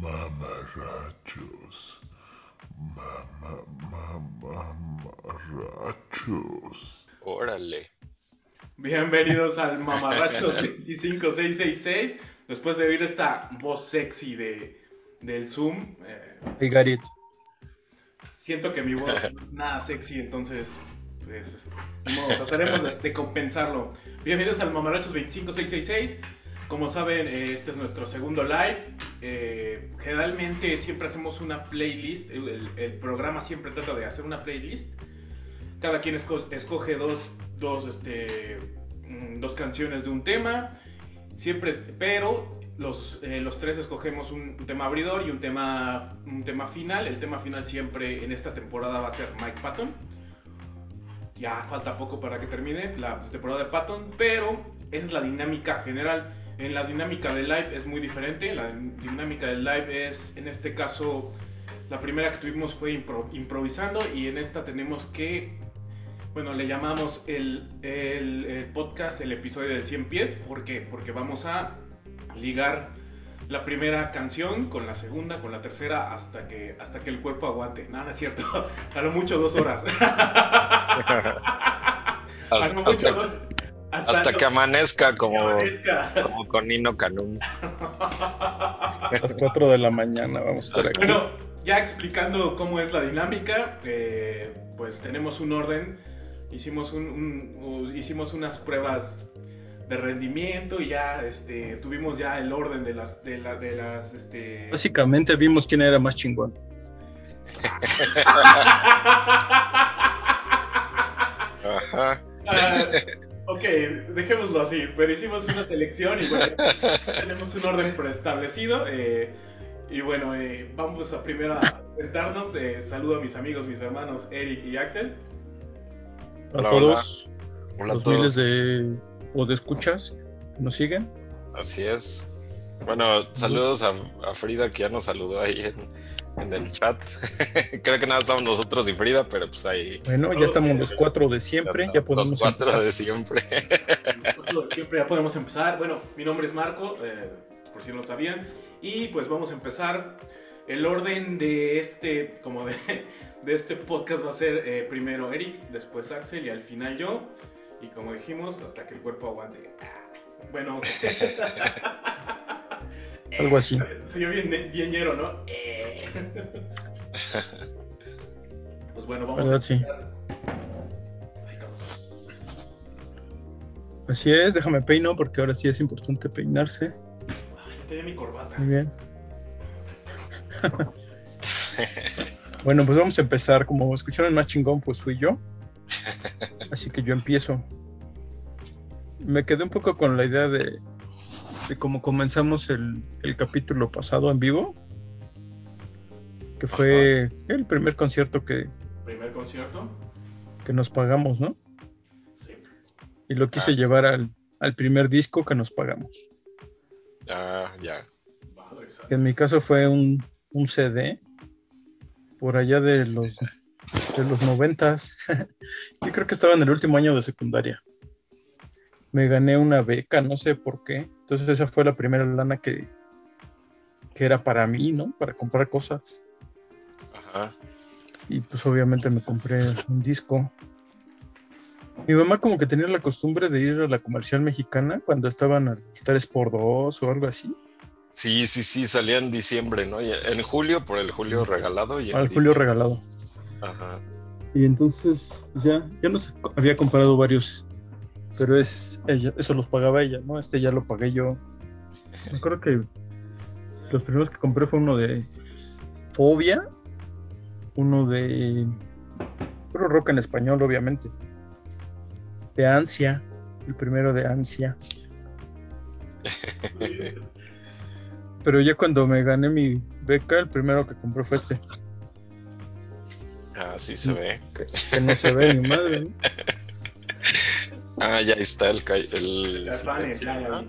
Mamarrachos. Mamá, mamarrachos. Órale. Bienvenidos al Mamarrachos 25666. Después de oír esta voz sexy de, del Zoom, eh, Garit. siento que mi voz no es nada sexy, entonces, pues, trataremos de, de compensarlo. Bienvenidos al Mamarrachos 25666. Como saben, eh, este es nuestro segundo live. Eh, generalmente siempre hacemos una playlist. El, programa siempre trata de hacer una playlist. Cada quien esco- escoge dos, dos, este, mm, dos canciones de un tema. Siempre, pero los, eh, los tres escogemos un tema abridor y un tema, un tema final. El tema final siempre en esta temporada va a ser Mike Patton. Ya falta poco para que termine la temporada de Patton, pero esa es la dinámica general. En la dinámica del live es muy diferente. La dinámica del live es, en este caso, la primera que tuvimos fue impro- improvisando y en esta tenemos que, bueno, le llamamos el, el- el podcast, el episodio del 100 pies. ¿Por qué? Porque vamos a ligar la primera canción con la segunda, con la tercera, hasta que, hasta que el cuerpo aguante. Nada, no es cierto. A lo mucho dos horas. A lo mucho dos- hasta que amanezca como, amanezca. como con Nino Canún. A las 4 de la mañana vamos a estar aquí. Bueno, ya explicando cómo es la dinámica, eh, pues tenemos un orden, hicimos, un, un- hicimos unas pruebas de rendimiento y ya este, tuvimos ya el orden de las, de la- de las, este... Básicamente vimos quién era más chingón. Ajá. Ah, ok, dejémoslo así, pero hicimos una selección y bueno, tenemos un orden preestablecido. eh, y bueno, eh, vamos a primero a sentarnos. eh, saludo a mis amigos, mis hermanos Eric y Axel. A Hola, todos Hola a los todos. miles de o de escuchas que nos siguen. Así es. Bueno, saludos a, a Frida que ya nos saludó ahí en, en el chat. Creo que nada estamos nosotros y Frida, pero pues ahí. Bueno, ya estamos los cuatro de siempre. Ya podemos los cuatro empezar. de siempre. Nosotros siempre ya podemos empezar. Bueno, mi nombre es Marco, eh, por si no lo sabían. Y pues vamos a empezar. El orden de este, como de, de este podcast va a ser eh, primero Eric, después Axel y al final yo. Y como dijimos, hasta que el cuerpo aguante. Ah, Bueno, Algo así. soy yo bien, bien ñero, ¿no? Eh. Pues bueno, vamos ¿Verdad? a Sí. Así es, déjame peino porque ahora sí es importante peinarse. Ay, tenía mi corbata. Muy bien. bueno, pues vamos a empezar. Como escucharon más chingón, pues fui yo. Así que yo empiezo. Me quedé un poco con la idea de, de cómo comenzamos el, el capítulo pasado en vivo. Que fue el primer concierto que, Primer concierto. que nos pagamos, ¿no? Sí. Y lo quise Ah, sí. llevar al, al primer disco que nos pagamos. Ah, ya. Madre que en mi caso fue un, un CD por allá de los de los noventas. Yo creo que estaba en el último año de secundaria. Me gané una beca, no sé por qué. Entonces esa fue la primera lana que, que era para mí, ¿no? Para comprar cosas. Ajá. Y pues obviamente me compré un disco. Mi mamá como que tenía la costumbre de ir a la comercial mexicana cuando estaban al 3x2 o algo así. Sí, sí, sí, salía en diciembre, ¿no? Y En julio, por el julio regalado. Y Al julio diciembre- regalado. Ajá. Y entonces ya, ya nos había comprado varios, pero es ella, eso los pagaba ella, ¿no? Este ya lo pagué yo. Me acuerdo que los primeros que compré fue uno de Fobia, uno de puro rock en español, obviamente. De Ansia, el primero de Ansia. Pero ya cuando me gané mi beca, el primero que compré fue este, Ah, sí se ve. que no se ve ni madre, ¿no? Ah, ya está el. el Caifanes, ya.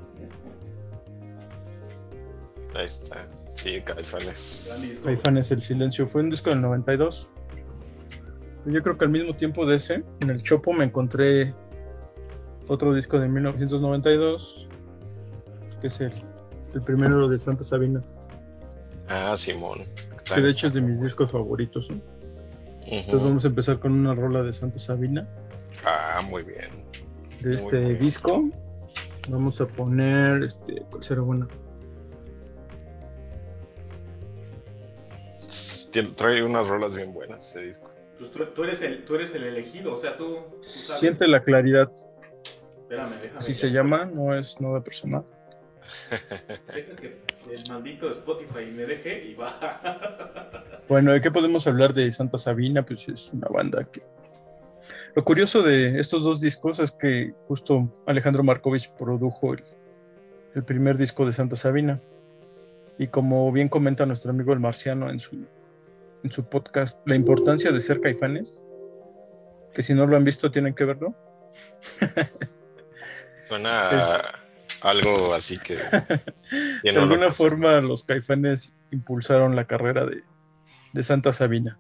Ahí está. Sí, Caifanes. Caifanes El Silencio fue un disco del 92. Yo creo que al mismo tiempo de ese, en el Chopo me encontré otro disco de 1992, que es el, el primero de Santa Sabina. Ah, Simón. Que de hecho es de mis discos favoritos. ¿no? Entonces vamos a empezar con una rola de Santa Sabina. Ah, muy bien. De Muy este bien. disco. Vamos a poner, este, ¿cuál será tiene- Trae unas rolas bien buenas ese disco. Pues tú, tú eres el, tú eres el elegido, o sea, tú, tú sabes. Siente la claridad. Espérame, déjame. Así se llama, no es nada personal. Deja que el maldito Spotify me deje y va. Bueno, ¿de qué podemos hablar de Santa Sabina? Pues es una banda que... Lo curioso de estos dos discos es que justo Alejandro Markovich produjo el, el primer disco de Santa Sabina. Y como bien comenta nuestro amigo el Marciano en su, en su podcast, la importancia de ser caifanes, que si no lo han visto tienen que verlo. Suena algo así que de alguna forma los caifanes impulsaron la carrera de, de Santa Sabina.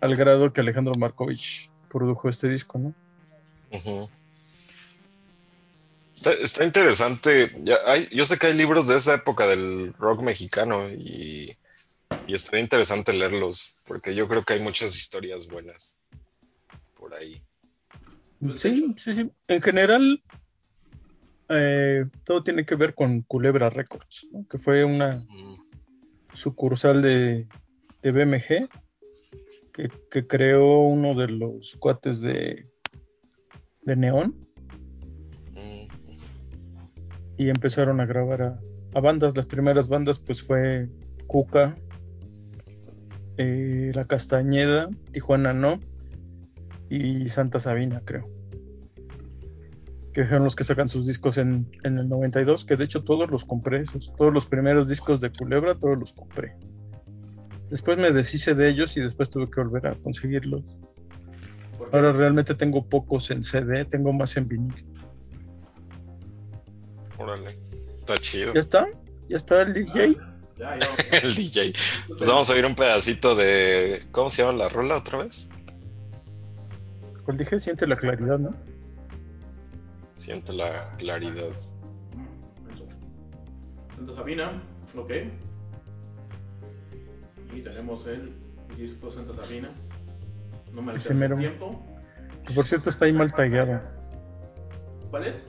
Al grado que Alejandro Markovich produjo este disco, ¿no? Está, está interesante. Ya hay, yo sé que hay libros de esa época del rock mexicano y, y estaría interesante leerlos, porque yo creo que hay muchas historias buenas por ahí. Pues, Sí, sí, sí. En general, eh, todo tiene que ver con Culebra Records, ¿no? que fue una sucursal de, de BMG que, que creó uno de los cuates de, de Neón mm, y empezaron a grabar a, a bandas. Las primeras bandas pues fue Cuca, eh, La Castañeda, Tijuana No y Santa Sabina, creo. Que son los que sacan sus discos en, en el 92, que de hecho todos los compré, esos, todos los primeros discos de Culebra, todos los compré. Después me deshice de ellos y después tuve que volver a conseguirlos. Ahora realmente tengo pocos en CD, tengo más en vinil. órale, está chido. ¿Ya está? ¿Ya está el DJ? Ya, ya. El DJ. Pues vamos a oír un pedacito de. ¿Cómo se llama la rola otra vez? Pues dije, siente la claridad, ¿no? Siente la claridad. Santa Sabina, ok. Y tenemos el disco Santa Sabina. No me alcanza el tiempo. Que por cierto está ahí mal tagueado. ¿Cuál es?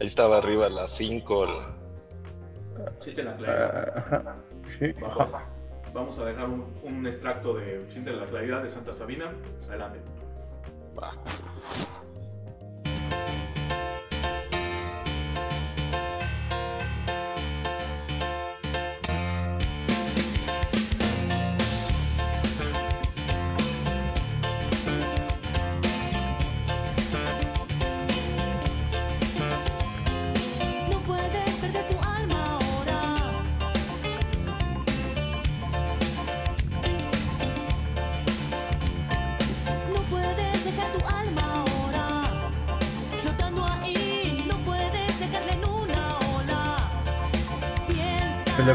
Ahí estaba arriba las 5. Siente la claridad. Ah. Sí. Vamos, vamos a dejar un, un extracto de Siente la claridad de Santa Sabina. Adelante. Va.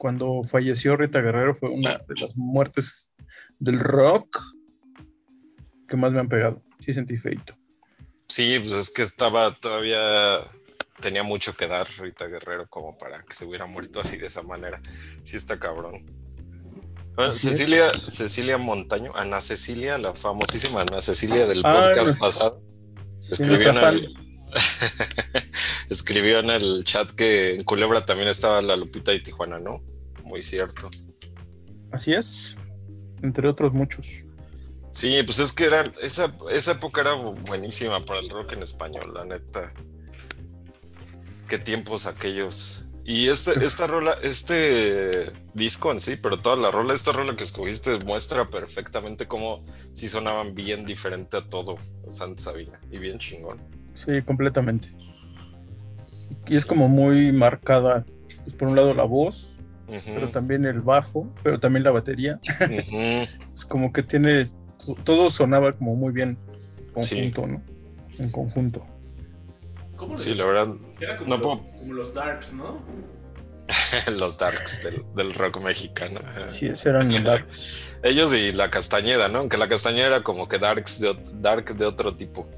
cuando falleció Rita Guerrero fue una de las muertes del rock que más me han pegado. Sí sentí feito. Sí, pues es que estaba todavía. Tenía mucho que dar Rita Guerrero como para que se hubiera muerto así de esa manera. Sí, está cabrón. Bueno, es. Cecilia, Montaño, Ana Cecilia, la famosísima Ana Cecilia del Ah, podcast pasado, Sí, escribió fan. el, escribió en el chat que en Culebra también estaba la Lupita de Tijuana, ¿no? Muy cierto. Así es, entre otros muchos. Sí, pues es que era, esa, esa época era buenísima para el rock en español, la neta. Qué tiempos aquellos. Y este, esta rola, este disco en sí, pero toda la rola, esta rola que escogiste muestra perfectamente cómo sí sonaban bien diferente a todo Santa Sabina. Y bien chingón. Sí, completamente. Y es como muy marcada, pues por un lado la voz, pero también el bajo, pero también la batería. Es como que tiene, todo sonaba como muy bien conjunto, ¿no? En conjunto. ¿Cómo Sí, la verdad, Era como, no los, puedo- como los Darks, ¿no? los darks del, del rock mexicano. Sí, eran los darks. Ellos y la Castañeda, ¿no? Aunque la Castañeda era como que darks de, dark de otro tipo.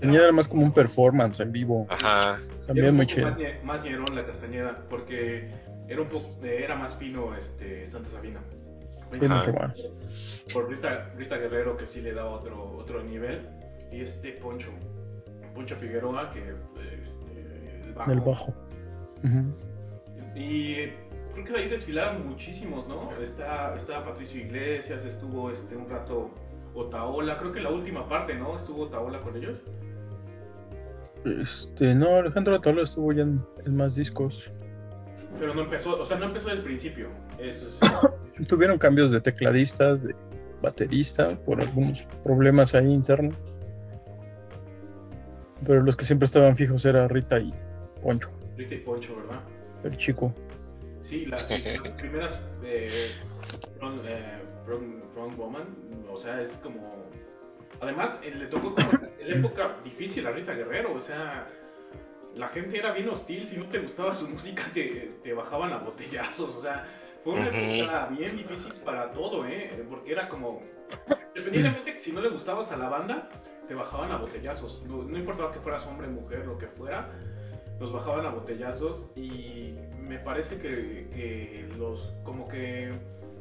Tenía era más como un performance en vivo. Ajá. Era También un muy chido. Más, más la Castañeda, porque era un poco, era más fino este Santa Sabina. Mucho más. Por Rita, Rita Guerrero que sí le daba otro, otro nivel. Y este Poncho, Poncho Figueroa que este, el bajo. El bajo. Ujú. Y creo que ahí desfilaron muchísimos, ¿no? Está, estaba Patricio Iglesias, estuvo este un rato Otaola, creo que la última parte, ¿no? Estuvo Otaola con ellos. Este, no, Alejandro Atala estuvo ya en, en más discos. Pero no empezó, o sea, no empezó del principio. Eso es, Tuvieron cambios de tecladistas, de baterista, por algunos problemas ahí internos. Pero los que siempre estaban fijos era Rita y Poncho, Rita y Poncho, ¿verdad? el chico. Sí, la- las primeras eh, Front, eh, Front- Front Woman, o sea, es como... Además, eh, le tocó como la época difícil a Rita Guerrero, o sea, la gente era bien hostil, si no te gustaba su música te, te bajaban a botellazos, o sea, fue una época bien difícil para todo, ¿eh? Porque era como... Independientemente que si no le gustabas a la banda, te bajaban a botellazos, no, no importaba que fueras hombre, mujer, lo que fuera, los bajaban a botellazos y me parece que, que los como que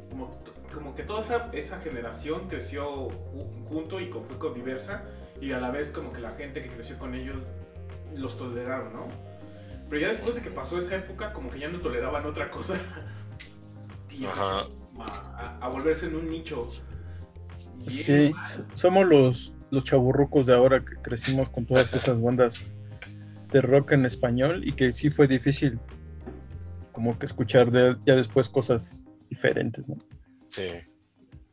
como, como que toda esa, esa generación creció ju- junto y con, fue diversa y a la vez como que la gente que creció con ellos los toleraron, ¿no? Pero ya después de que pasó esa época como que ya no toleraban otra cosa y Ajá. a, a- volverse en un nicho. bien Sí, mal. somos los, los chaburrucos de ahora que crecimos con todas esas bandas de rock en español y que sí fue difícil como que escuchar de, ya después cosas diferentes, ¿no? Sí.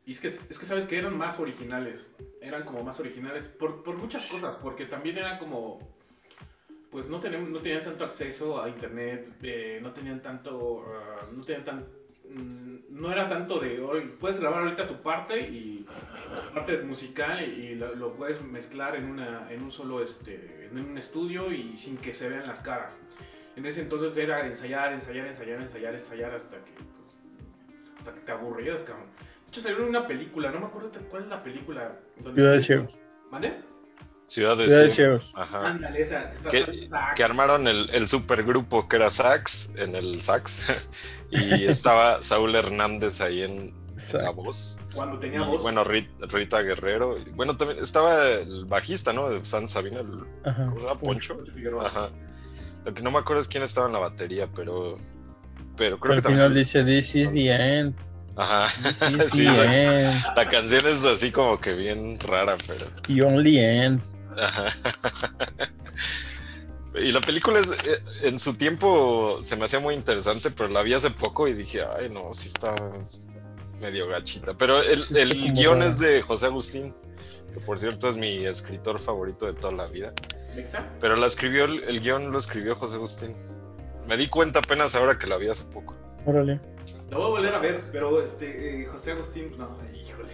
Y es que, es que sabes que eran más originales, eran como más originales por, por muchas cosas, porque también era como, pues no, tenían, no tenían tanto acceso a internet, eh, no tenían tanto, ah, no tenían tan, mm, no era tanto de, hoy puedes grabar ahorita tu parte y parte musical y lo, lo puedes mezclar en, una, en un solo, este, en un estudio y sin que se vean las caras. En ese entonces era ensayar, ensayar, ensayar, ensayar, ensayar hasta que, hasta que te aburrieras, cabrón. De hecho, salió una película, no me acuerdo cuál es la película. donde Ciudad de Ciegos. ¿Mande? Ciudad de Ciudad de Ciegos. Ajá. Ándale, esa. Que, armaron el, el supergrupo que era Sax en el sax y estaba Saúl Hernández ahí en la voz Cuando tenía y, voz. bueno Rit- Rita Guerrero y, bueno también estaba el bajista no de San Sabina el Ajá. Poncho Figueroa. ajá lo que no me acuerdo es quién estaba en la batería pero pero creo al que final también dice This is the end. ajá This is sí the la, end. la canción es así como que bien rara pero The only end. Ajá. Y la película es, eh, en su tiempo se me hacía muy interesante, pero la vi hace poco y dije, ay no, sí está medio gachita. Pero el, el guion rara. es de José Agustín, que por cierto es mi escritor favorito de toda la vida. Pero la escribió, el, el guion lo escribió José Agustín. Me di cuenta apenas ahora que la vi hace poco. Órale. Lo voy a volver a ver, pero este, eh, José Agustín, no, híjole.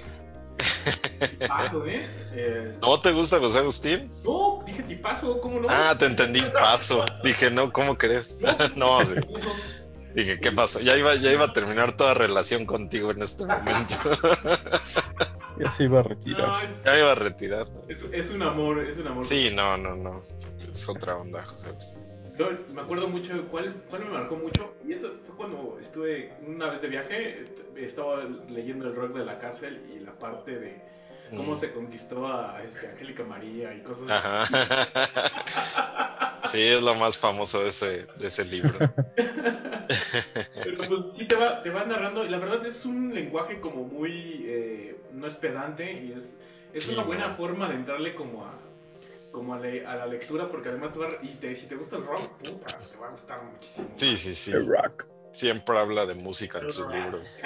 Tipazo, ¿eh? Eh, ¿No te gusta José Agustín? No, dije tipazo, ¿cómo no? Ah, te entendí, paso. Dije, no, ¿cómo crees? no, sí. Dije, ¿qué pasó? Ya iba, ya iba a terminar toda relación contigo en este momento. Ya se iba a No, retirar. es, ya iba a retirar. es, es un amor, es un amor. Sí, no, no, no. Es otra onda, José Agustín. Yo me acuerdo mucho, ¿cuál, ¿cuál me marcó mucho? Y eso fue cuando estuve una vez de viaje, estaba leyendo el rock de la cárcel y la parte de cómo Mm. se conquistó a este, Angélica María y cosas así. Ajá. Sí, es lo más famoso de ese, de ese libro. Pero pues sí te va, te va narrando y la verdad es un lenguaje como muy, eh, no es pedante y es, es Sí, una no. buena forma de entrarle como a como a, le- a la lectura porque además te va a- y te- si te gusta el rock, puta, te va a gustar muchísimo. Sí, sí, sí. The Rock. Siempre habla de música en sus libros.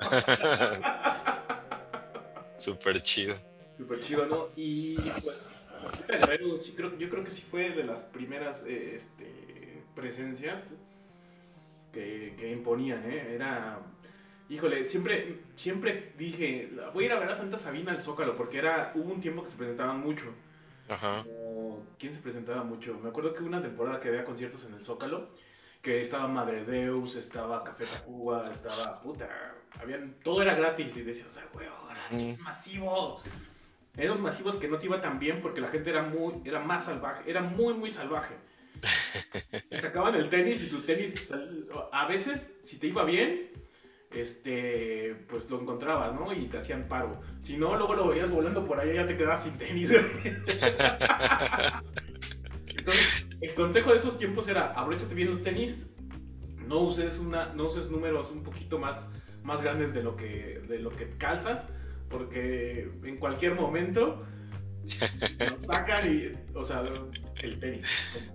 Súper chido. Súper chido, ¿no? Y pues, Guerrero, sí creo, yo creo que sí fue de las primeras eh, este, presencias. que, que imponían, ¿eh? Era... Híjole, siempre, siempre dije, voy a ir a ver a Santa Sabina al Zócalo, porque era, hubo un tiempo que se presentaban mucho. Ajá. Como, ¿Quién se presentaba mucho? Me acuerdo que una temporada que había conciertos en el Zócalo, que estaba Madre Deus, estaba Café Tacuba, estaba puta, habían, todo era gratis y decías, ah, güey, gratis, Mm. masivos. Esos masivos que no te iba tan bien porque la gente era muy, era más salvaje, era muy, muy salvaje. Te sacaban el tenis y tu tenis, a veces, si te iba bien, este, pues lo encontrabas, ¿no? Y te hacían paro. Si no, luego lo veías volando por allá y ya te quedabas sin tenis. Entonces, el consejo de esos tiempos era, abróchate bien los tenis, no uses una, no uses números un poquito más, más grandes de lo que, de lo que calzas, porque en cualquier momento nos sacan y, o sea, el tenis,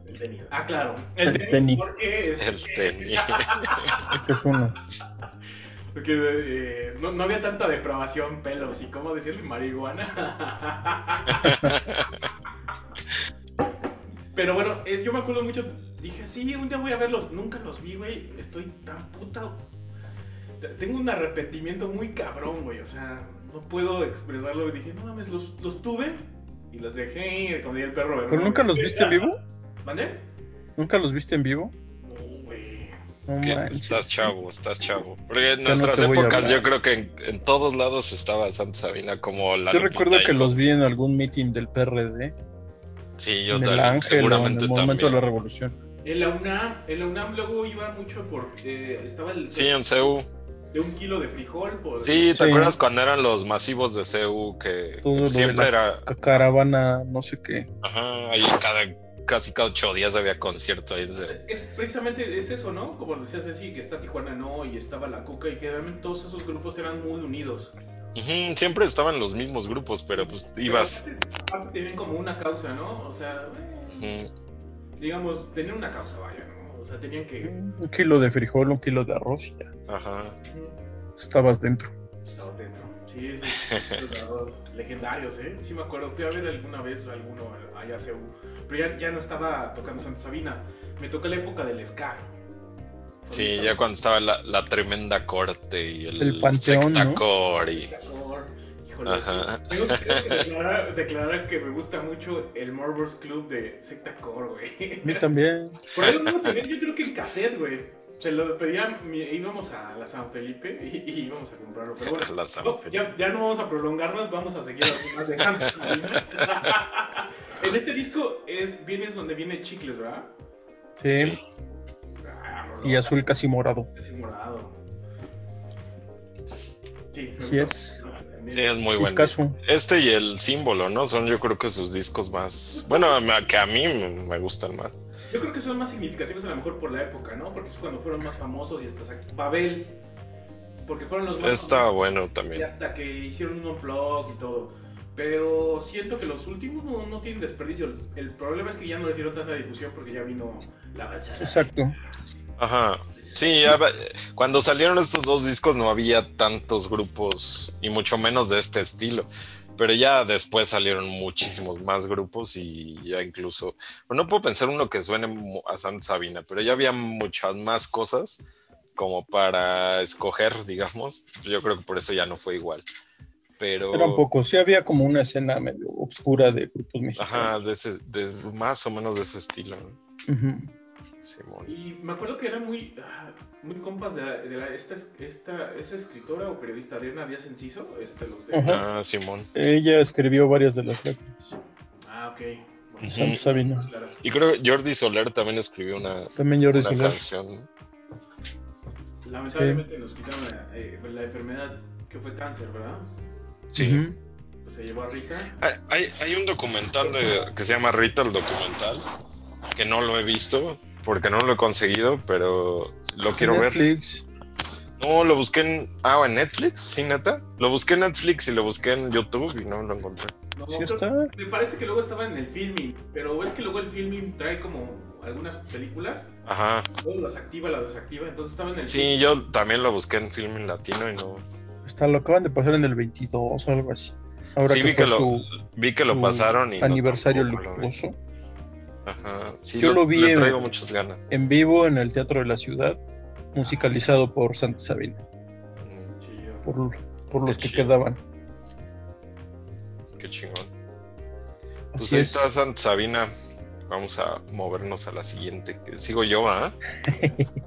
el tenis. Ah, claro, el, El tenis, tenis. porque es, El tenis. Es uno. Porque eh, no, no había tanta depravación, pelos y cómo decirle marihuana. Pero bueno, es, yo me acuerdo mucho, dije, sí, un día voy a verlos, nunca los vi, güey, estoy tan puta... Te- Tengo un arrepentimiento muy cabrón, güey, o sea, no puedo expresarlo y dije, no mames, los, los tuve y los dejé cuando el perro. ¿Pero ¿verdad? nunca los viste en vivo? ¿Mande? ¿Nunca los viste en vivo? No, que estás chavo, estás chavo. Porque en nuestras épocas yo creo que en, en todos lados estaba Santa Sabina como la Yo recuerdo que los vi en algún meeting del PRD, Sí, yo en el tal- Ángel en seguramente el momento de la también. revolución. En la UNAM, en la UNAM luego iba mucho porque estaba el Sí, en CEU. de un kilo de frijol por Sí, ¿te Sí. acuerdas cuando eran los masivos de CEU que, Todo que lo de siempre la- era, Ca- Caravana, no sé qué. ajá, ahí cada, casi cada ocho días había concierto ahí. Es precisamente es eso, ¿no? Como decía Ceci, que está Tijuana no y estaba la Cuca y que realmente todos esos grupos eran muy unidos. Siempre estaban los mismos grupos, pero pues ibas. Aparte, tenían como una causa, ¿no? O sea, eh, digamos, tenían una causa, vaya, ¿no? O sea, tenían que... Un kilo de frijol, un kilo de arroz, y ya. Ajá. Estabas dentro. Sí, sí, legendarios, ¿eh? Sí me acuerdo, fui a ver alguna vez alguno allá a CEU, pero ya, ya no estaba tocando Santa Sabina, me tocó la época del ska. Sí, ya cuando estaba la, la tremenda corte y el, El panteón, ¿no? y. Híjole, Ajá. tengo que declarar, declarar que me gusta mucho el Morbos Club de Secta Core, güey. A mí también. Por vamos a tener, yo creo que en cassette, güey. Se lo pedían, mi- íbamos a la San Felipe y, y íbamos a comprarlo. Pero bueno, A la San no, Felipe. ya, ya no vamos a prolongarnos, vamos a seguir algunas de. En este disco es, vienes donde viene Chicles, ¿verdad? Sí. Sí. Ah, Y azul casi morado. Casi morado. Sí, es. Sí, es muy bueno. Discazo. Este y el símbolo, ¿no? Son yo creo que sus discos más. Bueno, que a mí me gustan más. Yo creo que son más significativos a lo mejor por la época, ¿no? Porque es cuando fueron más famosos y hasta Babel. Porque fueron los más Está famosos bueno y también. hasta que hicieron un blog y todo. Pero siento que los últimos no, no tienen desperdicio. El problema es que ya no les dieron tanta difusión porque ya vino la avanzada. Exacto. Ajá. Sí, ya cuando salieron estos dos discos no había tantos grupos y mucho menos de este estilo. Pero ya después salieron muchísimos más grupos y ya incluso, bueno, no puedo pensar uno que suene a Santa Sabina, pero ya había muchas más cosas como para escoger, digamos. Yo creo que por eso ya no fue igual. Pero, Eran pocos. Sí había como una escena medio obscura de grupos ajá, mexicanos. de ese, de, más o menos de ese estilo. ¿no? Simón. Y me acuerdo que eran muy, ah, muy compas de, la- de la- esta, esta, esa escritora o periodista Adriana Díaz Enciso. Este, los de-. Ah, Simón. Ella escribió varias de las letras. Ah, ok. Bueno, claro. Y creo que Jordi Soler también escribió una, También Jordi una Soler. canción. Lamentablemente nos quitaron la, eh, la enfermedad que fue cáncer, ¿verdad? Sí. Pues se llevó a Rita. Hay, hay, hay un documental de, que se llama Rita el documental, que no lo he visto porque no lo he conseguido, pero lo quiero ver. Netflix. No, lo busqué en... Ah, en Netflix, sí, neta. Lo busqué en Netflix y lo busqué en YouTube y no lo encontré. No, Sí está. Me parece que luego estaba en el filming, pero es que luego el filming trae como algunas películas, Ajá. luego las activa, las desactiva, entonces estaba en el Sí, filming. yo también lo busqué en Filming Latino y no... Hasta lo acaban de pasar en el 22 o algo así. Ahora Sí, que vi que, lo, su, vi que lo pasaron y no aniversario lo vi. luctuoso. Ajá. Sí, Yo lo vi le en- traigo muchas ganas. En vivo en el Teatro de la Ciudad. musicalizado por Santa Sabina, Mm, por, por los Qué que chido. quedaban. Qué chingón. Pues Así ahí es. está Santa Sabina. Vamos a movernos a la siguiente. que Sigo yo, ¿ah?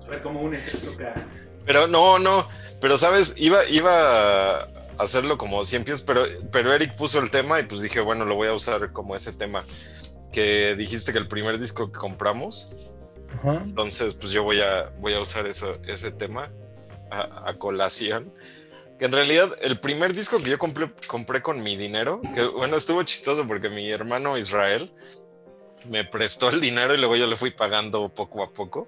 A ver cómo. Pero no, no. Pero sabes, iba, iba a hacerlo como 100 pies, pero, pero Eric puso el tema y pues dije, bueno, lo voy a usar como ese tema. Que dijiste que el primer disco que compramos, Ajá. entonces pues yo voy a, voy a usar eso, ese tema a, a colación. Que en realidad el primer disco que yo compré, compré con mi dinero, que bueno, estuvo chistoso porque mi hermano Israel me prestó el dinero y luego yo le fui pagando poco a poco.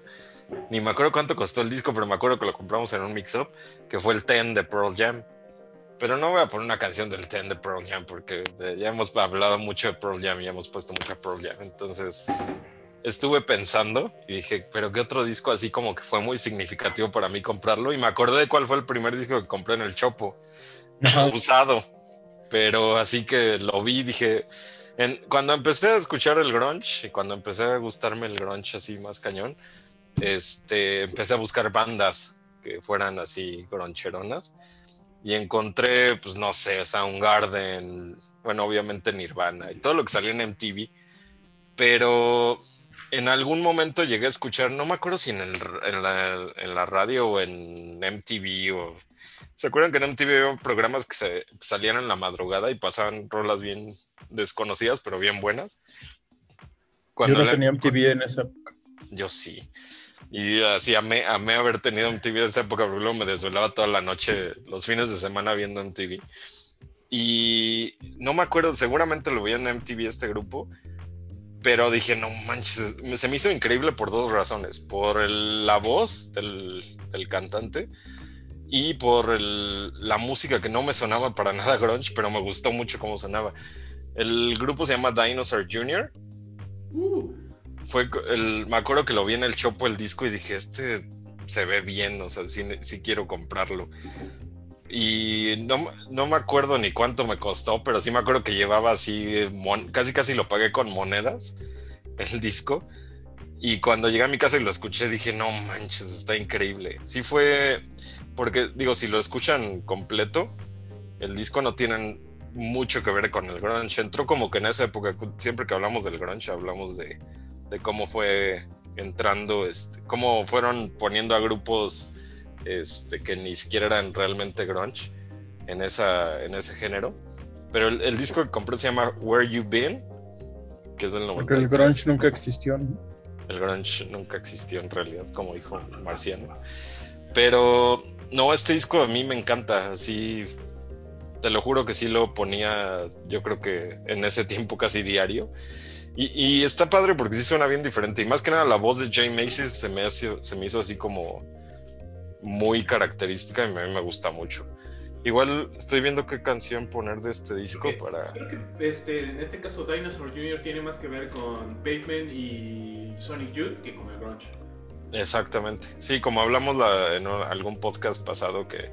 Ni me acuerdo cuánto costó el disco, pero me acuerdo que lo compramos en un mix-up, que fue el Ten de Pearl Jam. Pero no voy a poner una canción del Ten de Pearl Jam porque ya hemos hablado mucho de Pearl Jam y ya hemos puesto mucha Pearl Jam. Entonces estuve pensando y dije, pero qué otro disco así como que fue muy significativo para mí comprarlo. Y me acordé de cuál fue el primer disco que compré en el Chopo, usado. Pero así que lo vi, dije, en- cuando empecé a escuchar el grunge y cuando empecé a gustarme el grunge así más cañón, este, empecé a buscar bandas que fueran así groncheronas y encontré, pues no sé, Soundgarden, bueno, obviamente Nirvana y todo lo que salía en MTV, pero en algún momento llegué a escuchar, no me acuerdo si en, el, en, la, en la radio o en MTV o... ¿Se acuerdan que en MTV había programas que se salían en la madrugada y pasaban rolas bien desconocidas, pero bien buenas? Yo la- no tenía MTV en esa época. yo sí. Y así amé, amé haber tenido MTV en esa época, porque luego me desvelaba toda la noche, los fines de semana viendo MTV. Y no me acuerdo, seguramente lo vi en MTV este grupo, pero dije, no manches, se me hizo increíble por dos razones. Por el- la voz del, del cantante y por el- la música que no me sonaba para nada grunge, pero me gustó mucho cómo sonaba. El grupo se llama Dinosaur Jr Uh, fue el, me acuerdo que lo vi en el Chopo el disco y dije, este se ve bien, o sea, sí, sí quiero comprarlo. Y no, no me acuerdo ni cuánto me costó, pero sí me acuerdo que llevaba así, mon- casi casi lo pagué con monedas, el disco. Y cuando llegué a mi casa y lo escuché, dije, no manches, está increíble. Sí fue, porque digo, si lo escuchan completo, el disco no tiene mucho que ver con el grunge. Entró como que en esa época, siempre que hablamos del grunge, hablamos de, de cómo fue entrando, este, cómo fueron poniendo a grupos este, que ni siquiera eran realmente grunge en, esa, en ese género. Pero el, el disco que compré se llama Where You Been, que es del Porque el 93. grunge nunca existió. ¿no? El grunge nunca existió en realidad, como dijo Marciano. Pero no, este disco a mí me encanta. Así, te lo juro que sí lo ponía, yo creo que en ese tiempo casi diario. Y, y está padre porque sí suena bien diferente. Y más que nada la voz de Jay Macy's se me, hace- se me hizo así como muy característica y a mí me gusta mucho. Igual estoy viendo qué canción poner de este disco para... creo que este, en este caso Dinosaur Jr. tiene más que ver con Pavement y Sonic Youth que con el grunge. Exactamente. Sí, como hablamos la- en algún podcast pasado que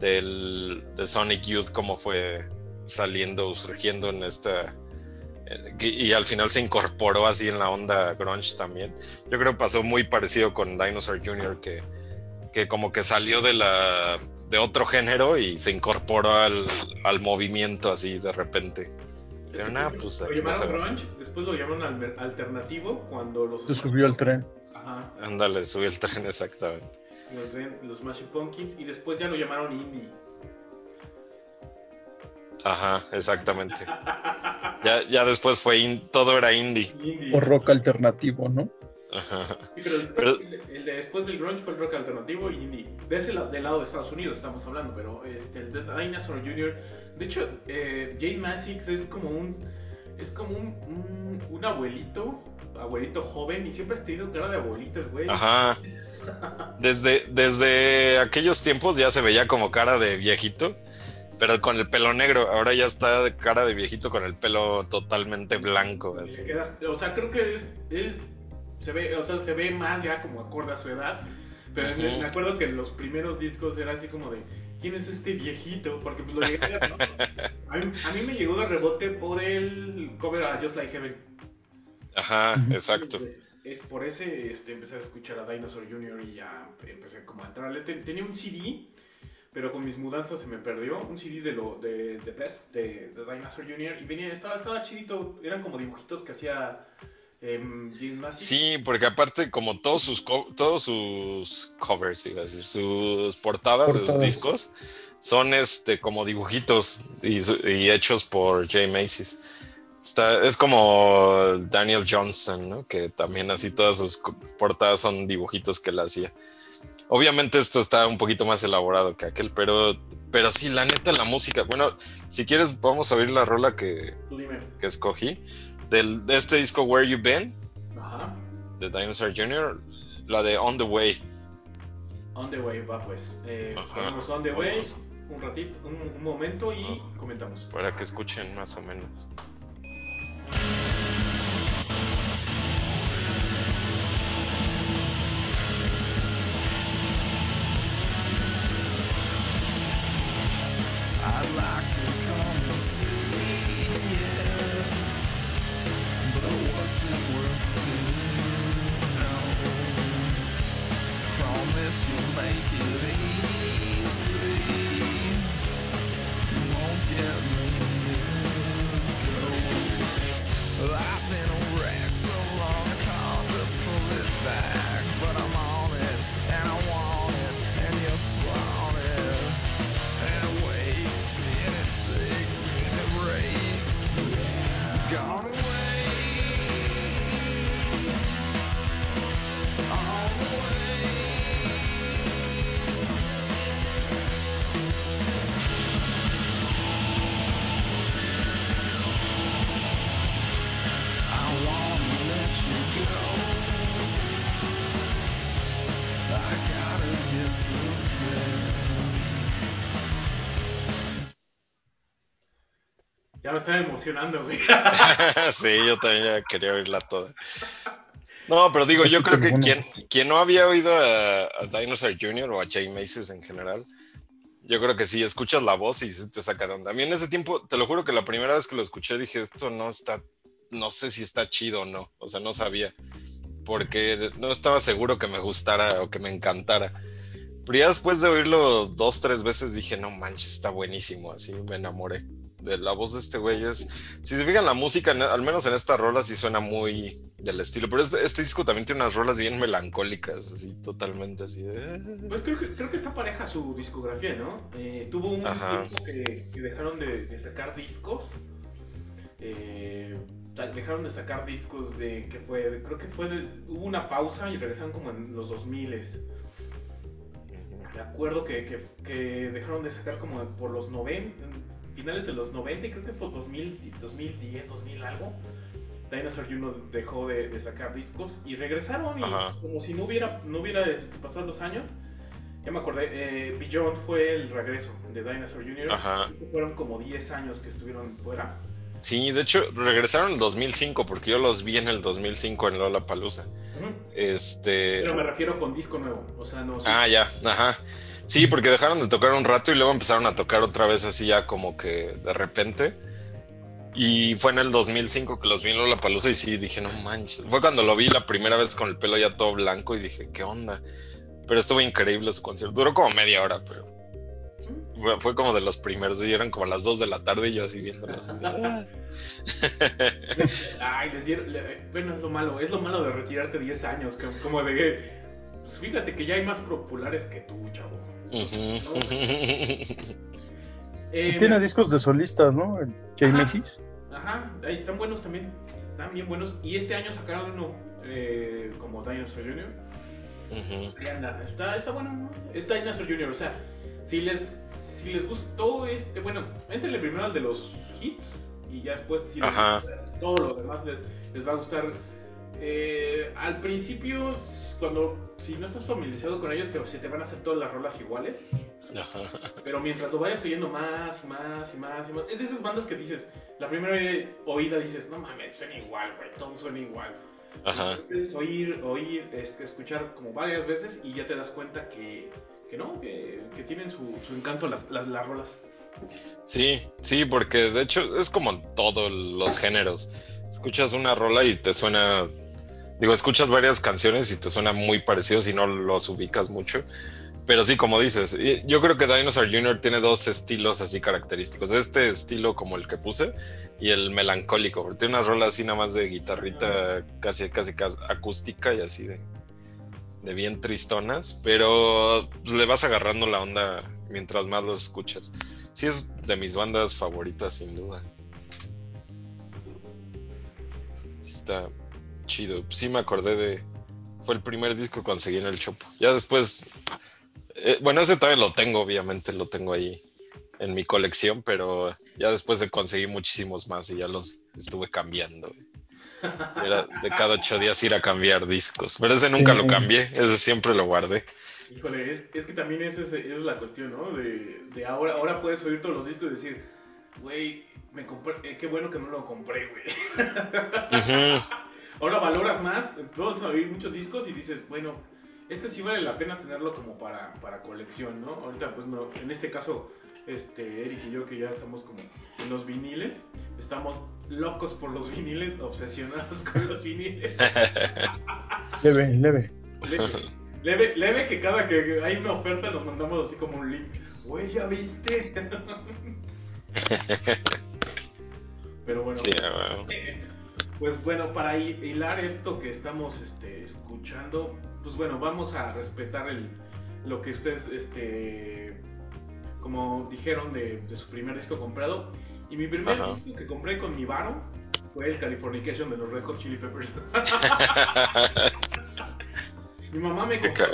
del de Sonic Youth cómo fue saliendo, surgiendo en esta y, al final se incorporó así en la onda grunge también. Yo creo que pasó muy parecido con Dinosaur Jr. que, que como que salió de la de otro género y se incorporó al, al movimiento así de repente. Pero nada, pues lo no llamaron grunge, después lo llamaron alternativo cuando los Se subió al tren. Ajá, Ándale, subí el tren exactamente. los, Smashing Pumpkins y después ya lo llamaron indie. Ajá, exactamente. Ya, ya después fue in- todo era indie. O rock alternativo, ¿no? Ajá. Sí, pero, el- Pero- el, el de después del grunge fue el rock alternativo y indie. De ese la- del lado de Estados Unidos estamos hablando, pero este, el de Dinosaur Jr. De hecho, eh, Jane Massix es como un es como un, un, un abuelito, abuelito joven y siempre has tenido cara de abuelito el güey. Ajá. Desde, desde aquellos tiempos ya se veía como cara de viejito, pero con el pelo negro. Ahora ya está de cara de viejito con el pelo totalmente blanco. Así. o sea, creo que es, es se ve, o sea, se ve más ya como acorde a su edad. Pero en- Ujú. me acuerdo que en los primeros discos era así como de ¿quién es este viejito? Porque pues lo llegué a ¿no? A mí, a mí me llegó de rebote por el cover a Just Like Heaven. Ajá, exacto. es por ese este, empecé a escuchar a Dinosaur Jr. y ya empecé como a entrarle. Ten- tenía un CD, pero con mis mudanzas se me perdió. Un CD de lo de, de Best, de, de Dinosaur Jr. Y venía, estaba, estaba chidito. Eran como dibujitos que hacía em. Sí, porque aparte como todos sus co- todos sus covers, iba a decir, sus portadas, de sus discos son este como dibujitos y, y hechos por Jay Macy's. Está, es como Daniel Johnson, ¿no? Que también así todas sus portadas son dibujitos que él hacía. Obviamente esto está un poquito más elaborado que aquel, pero, pero sí, la neta, la música. Bueno, si quieres, vamos a oír la rola que, que escogí. Del, de este disco Where You Been, Ajá. de Dinosaur Jr., la de On the Way. On the way, va pues. Eh, Ajá. ponemos On the way, Vamos. un ratito, un, un momento y Ajá. comentamos. Para que escuchen más o menos. Estaba emocionando, güey. sí, yo también ya quería oírla toda. No, pero digo, yo creo que quien, quien no había oído a, a Dinosaur Jr. o a Jay Macy's en general, yo creo que sí, escuchas la voz y sí te saca de onda. A mí en ese tiempo, te lo juro que la primera vez que lo escuché dije, esto no está, no sé si está chido o no, o sea, no sabía, porque no estaba seguro que me gustara o que me encantara. Pero ya después de oírlo dos, tres veces dije, no manches, está buenísimo, así me enamoré de la voz de este güey. Es, si se fijan, la música, al menos en esta rola, sí suena muy del estilo. Pero este, este disco también tiene unas rolas bien melancólicas, así totalmente así de. Pues creo que, creo que está pareja su discografía, ¿no? Eh, tuvo un Ajá. tiempo que, que dejaron de, de sacar discos. Eh, dejaron de sacar discos de que fue, de- creo que fue, de- hubo una pausa y regresaron como en los 2000 Me acuerdo que, que, que dejaron de sacar como por los 90, finales de los 90, y creo que fue 2000, 2010, 2000 algo. Dinosaur Jr. dejó de, de sacar discos y regresaron y Ajá. como si no hubiera, no hubiera este, pasado los años. Ya me acordé, eh, Beyond fue el regreso de Dinosaur Jr. Ajá. Fueron como 10 años que estuvieron fuera. Sí, de hecho, regresaron en el 2005, porque yo los vi en el 2005 en Lollapalooza. Ujú. Este. Pero me refiero con disco nuevo, o sea, no... Ah, ya, ajá. Sí, porque dejaron de tocar un rato y luego empezaron a tocar otra vez así ya como que de repente. Y fue en el 2005 que los vi en palusa y sí dije, no manches. Fue cuando lo vi la primera vez con el pelo ya todo blanco y dije, ¿qué onda? Pero estuvo increíble su concierto. Duró como media hora, pero fue, como de los primeros. Y eran como las 2 de la tarde y yo así viéndolos. "Ah". Ay, le- bueno, es lo malo. Es lo malo de retirarte 10 años. Como de. Pues fíjate que ya hay más populares que tú, chavo. Eh, Tiene discos de solistas, ¿no? El Jay Ajá. Macy's. Ajá, ahí están buenos también. Están bien buenos. Y este año sacaron uno eh, como Dinosaur Jr. Ahí anda. Está, está bueno, ¿no? Es Dinosaur Jr. O sea, si les, si les gustó este. Bueno, entrenle primero al de los hits. Y ya después, si les gusta todo lo demás, les, les va a gustar. Eh, al principio, cuando. Si no estás familiarizado con ellos, te, se te van a hacer todas las rolas iguales. Pero mientras lo vayas oyendo más y más y más y más, es de esas bandas que dices, la primera oída dices, no mames, suena igual, güey, todo suena igual. Ajá. Puedes oír, oír, este, escuchar como varias veces y ya te das cuenta que, que no, que, que tienen su, su encanto las, las, las rolas. Sí, sí, porque de hecho es como en todos los géneros. Escuchas una rola y te suena Digo, escuchas varias canciones y te suena muy parecido si no los ubicas mucho. Pero sí, como dices, y yo creo que Dinosaur Jr. tiene dos estilos así característicos. Este estilo como el que puse y el melancólico. Tiene unas rolas así nada más de guitarrita casi, casi, acústica y así de, bien tristonas. Pero le vas agarrando la onda mientras más los escuchas. Sí es de mis bandas favoritas sin duda. Está chido. Sí me acordé de... Fue el primer disco que conseguí en el Chopo. Ya después... eh, bueno, ese todavía lo tengo, obviamente lo tengo ahí en mi colección, pero ya después de conseguí muchísimos más y ya los estuve cambiando. Era de cada ocho días ir a cambiar discos. Pero ese nunca Sí. lo cambié, ese siempre lo guardé. Híjole, es, es que también esa es, la cuestión, ¿no? De, de ahora, ahora puedes oír todos los discos y decir, güey, me compré, eh, qué bueno que no lo compré, güey. Ujú. Ahora valoras más, puedes oír muchos discos y dices, bueno, este sí vale la pena tenerlo como para, para colección, ¿no? Ahorita, pues, no, en este caso, este, Eric y yo, que ya estamos como en los viniles, estamos locos por los viniles, obsesionados con los viniles. Leve, leve. Leve, leve, leve que cada que hay una oferta nos mandamos así como un link. Güey, ¿ya viste? Pero bueno, Sí, bueno. Pues bueno, para hi- hilar esto que estamos este, escuchando, pues bueno, vamos a respetar el, lo que ustedes, este, como dijeron de, de su primer disco comprado. Y mi primer Ajá. disco que compré con mi varo fue el Californication de los Red Hot Chili Peppers. mi mamá me compró,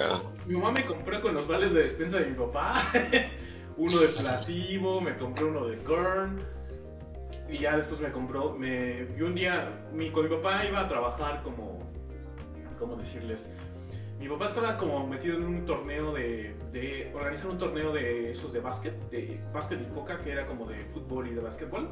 mi mamá me compró con los vales de despensa de mi papá. uno de Placebo, me compré uno de Korn. Y ya después me compró, me, y un día, mi, con mi papá iba a trabajar como, ¿cómo decirles? Mi papá estaba como metido en un torneo de, de organizar un torneo de esos de básquet, de básquet y foca, que era como de fútbol y de básquetbol.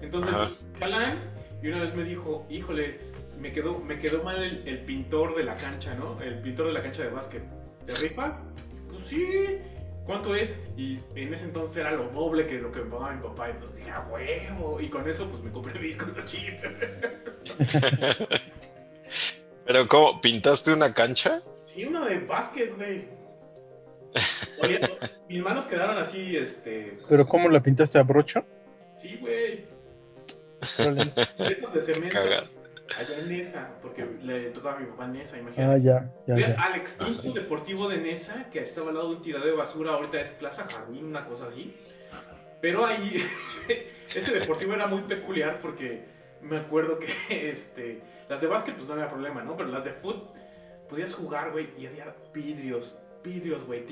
Entonces, Ajá. Galán, y una vez me dijo, híjole, me quedó, me quedó mal el, el pintor de la cancha, ¿no? El pintor de la cancha de básquet. ¿Te rifas? Pues sí. ¿Cuánto es? Y en ese entonces era lo doble que lo que me pagaba mi papá. Entonces dije, a huevo. Y con eso, pues me compré discos de chip. Pero ¿cómo? ¿Pintaste una cancha? Y uno de básquet, güey. Oye, mis manos quedaron así, este. ¿Pero cómo la pintaste a brocha? Sí, güey. Estos de cemento. Cagado. Allá en Nesa, porque le tocaba a mi papá Nesa, Ah, imagínate. ya, ya, ya. Al extinto deportivo de Nesa, que estaba al lado de un tiradero de basura, ahorita es Plaza Jardín, una cosa así. Pero ahí, ese deportivo era muy peculiar porque me acuerdo que este, las de básquet pues no había problema, ¿no? Pero las de fútbol podías jugar, güey, y había vidrios, vidrios, güey.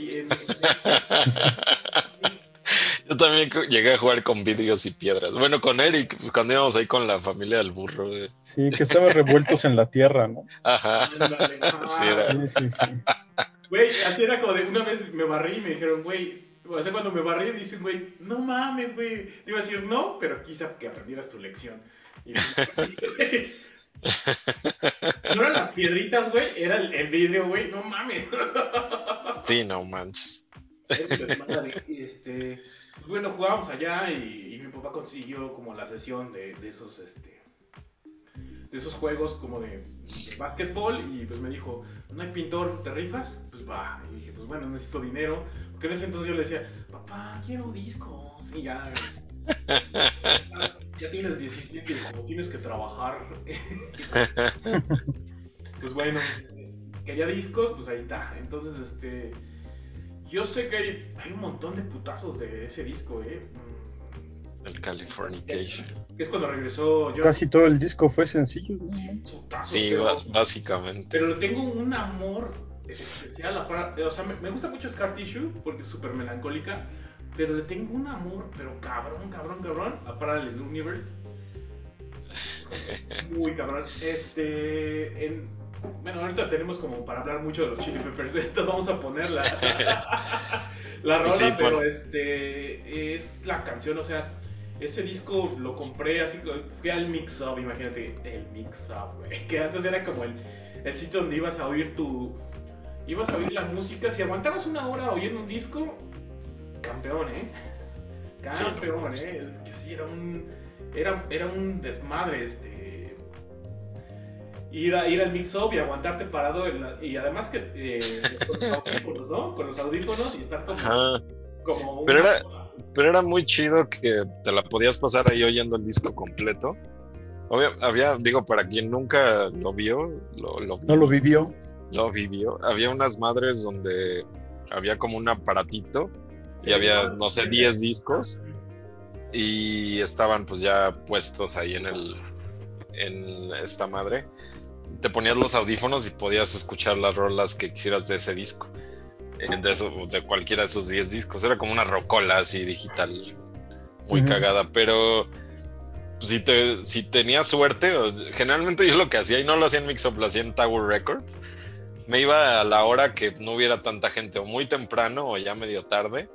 Yo también llegué a jugar con vidrios y piedras. Bueno, con Eric, pues cuando íbamos ahí con la familia del burro. güey. Sí, que estaban revueltos en la tierra, ¿no? Ajá. Sí, era- Sí, sí, sí. Güey, así era como de una vez me barrí y me dijeron, güey, o sea, cuando me barrí dicen, güey, no mames, güey. Te iba a decir no, pero quizá que aprendieras tu lección. Y- no eran las piedritas, güey, era el, el vidrio, güey, no mames. Sí, no manches. Este, bueno, jugábamos allá y, y mi papá consiguió como la sesión de, de esos, este, de esos juegos como de, de básquetbol y pues me dijo, no hay pintor, ¿te rifas? Pues va, y dije, pues bueno, necesito dinero, porque en ese entonces yo le decía, papá, quiero discos, y ya, ya tienes 17, como tienes que trabajar. pues bueno, quería discos, pues ahí está, entonces este... Yo sé que hay, hay un montón de putazos de ese disco, ¿eh? Mm, El Californication. que es cuando regresó yo. Casi todo el disco fue sencillo, ¿no? Putazos, Sí, pero, básicamente. pero le tengo un amor especial. o sea, me, me gusta mucho Scar Tissue porque es súper melancólica. Pero le tengo un amor, pero cabrón, cabrón, cabrón, a Parallel Universe. Muy cabrón. Este. En, bueno, ahorita tenemos como para hablar mucho de los Chili Peppers. Entonces vamos a poner la, la rola, Sí, pero este. Es la canción, o sea. Ese disco lo compré así, fui al Mix Up, imagínate, el Mix Up, güey. Que antes era como el, el sitio donde ibas a oír tu. Ibas a oír la música. Si aguantabas una hora oyendo un disco, campeón, ¿eh? Campeón. ¿eh? Es que sí, era un. Era, era un desmadre, este. Ir, a, ir al mix-up y aguantarte parado. en la- y además que eh, con los audífonos, ¿no? Con los audífonos y estar como, Ajá. como Pero una- era- Pero era muy chido que te la podías pasar ahí oyendo el disco completo. Obvio, había, digo, para quien nunca lo vio, lo, lo, No lo vivió. lo vivió, había unas madres donde había como un aparatito y había, no sé, 10 discos y estaban pues ya puestos ahí en el en esta madre. Te ponías los audífonos y podías escuchar las rolas que quisieras de ese disco. eh, De, eso, de cualquiera de esos 10 discos. Era como una rocola así digital. Muy cagada. Pero pues, si, te, si tenías suerte, generalmente yo lo que hacía, y no lo hacía en Mixup, lo hacía en Tower Records. Me iba a la hora que no hubiera tanta gente, o muy temprano, o ya medio tarde,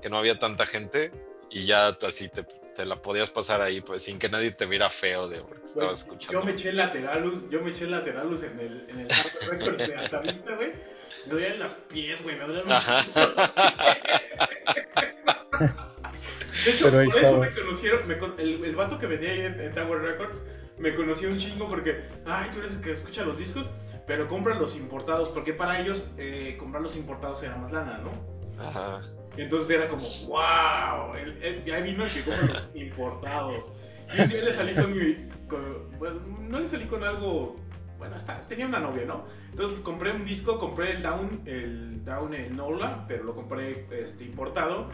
que no había tanta gente, y ya así te, te la podías pasar ahí, pues sin que nadie te viera feo de porque Güey, estabas escuchando. Yo me eché lateralus, yo me eché lateralus en el, en el Tower Records de Altavista, güey. Me dolían las pies, güey, me dolían los. De hecho, Pero ahí por eso me conocieron, me con- el, el vato que vendía ahí en, en Tower Records me conocía un chingo porque, ay, tú eres el que escucha los discos, pero compra los importados, porque para ellos eh, comprar los importados era más lana, ¿no? Ajá. Entonces era como, wow, él, él- ya vino el que compra los importados. Y día le salí con mi, con- bueno, no le salí con algo, bueno, hasta, tenía una novia, ¿no? Entonces compré un disco, compré el Down, el Down el Nola, pero lo compré este, importado.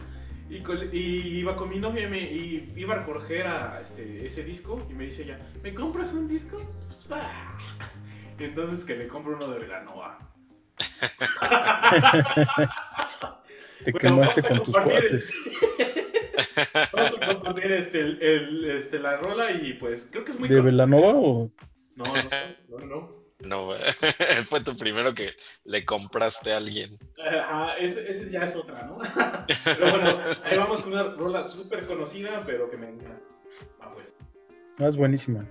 Y, con- y iba con mi novia y, me, y iba a recoger a, este, ese disco y me dice ella, ¿me compras un disco? Pues. Y entonces que le compro uno de Velanova. Te Bueno, quemaste con tus cuates. este- Vamos a compartir este, el, el- este, la rola y pues creo que es muy... ¿De Velanova o No, no, no, no. No, fue tu primero que le compraste a alguien. Ajá, ese, ese ya es otra, ¿no? Pero bueno, ahí vamos con una rola súper conocida, pero que me encanta. Pues. Ah, es buenísima.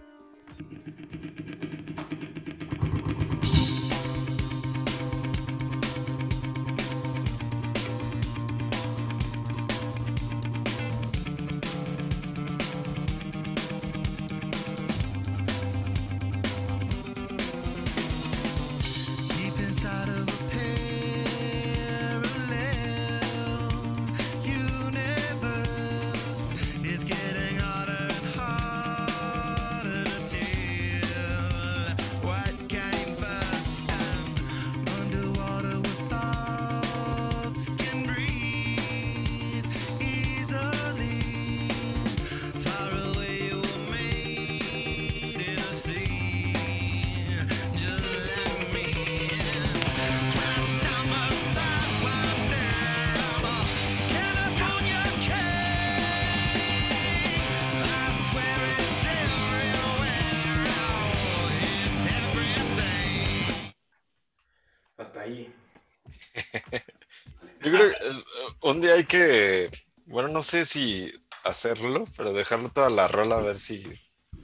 Día hay que, bueno, no sé si hacerlo, pero dejarlo toda la rola a ver si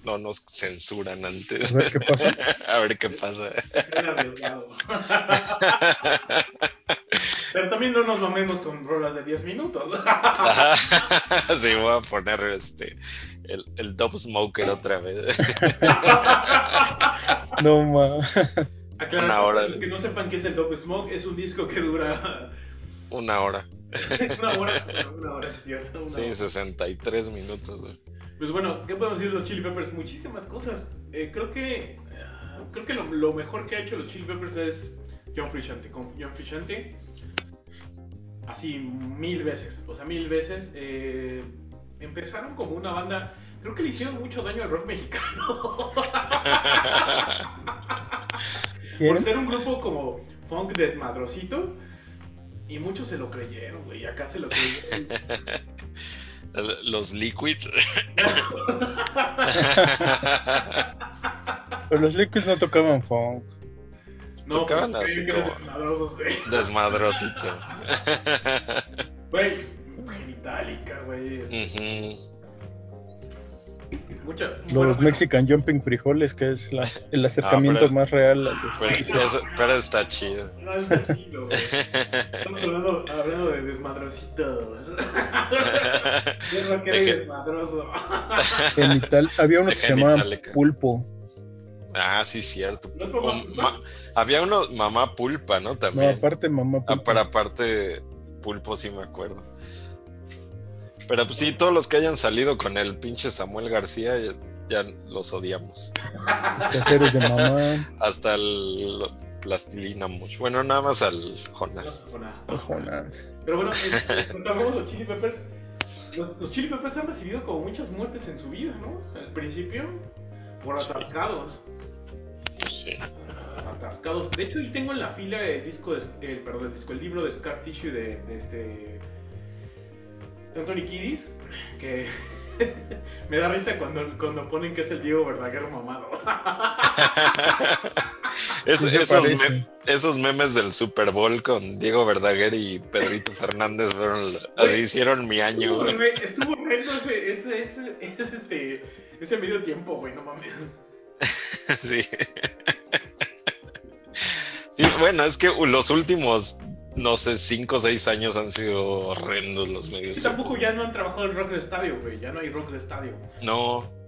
no nos censuran antes. A ver qué pasa. A ver qué pasa. Pero también no nos mamemos con rolas de 10 minutos. Ajá. Sí, voy a poner este el, el Dub Smoker otra vez. No, ma. Aclarar, Una hora. que no sepan qué es el Dope Smoke, es un disco que dura Una hora. una hora. Una hora, sí, es cierto. Una Sí, hora. 63 minutos. güey. Pues bueno, ¿qué podemos decir de los Chili Peppers? Muchísimas cosas. Eh, creo que ah, creo que lo, lo mejor que ha hecho los Chili Peppers es John Frusciante. Con John Frusciante, así mil veces, o sea, mil veces. eh, empezaron como una banda. Creo que le hicieron mucho daño al rock mexicano. ¿Quién? Por ser un grupo como funk desmadrosito. Y muchos se lo creyeron, güey. Acá se lo creyeron. Los Liquids. Pero los Liquids no tocaban funk. no, Tocaban pues, así como- desmadrosos, güey. Desmadrosito. Güey, genitalica, güey. Ujú. Mucha. Los bueno, Mexican Jumping Frijoles, que es la- el acercamiento pero- más real al de Pero, eso- pero está chido. No, está chido, güey. Estamos hablando, hablando de desmadrositos. Y Deje- desmadroso. genital. Había unos que se llamaban. Pulpo. Ah, sí, cierto. ¿No ma- había uno, mamá pulpa, ¿no? No, También. aparte mamá. Ah, pulpa. para aparte, pulpo sí me acuerdo. Pero pues sí, todos los que hayan salido con el pinche Samuel García ya, ya los odiamos. Los caseros de mamá. Hasta el plastilina mucho. Bueno, nada más al Jonas. Con A. Los Jonas. Pero bueno, retomamos los Chili Peppers. Los, los Chili Peppers han recibido como muchas muertes en su vida, ¿no? Al principio, por atascados. Sí. Atascados. De hecho, ahí tengo en la fila el disco, de, el, perdón, el disco, el libro de Scar Tissue de, de este. Anthony Kiddis, que me da risa cuando, cuando ponen que es el Diego Verdaguer mamado. Es- Sí se esos, me- esos memes del Super Bowl con Diego Verdaguer y Pedrito Fernández fueron, así hicieron mi año. Estuvo güey. Estuvo horrendo ese, ese, ese, ese, este, ese medio tiempo, güey, no mames. Sí. Sí, bueno, es que los últimos, no sé, 5 o 6 años han sido horrendos los medios. Y tampoco ya no han trabajado el rock de estadio, güey. Ya no hay rock de estadio. No.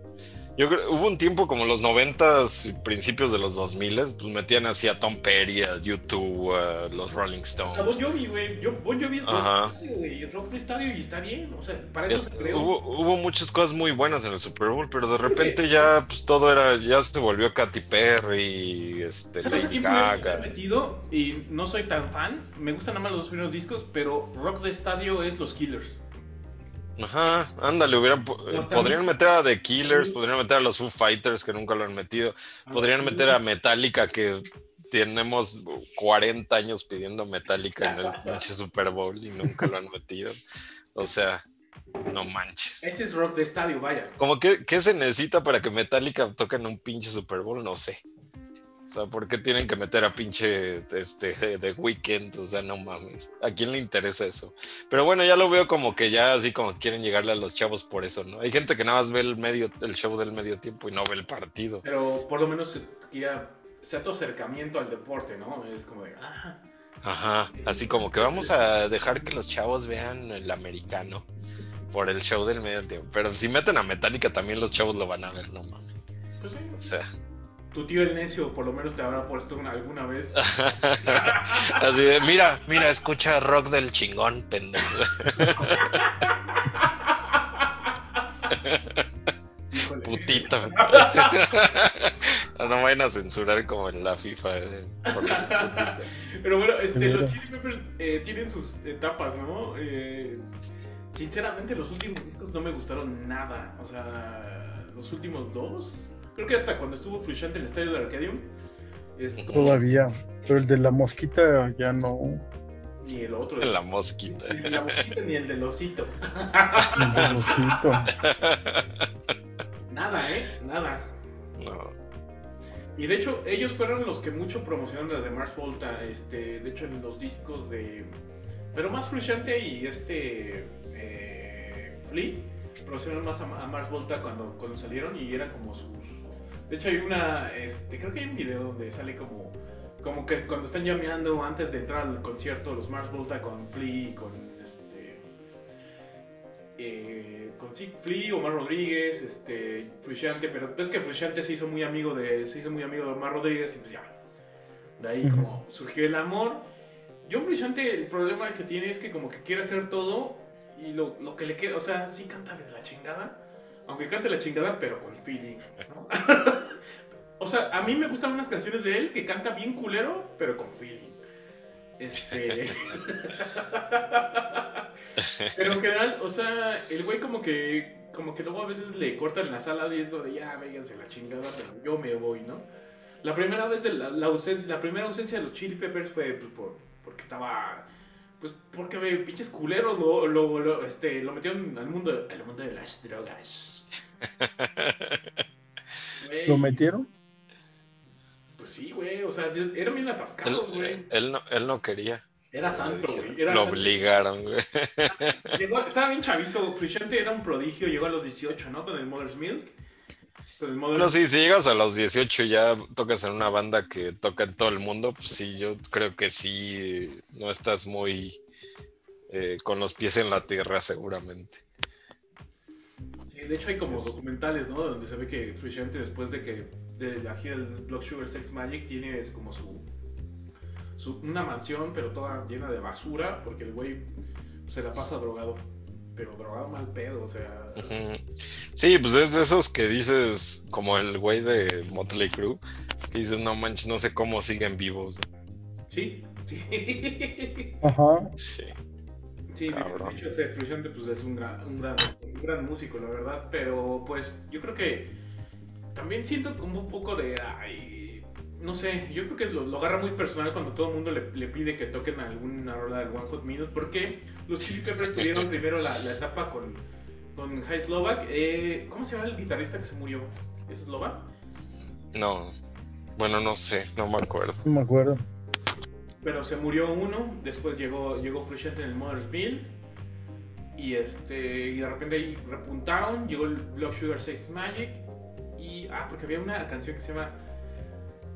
Yo creo, hubo un tiempo como los noventas y principios de los 2000 pues metían así a Tom Petty, a YouTube, a los Rolling A Bon Stones. Jovi, güey. Yo, bon Jovi es rock Ajá. rock de estadio y está bien. O sea, para eso Es- se creó. hubo, hubo muchas cosas muy buenas en el Super Bowl, pero de repente ya pues todo era, ya se volvió Katy Perry, este, ¿Sabes a Lady Gaga. metido? Y no soy tan fan. Me gustan nada más los dos primeros discos. Pero rock de estadio es los Killers. Ajá, ándale, hubieran, está podrían meter a The Killers, podrían meter a los Foo Fighters que nunca lo han metido, Ah, podrían meter a Metallica que tenemos 40 años pidiendo Metallica en el pinche Super Bowl y nunca lo han metido. O sea, no manches. Ese es rock de estadio, vaya. Como que, ¿qué se necesita para que Metallica toque en un pinche Super Bowl? No sé. Sea, ¿por qué tienen que meter a pinche este de Weekend? O sea, no mames. ¿A quién le interesa eso? Pero bueno, ya lo veo como que ya así como quieren llegarle a los chavos por eso, ¿no? Hay gente que nada más ve el medio, el show del medio tiempo y no ve el partido. Pero por lo menos que ya sea tu acercamiento al deporte, ¿no? Es como de. Ah, Ajá. Así como que vamos a dejar que los chavos vean el americano por el show del medio tiempo. Pero si meten a Metallica también los chavos lo van a ver, no mames. pues sí. O sea. Tu tío el necio por lo menos te habrá puesto una- alguna vez. Así de, mira, mira, escucha rock del chingón, pendejo. Putito. No vayan a censurar como en la FIFA eh, por ese putito. Pero bueno, este, los. Chili Peppers eh, tienen sus etapas, ¿no? Eh, sinceramente, los últimos discos no me gustaron nada. O sea, los últimos dos. Creo que hasta cuando estuvo Frusciante en el estadio de Arcadium. Es como- Todavía. Pero el de la mosquita ya no. Ni el otro. La mosquita. Ni la mosquita ni el del osito. El de Rosito. Nada, ¿eh? Nada. No. Y de hecho, ellos fueron los que mucho promocionaron la de Mars Volta. Este, de hecho, en los discos de. Pero más Frusciante y este. Eh, Flea promocionaron más a, a Mars Volta cuando, cuando salieron y eran como sus. De hecho, hay una. Este, creo que hay un video donde sale como. Como que cuando están llameando antes de entrar al concierto, los Mars Volta con Flea con este. Eh, con sí, Flea, Omar Rodríguez, este, Frusciante, pero es que Frusciante se hizo muy amigo de, se hizo muy amigo de Omar Rodríguez y pues ya, de ahí como surgió el amor. John Frusciante el problema que tiene es que como que quiere hacer todo y lo, lo que le queda, o sea, sí canta de la chingada, aunque cante la chingada pero con feeling, ¿no? o sea, a mí me gustan unas canciones de él que canta bien culero pero con feeling. Este... Pero en general, o sea, el güey como que como que luego a veces le cortan las alas y es como de ya, vénganse la chingada, pero yo me voy, ¿no? La primera vez de la, la ausencia, la primera ausencia de los Chili Peppers fue pues, por, porque estaba pues porque pinches culeros lo, lo, lo, este, lo metieron al mundo al mundo de las drogas. ¿Lo metieron? Pues sí, güey, o sea, sí, eran bien Él, atascados, güey. él no, él no quería. Era santo, güey. Era Lo santo. obligaron, güey. Llegó- estaba bien chavito, Frusciante era un prodigio, llegó a los 18, ¿no? Con el Mother's Milk. Con el Mother's Bueno, sí, si llegas a los 18 y ya tocas en una banda que toca en todo el mundo, pues sí, yo creo que sí, no estás muy eh, con los pies en la tierra seguramente. Sí, de hecho hay como es. documentales, ¿no? Donde se ve que Frusciante después de que de la gira del Blood Sugar Sex Magic tiene es como su, su una mansión pero toda llena de basura porque el güey se la pasa drogado, pero drogado mal pedo, o sea. Sí, pues es de esos que dices, como el güey de Motley Crue, que dices, no manches, no sé cómo siguen vivos. sí, sí. Ajá. Sí. Sí, de- Cabrón. de hecho este Frusciante pues es un gran, un, gran, un gran músico, la verdad, pero pues yo creo que también siento como un poco de, ay, no sé, yo creo que lo, lo agarra muy personal cuando todo el mundo le, le pide que toquen alguna rola del One Hot Minute, porque los Chili Peppers tuvieron primero la, la etapa con, con High Slovak, eh, ¿cómo se llama el guitarrista que se murió? ¿Es Slovak? No. Bueno, no sé, no me acuerdo. No me acuerdo. Pero se murió uno, después llegó, llegó Frusciante en el Mother's Milk. Y este. Y de repente ahí repuntaron. Llegó el Blood Sugar Sex Magic. Y. Ah, porque había una canción que se llama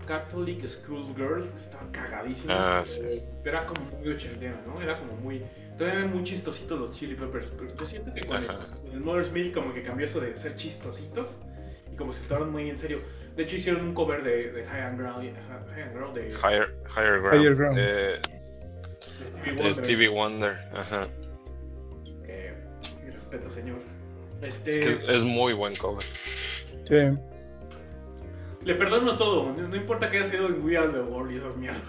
Catholic School Girl. Que estaba cagadísima. Ah, pero, sí. pero era como muy ochentera, ¿no? Era como muy. Todavía eran muy chistositos los Chili Peppers. Pero yo siento que con el, Ajá. con el Mother's Milk como que cambió eso de ser chistositos. Y como se tomaron muy en serio. De hecho hicieron un cover de, de High and Ground, High and Ground de, Higher, higher Ground. Higher Ground. de- de Stevie de Wonder. Stevie Wonder. Ajá. Que, mi respeto, señor. Este, Que es, es muy buen cover. Sí. le perdono todo, no, no importa que haya sido en We Are the World y esas mierdas.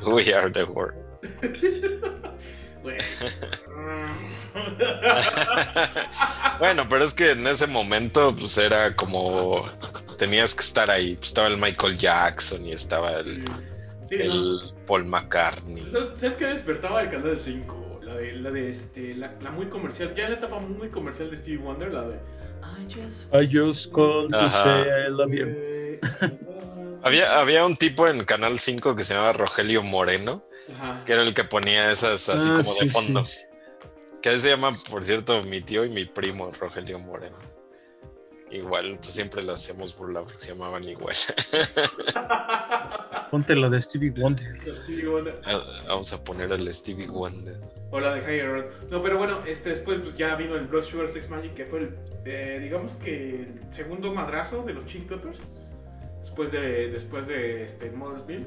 We are the world. Güey. bueno, pero es que en ese momento, pues era como. Tenías que estar ahí. Pues, estaba el Michael Jackson y estaba el, Sí, no. el Paul McCartney. ¿Sabes, ¿Sabes qué despertaba el canal 5? La de, la de este, la, la muy comercial, ya la etapa muy comercial de Stevie Wonder, la de I just I just called to say I love you. Había, había un tipo en Canal 5 que se llamaba Rogelio Moreno, Ajá. que era el que ponía esas así Ah, como sí, de fondo. sí. Que se llama, por cierto, mi tío y mi primo, Rogelio Moreno. Igual, entonces siempre las hacíamos burla porque se llamaban igual. Ponte la de Stevie Wonder. Stevie Wonder. Ah, Vamos a poner el Stevie Wonder. O la de Higher. No, pero bueno, este, después pues, ya vino el Blood Sugar Sex Magic, que fue el, eh, digamos que el segundo madrazo de los Chili Peppers. Después de, después de este, Mother's Milk.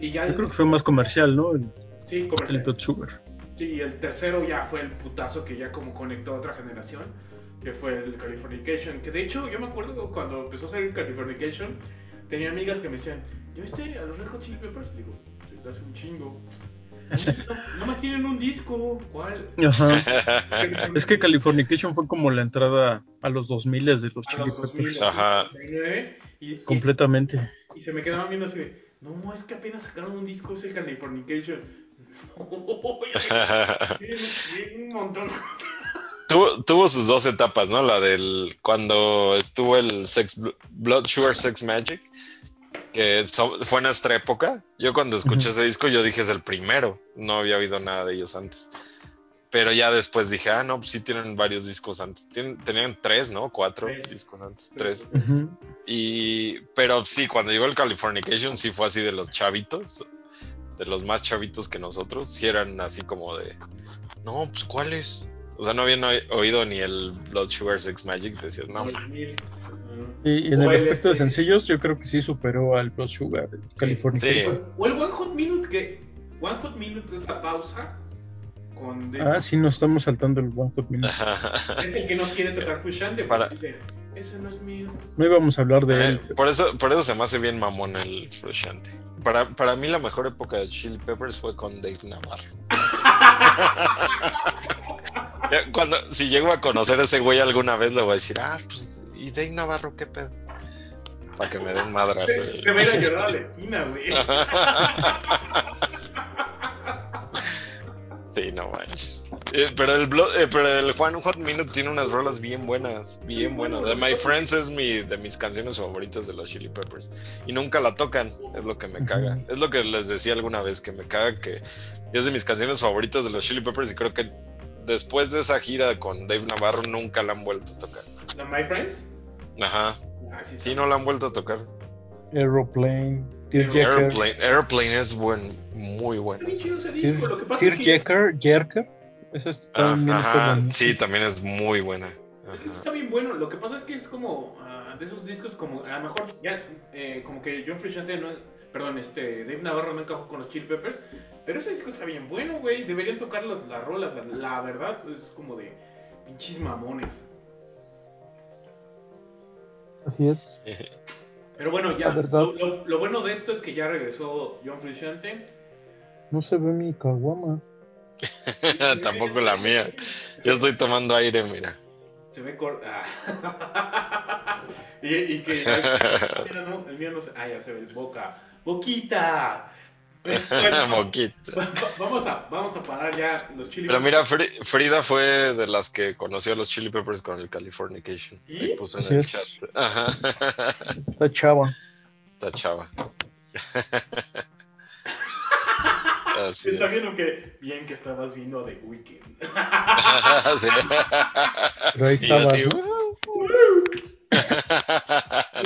Y ya Yo el, creo que fue más comercial, ¿no? El, sí, comercial. el Blood Sugar. Sí, y el tercero ya fue el putazo que ya como conectó a otra generación, que fue el Californication. Que de hecho, yo me acuerdo cuando empezó a salir Californication, tenía amigas que me decían, ¿ya viste a los Red Hot Chili Peppers? Digo, desde hace un chingo. No, nomás tienen un disco, ¿cuál? Ajá. Es que Californication fue como la entrada a los 2000 de los A Chili los 2000, Peppers. Ajá. 99, y, y, Completamente. y se me quedaban viendo así de, no, es que apenas sacaron un disco, es el Californication. No, un montón. tuvo, tuvo sus dos etapas, ¿no? La del cuando estuvo el Sex Bl- Blood Sugar Sex Magic, que so- fue en nuestra época. Yo cuando escuché ese disco yo dije es el primero, no había oído nada de ellos antes. Pero ya después dije, ah, no, pues sí tienen varios discos antes. Tienen- tenían tres, ¿no? Cuatro Tres. discos antes, tres. Y, pero sí, cuando llegó el Californication, sí fue así de los chavitos, de los más chavitos que nosotros, sí eran así como de, no, pues ¿cuáles? O sea, no habían oído ni el Blood Sugar Sex Magic, decías, no, ma". 2000. Y, y en O el el aspecto de sencillos, yo creo que sí superó al Blood Sugar, el Californication. Sí. O el One Hot Minute, que One Hot Minute es la pausa con. Ah, sí, nos estamos saltando el One Hot Minute. Es el que no quiere tocar Fushante. Para- Dice, ese no es mío. No íbamos a hablar de Eh, él. por eso, por eso se me hace bien mamón el Frusciante. Para, para mí la mejor época de Chili Peppers fue con Dave Navarro. Cuando, si llego a conocer a ese güey alguna vez, le voy a decir, ah, pues, ¿y Dave Navarro qué pedo? Para que me den se va a ir a llorar a la esquina, güey. Sí, no manches. Eh, pero, el Blo- eh, pero el Juan Hot Minute tiene unas rolas bien buenas, bien buenas. The My Friends es mi, de mis canciones favoritas de los Chili Peppers. Y nunca la tocan, es lo que me caga. Es lo que les decía alguna vez, que me caga que es de mis canciones favoritas de los Chili Peppers y creo que después de esa gira con Dave Navarro nunca la han vuelto a tocar. ¿La My Friends? Ajá, Ah, sí, sí, no la han vuelto a tocar. Aeroplane, Tearjerker. Airplane, Airplane es buen, muy Está buena. bien chido ese disco. Lo que pasa es que Tearjerker, Jerker. Esa es- Ah, también está ajá, buenísima. sí, también es muy buena. Ajá. Está bien bueno, lo que pasa es que es como ah, de esos discos como a lo mejor ya eh, como que John Frusciante no, perdón, este Dave Navarro no encajó con los Chili Peppers, pero ese disco está bien bueno, güey, deberían tocar las, las rolas, la, la verdad es como de pinches mamones. Así es. Pero bueno, ya lo, lo- lo bueno de esto es que ya regresó John Frusciante. No se ve mi caguama. Tampoco la mía. Yo estoy tomando aire, mira. Se ve cor... ah. y, y que... El mío no se... Ah, ya se ve boca. ¡Boquita! Bueno, Moquito. va- vamos, a, vamos a parar ya los chili Pero mira, Fri- Frida fue de las que conoció a los Chili Peppers con el Californication. Ahí puso en Así el es. chat. Ajá. Está chava. Esta chava. Así Está es. viendo que bien que estabas viendo The Weeknd. Sí. Pero ahí Y yo estaba. así,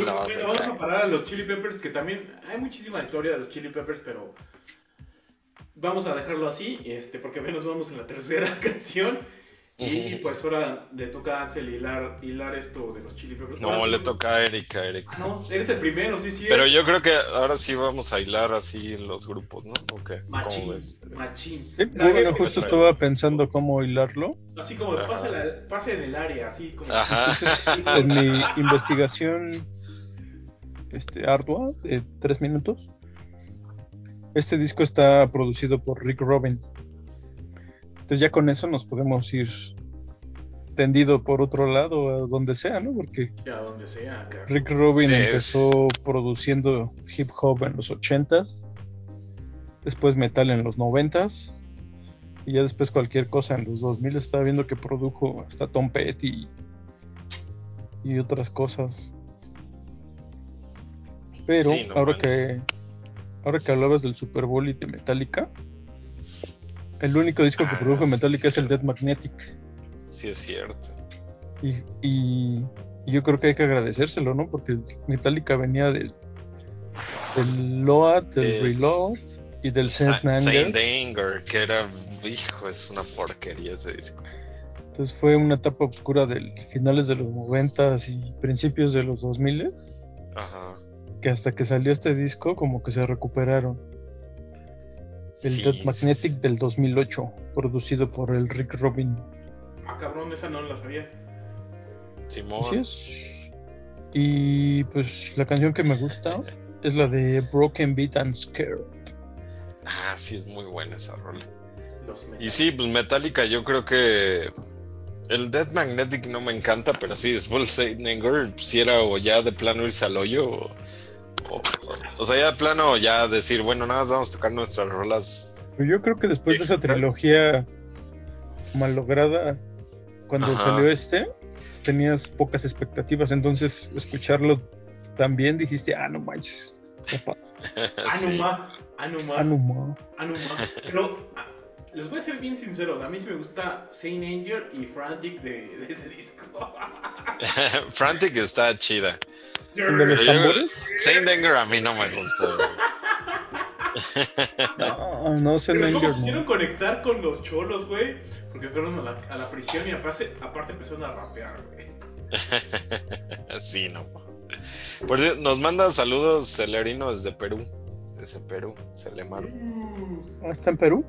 vamos a parar a los Chili Peppers, que también hay muchísima historia de los Chili Peppers, pero vamos a dejarlo así, este, porque apenas vamos en la tercera canción. Y pues ahora le toca a Ansel hilar, hilar esto de los Chili Peppers. No, Ahora le toca a Erika, Ah, Erika. no, eres el primero, sí, sí. Pero yo creo que ahora sí vamos a hilar así los grupos, ¿no? ¿O qué? ¿Cómo Machín, ves? machín. Sí, bueno, justo estaba pensando cómo hilarlo. Así como pase, la- pase en el área, así como. Ajá. En mi investigación este, ardua de tres minutos, este disco está producido por Rick Rubin. Entonces ya con eso nos podemos ir tendido por otro lado, a donde sea, ¿no? Porque Ya donde sea, acá. Rick Rubin Sí, es- empezó produciendo hip hop en los 80s, después metal en los 90s, y ya después cualquier cosa en los 2000 estaba viendo que produjo hasta Tom Petty y otras cosas. Pero Sí, no ahora que ahora que hablabas del Super Bowl y de Metallica, el único disco que Ah, produjo Metallica es el. Dead Magnetic. Sí, es cierto. Y, y- y yo creo que hay que agradecérselo, ¿no? Porque Metallica venía del, del Load, del Eh, Reload y del Sa- Saint Saint Anger. Anger, que era, hijo, es una porquería ese disco. Entonces fue una etapa oscura del finales de los 90 y principios de los 2000 Ajá. Que hasta que salió este disco como que se recuperaron. El Sí, Dead sí, Magnetic sí. del 2008, producido por el Rick Rubin. Ah, cabrón, esa no la sabía. Simón. Así es. Y pues la canción que me gusta es la de Broken Beat and Scared. Ah, sí, es muy buena esa rola. Y sí, pues Metallica, yo creo que el Dead Magnetic no me encanta, pero sí, después el Saint Anger, si era o ya de plano irse al hoyo, o, o, o sea, ya de plano ya decir, bueno, nada más vamos a tocar nuestras rolas. Pero yo creo que después de esa trilogía malograda, cuando Ajá. salió este, tenías pocas expectativas, entonces escucharlo también dijiste, ah, no manches, papá, Sí. Anuma, Anuma, ah, no ma". Anuma. Pero ah, les voy a ser bien sinceros, a mí sí me gusta Saint Anger y Frantic de, de ese disco. Frantic está chida. ¿El de los tambores? Saint Anger a mí no me gusta. No, no sé, Pero Anger, ¿cómo no. quisieron conectar con los cholos, güey? Porque fueron a la, a la prisión y aparte, aparte empezaron a rapear, güey. Sí, no. Por cierto, nos manda saludos Celerino desde Perú. Desde Perú, Celemán. Ah, ¿Está en Perú?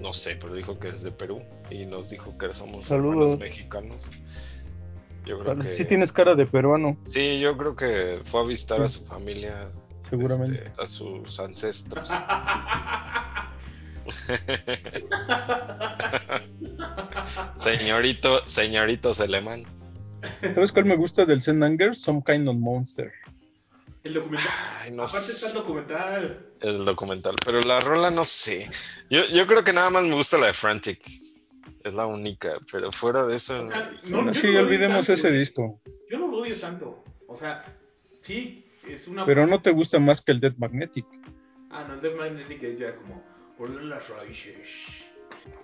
No sé, pero dijo que desde Perú y nos dijo que somos Saludos. hermanos mexicanos. Yo creo que Sí tienes cara de peruano, sí, yo creo que fue a visitar a su familia, seguramente. este, a sus ancestros. señorito, señorito Celemán. ¿Sabes cuál me gusta del Zen Anger? Some Kind of Monster. El documental. Ay, no aparte está el sé. documental. El documental, pero la rola no sé. Yo, yo creo que nada más me gusta la de Frantic. Es la única, pero fuera de eso. Ah, no, sí, no lo odio olvidemos tanto, ese disco. Yo no lo odio tanto. O sea, sí, es una. Pero no te gusta más que el Dead Magnetic. Ah, no, el Death Magnetic es ya como. Volver las raíces.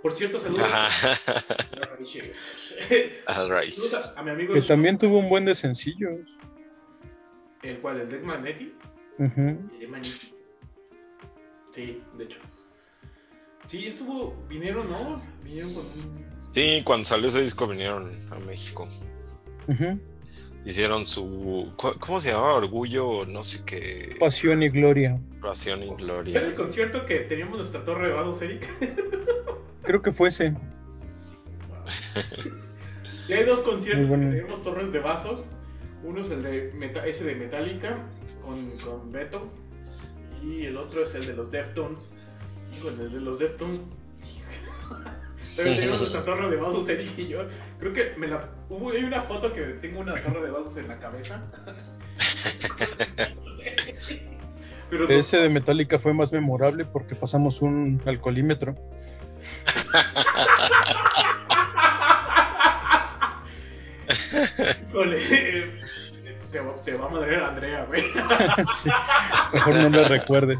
Por cierto, saludos Ajá. a las raíces. Mi amigo. Que también tuvo un buen de sencillos. ¿El cual? ¿El Death Magnetic? El Death Magnetic. Sí, de hecho. Sí, estuvo. Vinieron, ¿no? Vinieron con un. Sí, cuando salió ese disco vinieron a México. Ujú. Hicieron su. ¿Cómo se llamaba? Orgullo, no sé qué. Pasión y gloria. Pasión y ¿Era gloria. el concierto que teníamos nuestra torre de vasos, Eric? Creo que fue ese. Y hay dos conciertos bueno. que tenemos torres de vasos. Uno es el de Meta- ese de Metallica con, con Beto. Y el otro es el de los Deftones. Híjole, el de los Deftones. También tenemos nuestra torre de vasos, Eric y yo. Creo que me la. Hubo, hay una foto que tengo una torre de vasos en la cabeza. Pero no- Ese de Metallica fue más memorable porque pasamos un alcoholímetro. híjole, te, va- te va a madrear Andrea, güey. Sí, Mejor no lo recuerdes.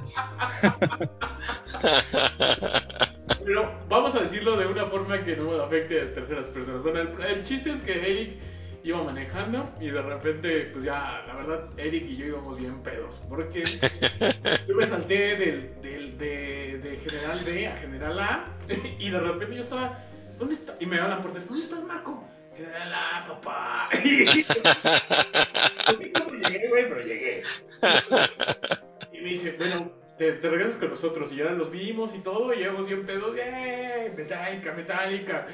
Pero vamos a decirlo de una forma que no afecte a terceras personas. Bueno, el, el chiste es que Eric iba manejando y de repente, pues ya, la verdad, Eric y yo íbamos bien pedos. Porque yo me salté del, del- de, de General B a General A y de repente yo estaba, ¿dónde está? Y me hablan por teléfono, ¿dónde estás, Marco? General A, papá. Y, no sé cómo llegué, güey, pero llegué. Y me dice, bueno, te, te regresas con nosotros. Y ya los vimos y todo, y llevamos bien pedos. ¡Eh! Metálica, metálica.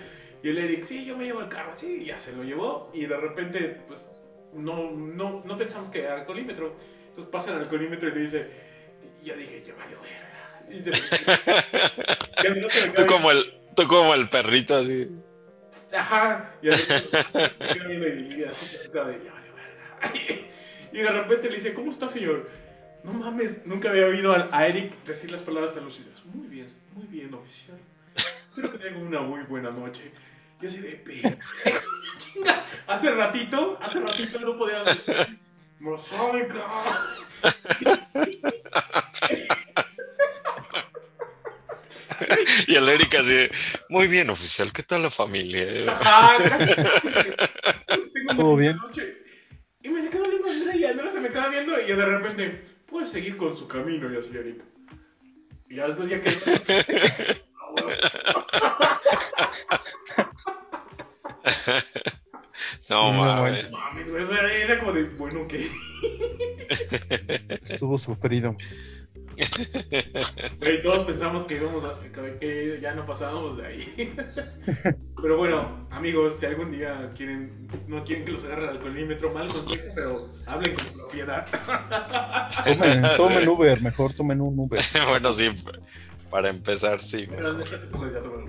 Y el Eric, sí, yo me llevo el carro, sí, ya se lo llevó. Y de repente, pues, no, no, no pensamos que era alcoholímetro. Entonces pasan al alcoholímetro y le dice, y ya dije, ya valió verga. Y se y me Tú como el, tú como el perrito así. Ajá. Y así, y de, repente le dice, ¿cómo está, señor? No mames, nunca había oído a, Eric decir las palabras tan lúcidas. Muy bien, muy bien, oficial. Espero que tenga una muy buena noche. Y así de. Chinga, hace ratito, hace ratito no podía decir, mosaica. Y el Eric así. de, Muy bien, oficial. ¿Qué tal la familia? Ajá, una ¿Todo bien? noche. Y me quedo viendo a Andrea y Andrea se me queda viendo y de repente, puede seguir con su camino y así, Eric. Y ya después ya quedó. Ah. No No, mames. Mames, era como de, bueno, ¿qué? Estuvo sufrido. Güey, todos pensamos que íbamos a, que- ya no pasábamos de ahí. Pero bueno, amigos, si algún día quieren, no quieren que los agarre el alcoholímetro, mal consejo, pero hablen con propiedad. Tomen, tomen Uber, mejor tomen un Uber. bueno, sí. Para empezar, sí. Pero en estas épocas ya Uber.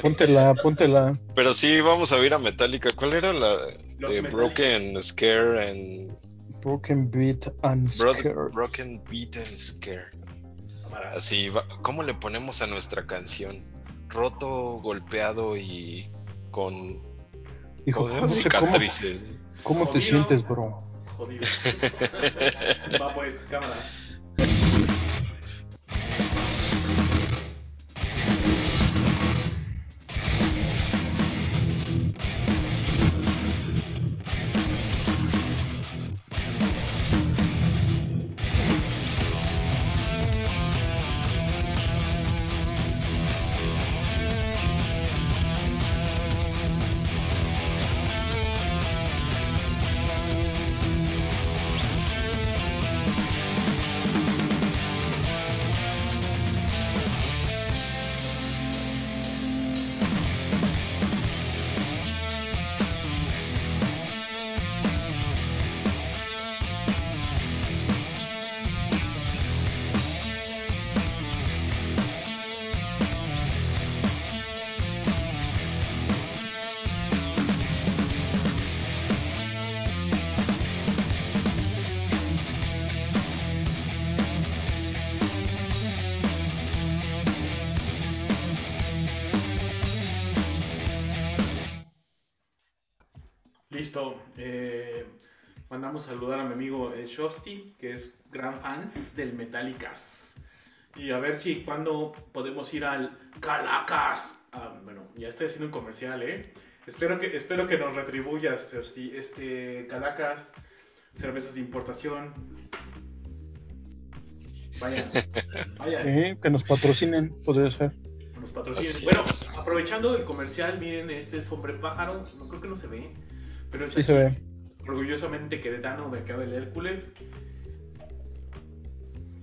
Póntela, póntela. Pero sí, vamos a ver a Metallica. ¿Cuál era la Los de Metallica. Broken Scare and Broken Beat and Bro- Scared. Broken Beat and Scare? Así, va- ¿cómo le ponemos a nuestra canción? Roto, golpeado y con, Hijo, con ¿cómo, te, cómo, cicatrices. cómo te sientes, bro? Jodido. Va pues, cámara. Listo. Eh, mandamos saludar a mi amigo eh, Shosti, que es gran fans del Metallicas. Y a ver si cuando podemos ir al Calacas. Ah, bueno, ya estoy haciendo un comercial, ¿eh? Espero que, espero que nos retribuyas, Shosti. Este, Calacas, cervezas de importación. Vaya, vaya. Eh, que nos patrocinen, podría ser. Nos patrocinen. Así Bueno, es. aprovechando el comercial, miren, este es hombre pájaro, no creo que no se ve, pero es Sí se ve. orgullosamente queretano de acá del Hércules.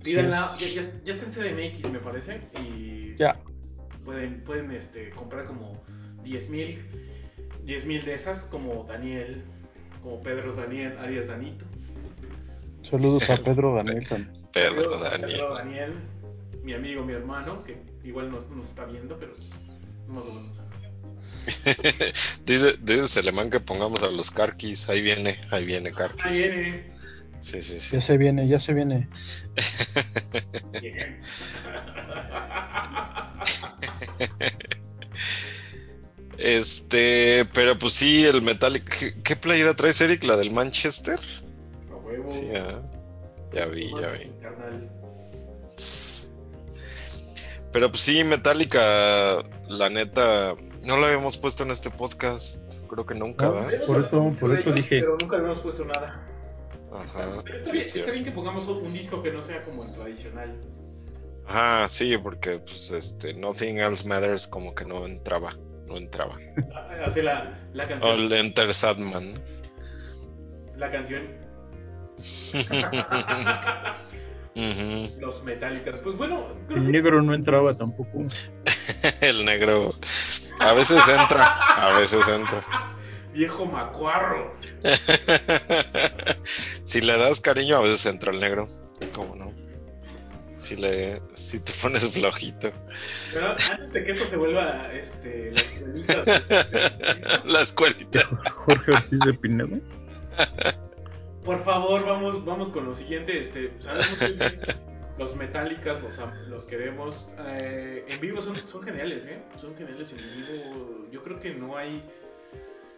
Pídanla, ya, ya, ya está en CDMX me parece, y Ya. pueden, pueden este, comprar como 10 mil 10 mil de esas, como Daniel, como Pedro Daniel Arias Danito. Saludos a Pedro Daniel también. Pedro Pedro Daniel. Daniel, mi amigo, mi hermano, que igual no nos está viendo, pero no lo vamos a dice, dice Selemán que pongamos a los Carquis. Ahí viene, ahí viene Carquis. Ahí viene. Sí, sí, sí. Ya se viene, ya se viene. Este, pero pues sí, el Metallic. ¿Qué, qué playera traes, Eric? ¿La del Manchester? A huevo. Sí, ah, ya vi, ya vi. Pero pues sí, Metallica, la neta, no la habíamos puesto en este podcast. Creo que nunca, No. Hemos Por mucho por ellos, dije. Pero nunca le hemos puesto nada. Ajá, Pero está, sí, bien, es está bien que pongamos un disco que no sea como el tradicional. Ajá, sí, porque pues este, Nothing Else Matters como que no entraba, no entraba. Ah, Hace la, la O canción. el Enter Sadman. La canción. Ujú. Los Metallicas. Pues bueno, creo El que negro no entraba tampoco. El negro. A veces entra, a veces entra. viejo macuarro. si le das cariño, a veces entra el negro. ¿Cómo no? Si le, si te pones flojito. Pero antes de que esto se vuelva este, la escuelita La escuelita. Jorge Ortiz de Pinedo. Por favor, vamos, vamos con lo siguiente. Este, sabemos que los Metallicas los, los queremos. Eh, en vivo son, son geniales, ¿eh? Son geniales en vivo. Yo creo que no hay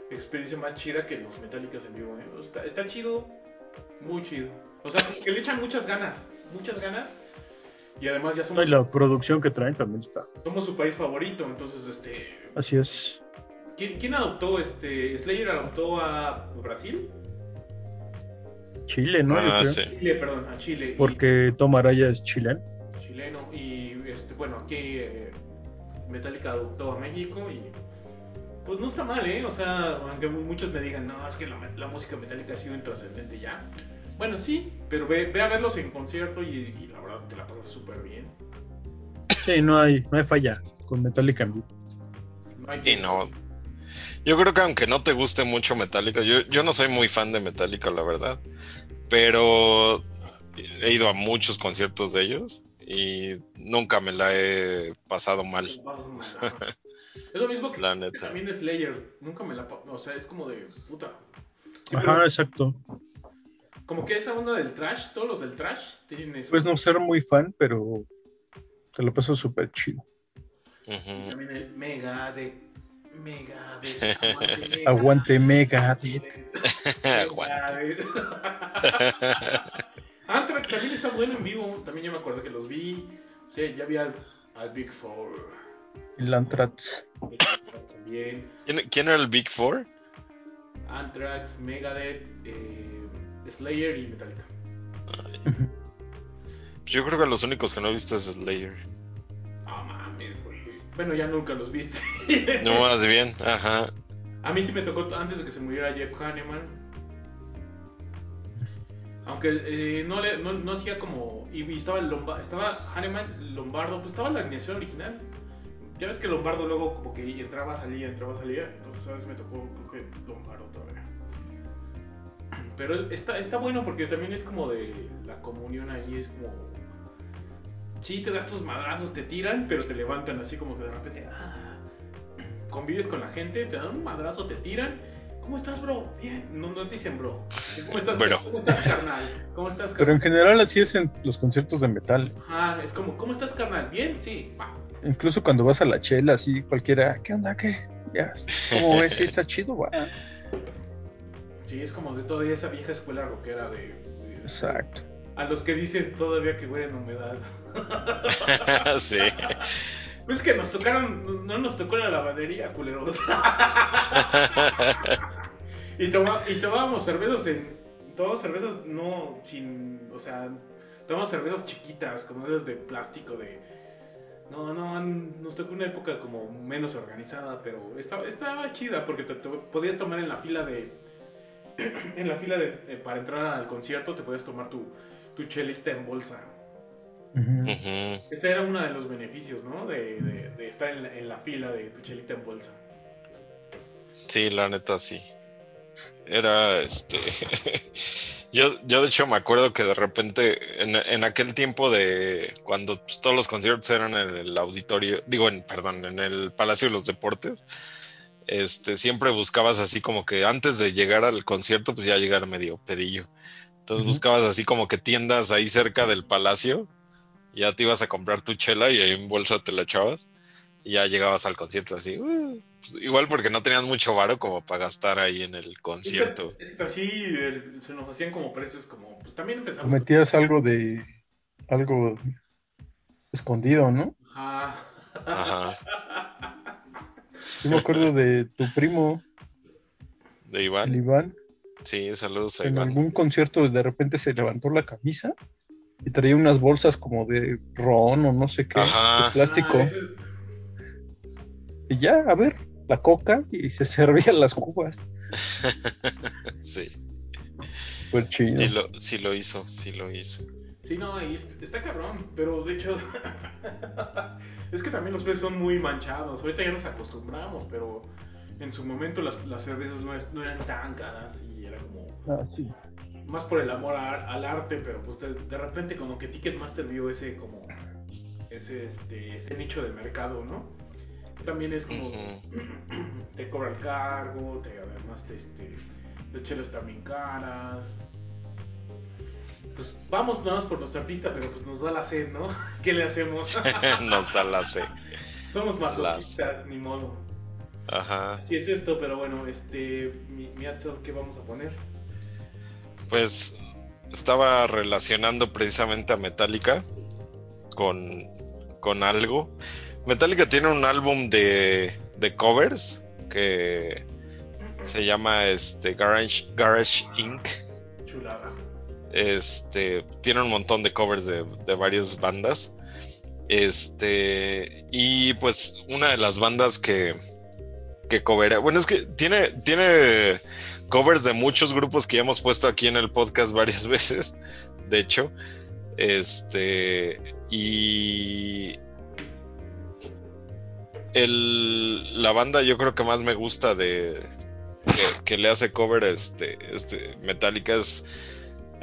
experiencia más chida que los Metallicas en vivo, ¿eh? Está, está chido, muy chido. O sea, que le echan muchas ganas, muchas ganas. Y además ya somos, y la producción que traen también está. somos su país favorito, entonces, este... Así es. ¿Quién, quién adoptó este? Slayer adoptó a Brasil? Chile, ¿no? Yo Ah, creo. sí. Chile, perdón, a Chile. y- Porque Tom Araya es chileno. chileno y este bueno aquí eh, Metallica adoptó a México y pues no está mal eh o sea aunque mu- muchos me digan no es que la, la música metálica ha sido intrascendente ya bueno sí pero ve, ve a verlos en concierto y, y la verdad te la pasas súper bien Sí, no hay, no hay falla con Metallica en vivo. no hay Y que- no. Yo creo que aunque no te guste mucho Metallica, yo, yo no soy muy fan de Metallica, la verdad. Pero he ido a muchos conciertos de ellos y nunca me la he pasado mal, es lo mismo que la neta. también Slayer nunca me la o sea es como de puta Sí, Ajá, pero exacto. como que esa onda del trash todos los del trash tienen eso Pues no ser muy fan, pero te lo paso súper chido. También el Megadeth. Megadeth. Aguante Aguante Megadeth. Aguante. Anthrax también está bueno en vivo. También yo me acuerdo que los vi. O sea, ya vi al, al Big Four. El Anthrax. También. ¿Quién, quién era el Big Four? Anthrax, Megadeth, eh, Slayer y Metallica. Yo creo que los únicos que no he visto es Slayer. Ah, mames, güey. Bueno, ya nunca los viste. No más bien, ajá. A mí sí me tocó antes de que se muriera Jeff Hanneman. Aunque eh, no, le, no, no hacía como. Y, y estaba el Lomba- estaba Hanneman, Lombardo, pues estaba la alineación original. Ya ves que Lombardo luego como que entraba, salía, entraba, salía. Entonces, ¿sabes? Me tocó, creo que Lombardo todavía. Pero es- está, está bueno porque también es como de la comunión ahí, es como. Sí, te das tus madrazos, te tiran, pero te levantan así como que de repente. ah, convives con la gente, te dan un madrazo, te tiran. ¿Cómo estás, bro? Bien. No, no te dicen, bro. ¿Cómo estás, Bro. ¿Cómo estás, carnal? ¿Cómo estás, Pero carnal? en general así es en los conciertos de metal. Ah, es como, ¿cómo estás, carnal? ¿Bien? Sí. Va. Incluso cuando vas a la chela, así cualquiera, ¿qué onda? ¿Qué? Ya, ¿cómo ves? Sí, está chido, va. Sí, es como de toda esa vieja escuela rockera de... de- Exacto. A los que dicen todavía que huelen a humedad. sí. Pues que nos tocaron, no nos tocó la lavandería, culeros. y, toma, y tomábamos cervezas en... Tomábamos cervezas no sin... O sea, tomábamos cervezas chiquitas, como esas de plástico, de... No, no, nos, tocó una época como menos organizada, pero estaba, estaba chida porque te, te podías tomar en la fila de. en la fila de, eh, para entrar al concierto, te podías tomar tu, tu chelita en bolsa. Ujú. Ese era uno de los beneficios, ¿no? De, de- de estar en la, en la fila de tu chelita en bolsa. Sí, la neta sí. Era este. yo, yo de hecho me acuerdo que de repente, en, en aquel tiempo de cuando pues, todos los conciertos eran en el auditorio, digo, en, perdón, en el Palacio de los Deportes, este, siempre buscabas así como que antes de llegar al concierto, pues ya llegar medio pedillo. Entonces buscabas así como que tiendas ahí cerca del palacio, ya te ibas a comprar tu chela y ahí en bolsa te la echabas. Y ya llegabas al concierto así, "Uh", pues, igual porque no tenías mucho varo como para gastar ahí en el concierto. Es que, es que así el- se nos hacían como precios, como. Pues también empezamos. metías algo de. algo escondido, ¿no? Ajá. Ajá, Yo me acuerdo de tu primo, de el Iván. Iván, Sí, saludos a en Iván. algún concierto de repente se levantó la camisa y traía unas bolsas como de ron o no sé qué, Ajá. de plástico. Ah, Y ya, a ver, la coca y se servían las cubas. Sí, Fue chido. sí lo, sí lo hizo, sí lo hizo. Sí, no, y está cabrón, pero de hecho es que también los peces son muy manchados. Ahorita ya nos acostumbramos, pero en su momento las, las cervezas no, es- no eran tan caras y era como Ah, sí. Más por el amor a- al arte, pero pues de, de repente como que Ticketmaster vio ese como ese este, ese nicho de mercado, ¿no? También es como te cobra el cargo, te además te, este, chelas también caras. Pues vamos nada más por nuestro artista, pero pues nos da la sed, ¿no? ¿Qué le hacemos? Nos da la C. Somos masoquistas, ni modo. Ajá. Así es esto, pero bueno, este, mi, mi Axel, ¿qué vamos a poner? Pues estaba relacionando precisamente a Metallica con, con algo. Metallica tiene un álbum de, de covers que se llama este Garage, Garage Inc. Chulada. Este tiene un montón de covers de, de varias bandas. Este, y pues una de las bandas que, que covera, bueno, es que tiene, tiene covers de muchos grupos que ya hemos puesto aquí en el podcast varias veces, de hecho. Este, y el, la banda yo creo que más me gusta de que, que le hace cover este, este Metallica es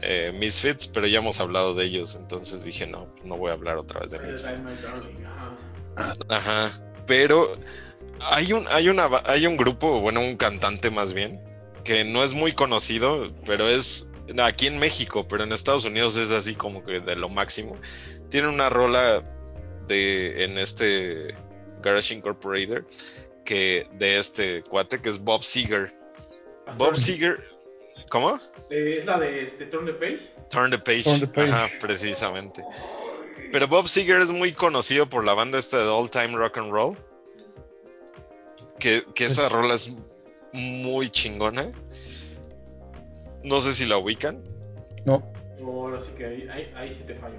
eh, Misfits, pero ya hemos hablado de ellos, entonces dije no, no voy a hablar otra vez de Misfits. Ajá. Pero hay un, hay una, hay un grupo, bueno, un cantante más bien, que no es muy conocido, pero es aquí en México, pero en Estados Unidos es así como que de lo máximo. Tiene una rola de en este Garage Incorporated que de este cuate que es Bob Seger. Bob Seger, ¿cómo? Eh, es la de este, Turn the Page. Turn the Page. Turn the Page. Ajá, precisamente. Pero Bob Seger es muy conocido por la banda esta de All Time Rock and Roll. Que, que esa rola es muy chingona. No sé si la ubican. No, Ahora sí que ahí, ahí, ahí sí te fallo.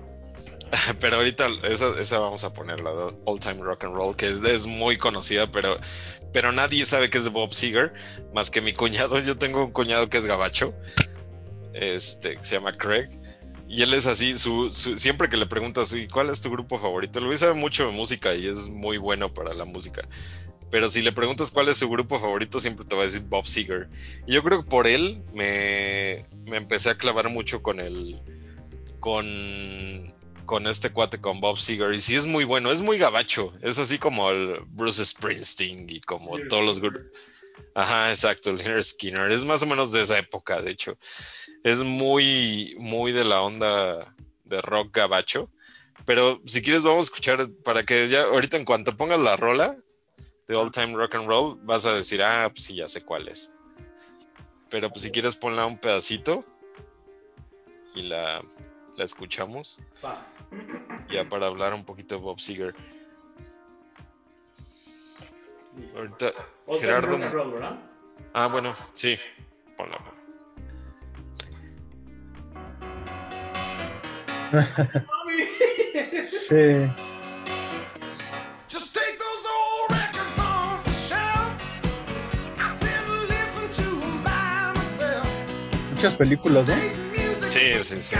Pero ahorita esa, esa vamos a poner, la de All Time Rock and Roll, que es, es muy conocida, pero, pero nadie sabe que es de Bob Seger, más que mi cuñado. Yo tengo un cuñado que es gabacho, este, que se llama Craig, y él es así, su, su- siempre que le preguntas, "¿Y ¿cuál es tu grupo favorito? Luis sabe mucho de música y es muy bueno para la música. Pero si le preguntas cuál es su grupo favorito, siempre te va a decir Bob Seger. Y yo creo que por él me, me empecé a clavar mucho con el. con. con este cuate, con Bob Seger. Y sí es muy bueno, es muy gabacho. Es así como el Bruce Springsteen y como todos los grupos. Ajá, exacto, Leonard Skinner. Es más o menos de esa época, de hecho. Es muy, muy de la onda de rock gabacho. Pero si quieres, vamos a escuchar para que ya ahorita en cuanto pongas la rola de All Time Rock and Roll, vas a decir, ah, pues sí, ya sé cuál es. Pero pues si quieres, ponla un pedacito y la, la escuchamos. Va. Ya para hablar un poquito de Bob Seger. Ahorita, All Time Gerardo. Rock and Roll, ¿verdad? Ah, bueno, sí, ponla. ¡Mami! sí. Muchas películas, ¿no? Sí, sí, sí.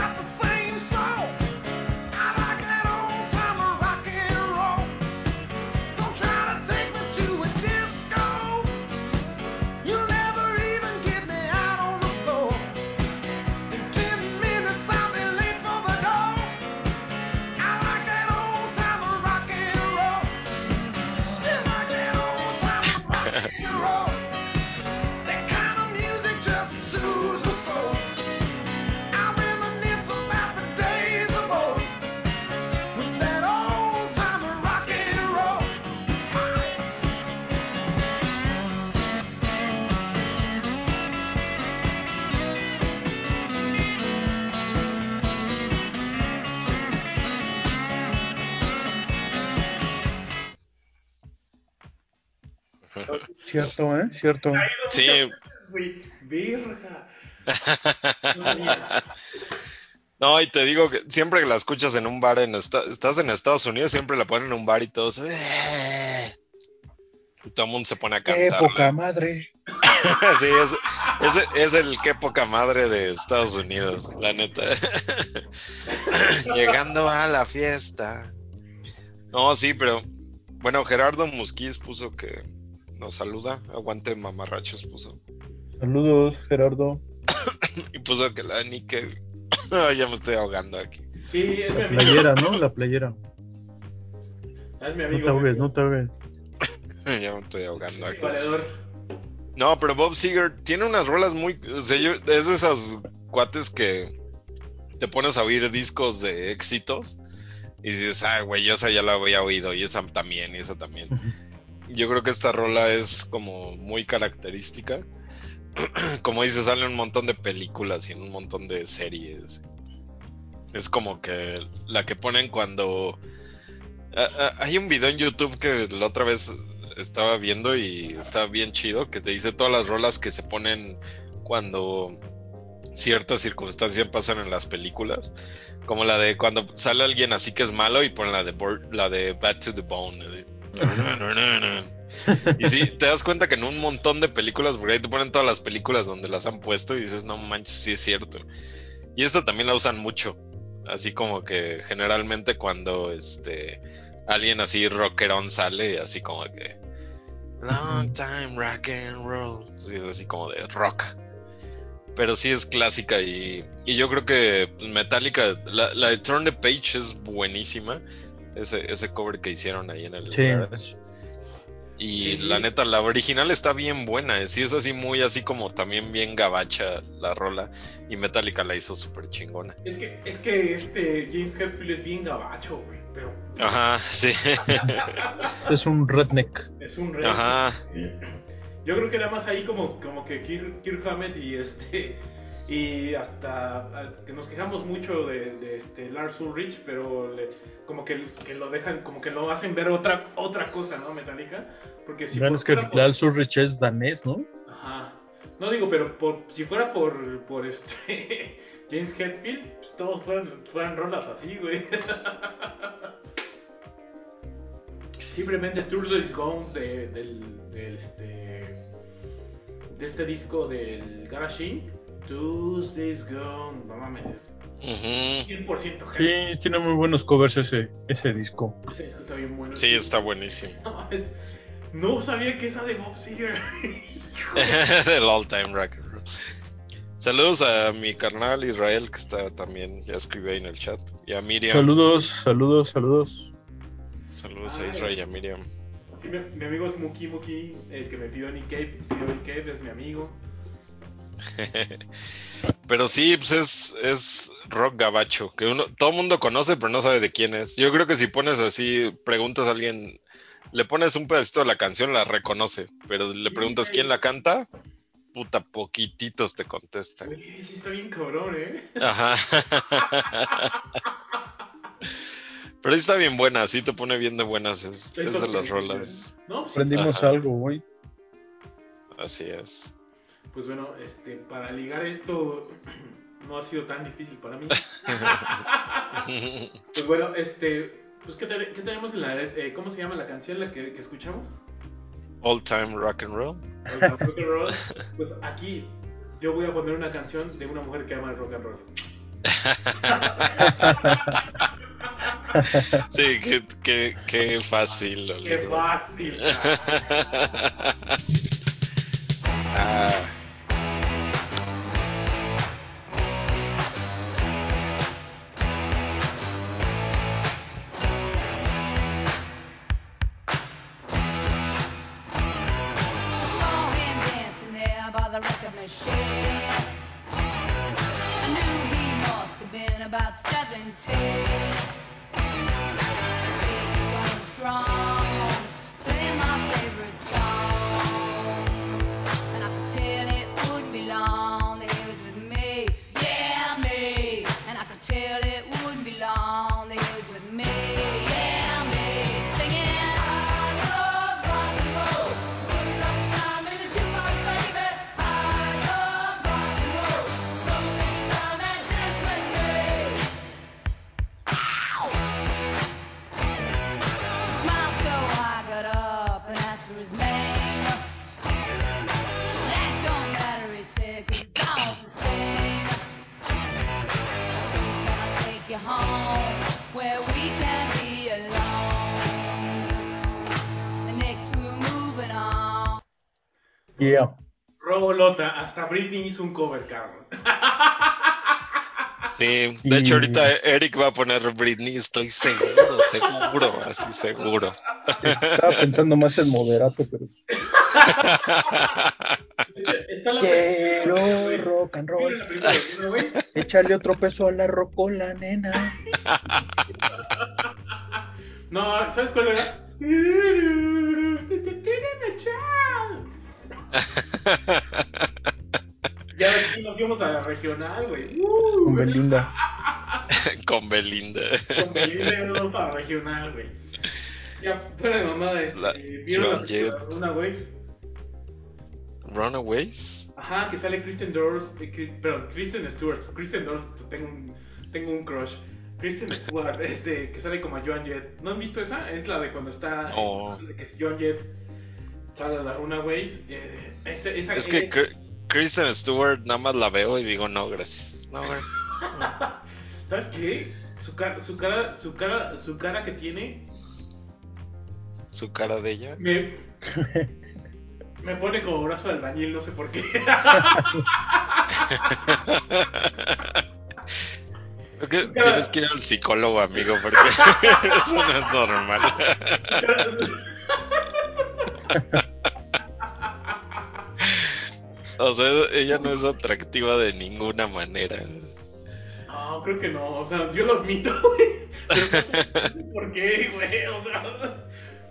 Cierto, ¿eh? Cierto. Sí. No y te digo que siempre que la escuchas en un bar, en esta- estás en Estados Unidos, siempre la ponen en un bar y todos. "Eh". Y todo el mundo se pone a ¡Qué cantar. poca madre! sí, es, es, es el qué poca madre de Estados Unidos, la neta. Llegando a la fiesta. No, sí, pero bueno, Gerardo Musquiz puso que nos saluda. Aguante mamarrachos puso. Saludos, Gerardo. Y puso que la Nickel. Ya me estoy ahogando aquí. Sí, es mi La amigo. playera, ¿no? La playera. Es mi No amigo. te ahogues, no te ahogues. ya me estoy ahogando aquí. No, pero Bob Seger tiene unas rolas muy. O sea, yo, es de esos cuates que te pones a oír discos de éxitos y dices, ah, güey, yo esa ya la había oído y esa también, y esa también. Yo creo que esta rola es como muy característica. Como dices, sale un montón de películas y en un montón de series. Es como que la que ponen cuando. Hay un video en YouTube que la otra vez estaba viendo y está bien chido, que te dice todas las rolas que se ponen cuando ciertas circunstancias pasan en las películas. Como la de cuando sale alguien así que es malo y ponen la de, la de Bad to the Bone. Y sí, te das cuenta que en un montón de películas, porque ahí te ponen todas las películas donde las han puesto y dices, no manches, sí es cierto. Y esta también la usan mucho. Así como que generalmente cuando este alguien así rockerón sale, así como que Long time rock and roll. Sí, es así como de rock. Pero sí es clásica y, y yo creo que Metallica, la, la de Turn the Page es buenísima. Ese, ese cover que hicieron ahí en el Sí. garage. Y Sí. la neta, la original está bien buena. Sí, es así muy así como también bien gabacha la rola. Y Metallica la hizo súper chingona. Es que, es que este James Hetfield es bien gabacho, güey. Pero Ajá, sí. Es un redneck. es un rey. Ajá. Yo creo que era más ahí como, como que Kirk, Kirk Hammett y este. Y hasta ah, que nos quejamos mucho de, de este Lars Ulrich, pero le- como que, que lo dejan, como que lo hacen ver otra otra cosa, ¿no? Metallica. Porque si es que por- Lal Ulrich es danés, ¿no? Ajá. No digo, pero por, si fuera por, por este James Hetfield, pues todos fueran, fueran rolas así, güey. Simplemente Tuesday's Gone de, del, del, este, de este disco del Garage. Tuesday's Gone, no mames, es Ujú. 100% Sí, tiene muy buenos covers ese, ese disco. Ese disco está bien bueno. Sí, está buenísimo. No sabía que esa de Bob Seger. Del all time roll. Saludos a mi carnal Israel, que está también, ya escribió ahí en el chat. Y a Miriam. Saludos, saludos, saludos. Saludos a. Israel y a Miriam. Mi amigo es Muki Muki, el que me pidió Nick Cave, pidió Nick Cave, es mi amigo. Pero sí, pues es, es rock gabacho, que uno, todo el mundo conoce, pero no sabe de quién es. Yo creo que si pones así, preguntas a alguien, le pones un pedacito de la canción, la reconoce, pero le preguntas quién la canta, puta, poquititos te contestan. Güey, sí está bien cabrón, ¿eh? Ajá. Pero sí está bien buena, sí te pone bien de buenas, es, es de las rolas. No, pues, Aprendimos Ajá. algo hoy. Así es. Pues bueno, este, para ligar esto no ha sido tan difícil para mí. Pues bueno, este, pues ¿qué, te- qué tenemos en la, eh, ¿cómo se llama la canción la que, que escuchamos? All time rock and roll. El rock and roll. Pues aquí yo voy a poner una canción de una mujer que ama el rock and roll. Sí, qué, qué, qué fácil. Qué fácil. Ah, hasta Britney hizo un cover, cabrón. sí, de hecho Y- ahorita Eric va a poner Britney, estoy seguro, seguro, así seguro. Estaba pensando más en moderato, pero. Está la Quiero rock and ¿Vieron roll. Échale otro peso a la rocola, nena. No, ¿sabes cuál era? Ya aquí nos íbamos a la regional, güey. Uh, Con Belinda. Con Belinda. Con Belinda ya nos vamos a la regional, güey. Ya, fuera de mamada, este, La- ¿vieron la Runaways? Runaways. Ajá, que sale Kristen Dunst, eh, perdón, Kristen Stewart. Kristen Dunst, tengo un, tengo un crush. Kristen Stewart, este, que sale como a Joan Jett. ¿No han visto esa? Es la de cuando está, No. eh, que es Joan Jett sale a la Runaways. Eh, esa, esa, Es que es- Kristen Stewart nada más la veo y digo no, gracias. No, gracias. ¿Sabes qué? Su cara, su cara, su cara, su cara que tiene Su cara de ella. me, me pone como brazo de albañil, no sé por qué. Que tienes que ir al psicólogo, amigo, porque eso no es normal. O sea, ella no es atractiva de ninguna manera. No, creo que no. O sea, yo lo admito, güey. Pero no sé por qué, güey. O sea.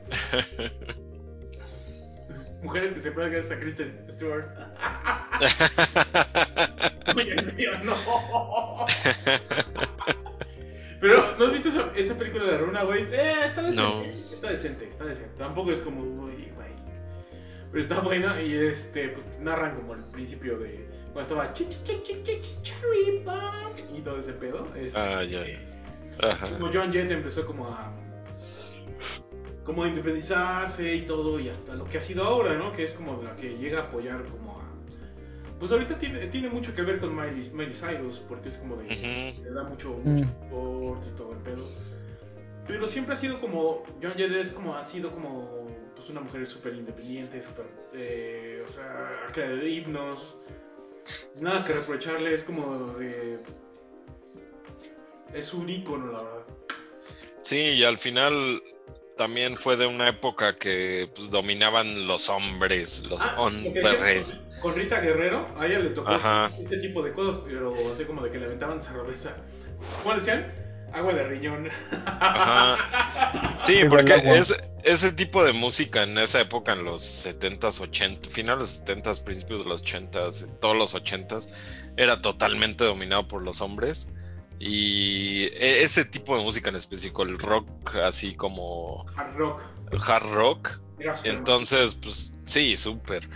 Mujeres que se pueden gracias a Kristen Stewart. Oye, en serio, no. Pero, ¿no has visto esa, esa película de Runaways? Eh, está decente. No. Está decente, está decente. Tampoco es como, güey. Pero está buena y este, pues narran como el principio de cuando estaba chi, chi, chi, cherry bomb y todo ese pedo. Este, Ah, ya. Ajá. Como John Jett empezó como a como a independizarse y todo y hasta lo que ha sido ahora, ¿no? Que es como la que llega a apoyar como a pues ahorita tiene, tiene mucho que ver con Miley, Miley Cyrus porque es como de Ujú. le da mucho, Mm. mucho y todo el pedo. Pero siempre ha sido como, John Jett es como, ha sido como, pues una mujer súper independiente, súper, eh, o sea, ha creado himnos, nada que reprocharle, es como de, es un ícono, la verdad. Sí, y al final también fue de una época que pues, dominaban los hombres, los Ah, hombres. decías Con, Rita Guerrero, a ella le tocó Ajá. este tipo de cosas, pero así como de que le aventaban cerveza. ¿Cómo decían? Agua de riñón. Ajá. Sí, porque es, ese tipo de música en esa época, en los 70s, 80, finales 70s, principios de los 80s, todos los 80s, era totalmente dominado por los hombres. Y e- ese tipo de música en específico, el rock, así como Hard rock. hard rock, entonces, pues sí, súper.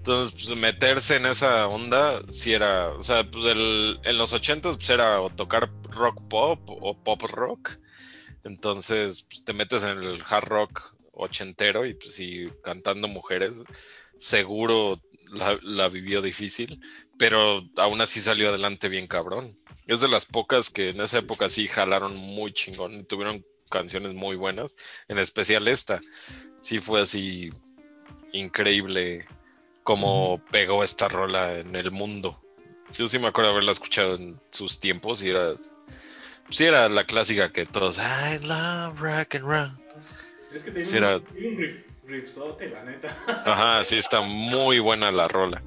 Entonces, pues meterse en esa onda, sí era, o sea, pues el, en los 80s pues era tocar rock pop o pop rock. Entonces, pues te metes en el hard rock ochentero y pues sí, cantando mujeres, seguro la, la vivió difícil. pero aún así salió adelante bien cabrón. Es de las pocas que en esa época sí jalaron muy chingón y tuvieron canciones muy buenas, en especial esta. Sí fue así increíble como pegó esta rola en el mundo. Yo sí me acuerdo haberla escuchado en sus tiempos y era sí era la clásica que todos I love rock and roll. Es que tiene Sí, un, era- tiene un riff, riffzote, la neta. Ajá, sí está muy buena la rola.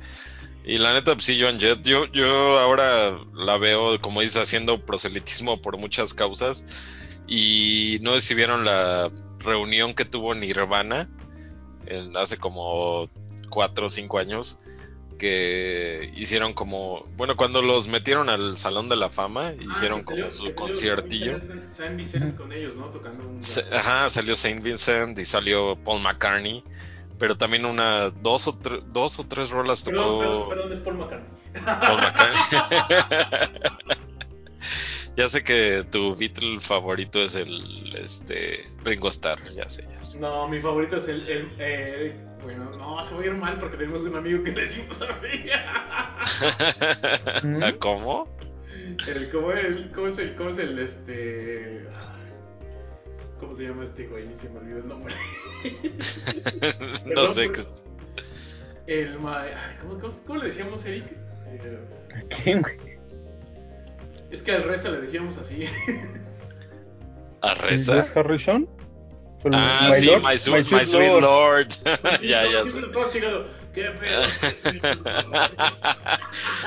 Y la neta, pues sí, Joan Jett, yo, yo ahora la veo, como dices, haciendo proselitismo por muchas causas. Y no sé si vieron la reunión que tuvo Nirvana en- hace como cuatro o cinco años. Que hicieron como, bueno, cuando los metieron al Salón de la Fama, hicieron Ah, como salió- su que salió conciertillo. Con ellos, ¿no? Tocando un. Se- Ajá, salió Saint Vincent y salió Paul McCartney. Pero también una, dos o, tre- dos o tres rolas tocó Perdón, perdón, perdón, es Paul McCartney. Paul McCartney. ya sé que tu Beatle favorito es el este Ringo Starr, ya sé, ya sé. No, mi favorito es el. el eh, bueno, no, se va a ir mal porque tenemos un amigo que le decimos así. ¿Mm? ¿Ah, ¿Cómo? el, ¿cómo, el, ¿Cómo es el. ¿Cómo es el. Este. ¿Cómo se llama este güey? Se me olvidó el nombre. no sé. qué- El. ma- ¿cómo, cómo, cómo le decíamos, Eric? Eh, ¿A quién, güey? es que al Reza le decíamos así. ¿A Reza? ¿George Harrison? Con Ah, My sí, Lord, my, su- my sweet Lord. ya, ya sé.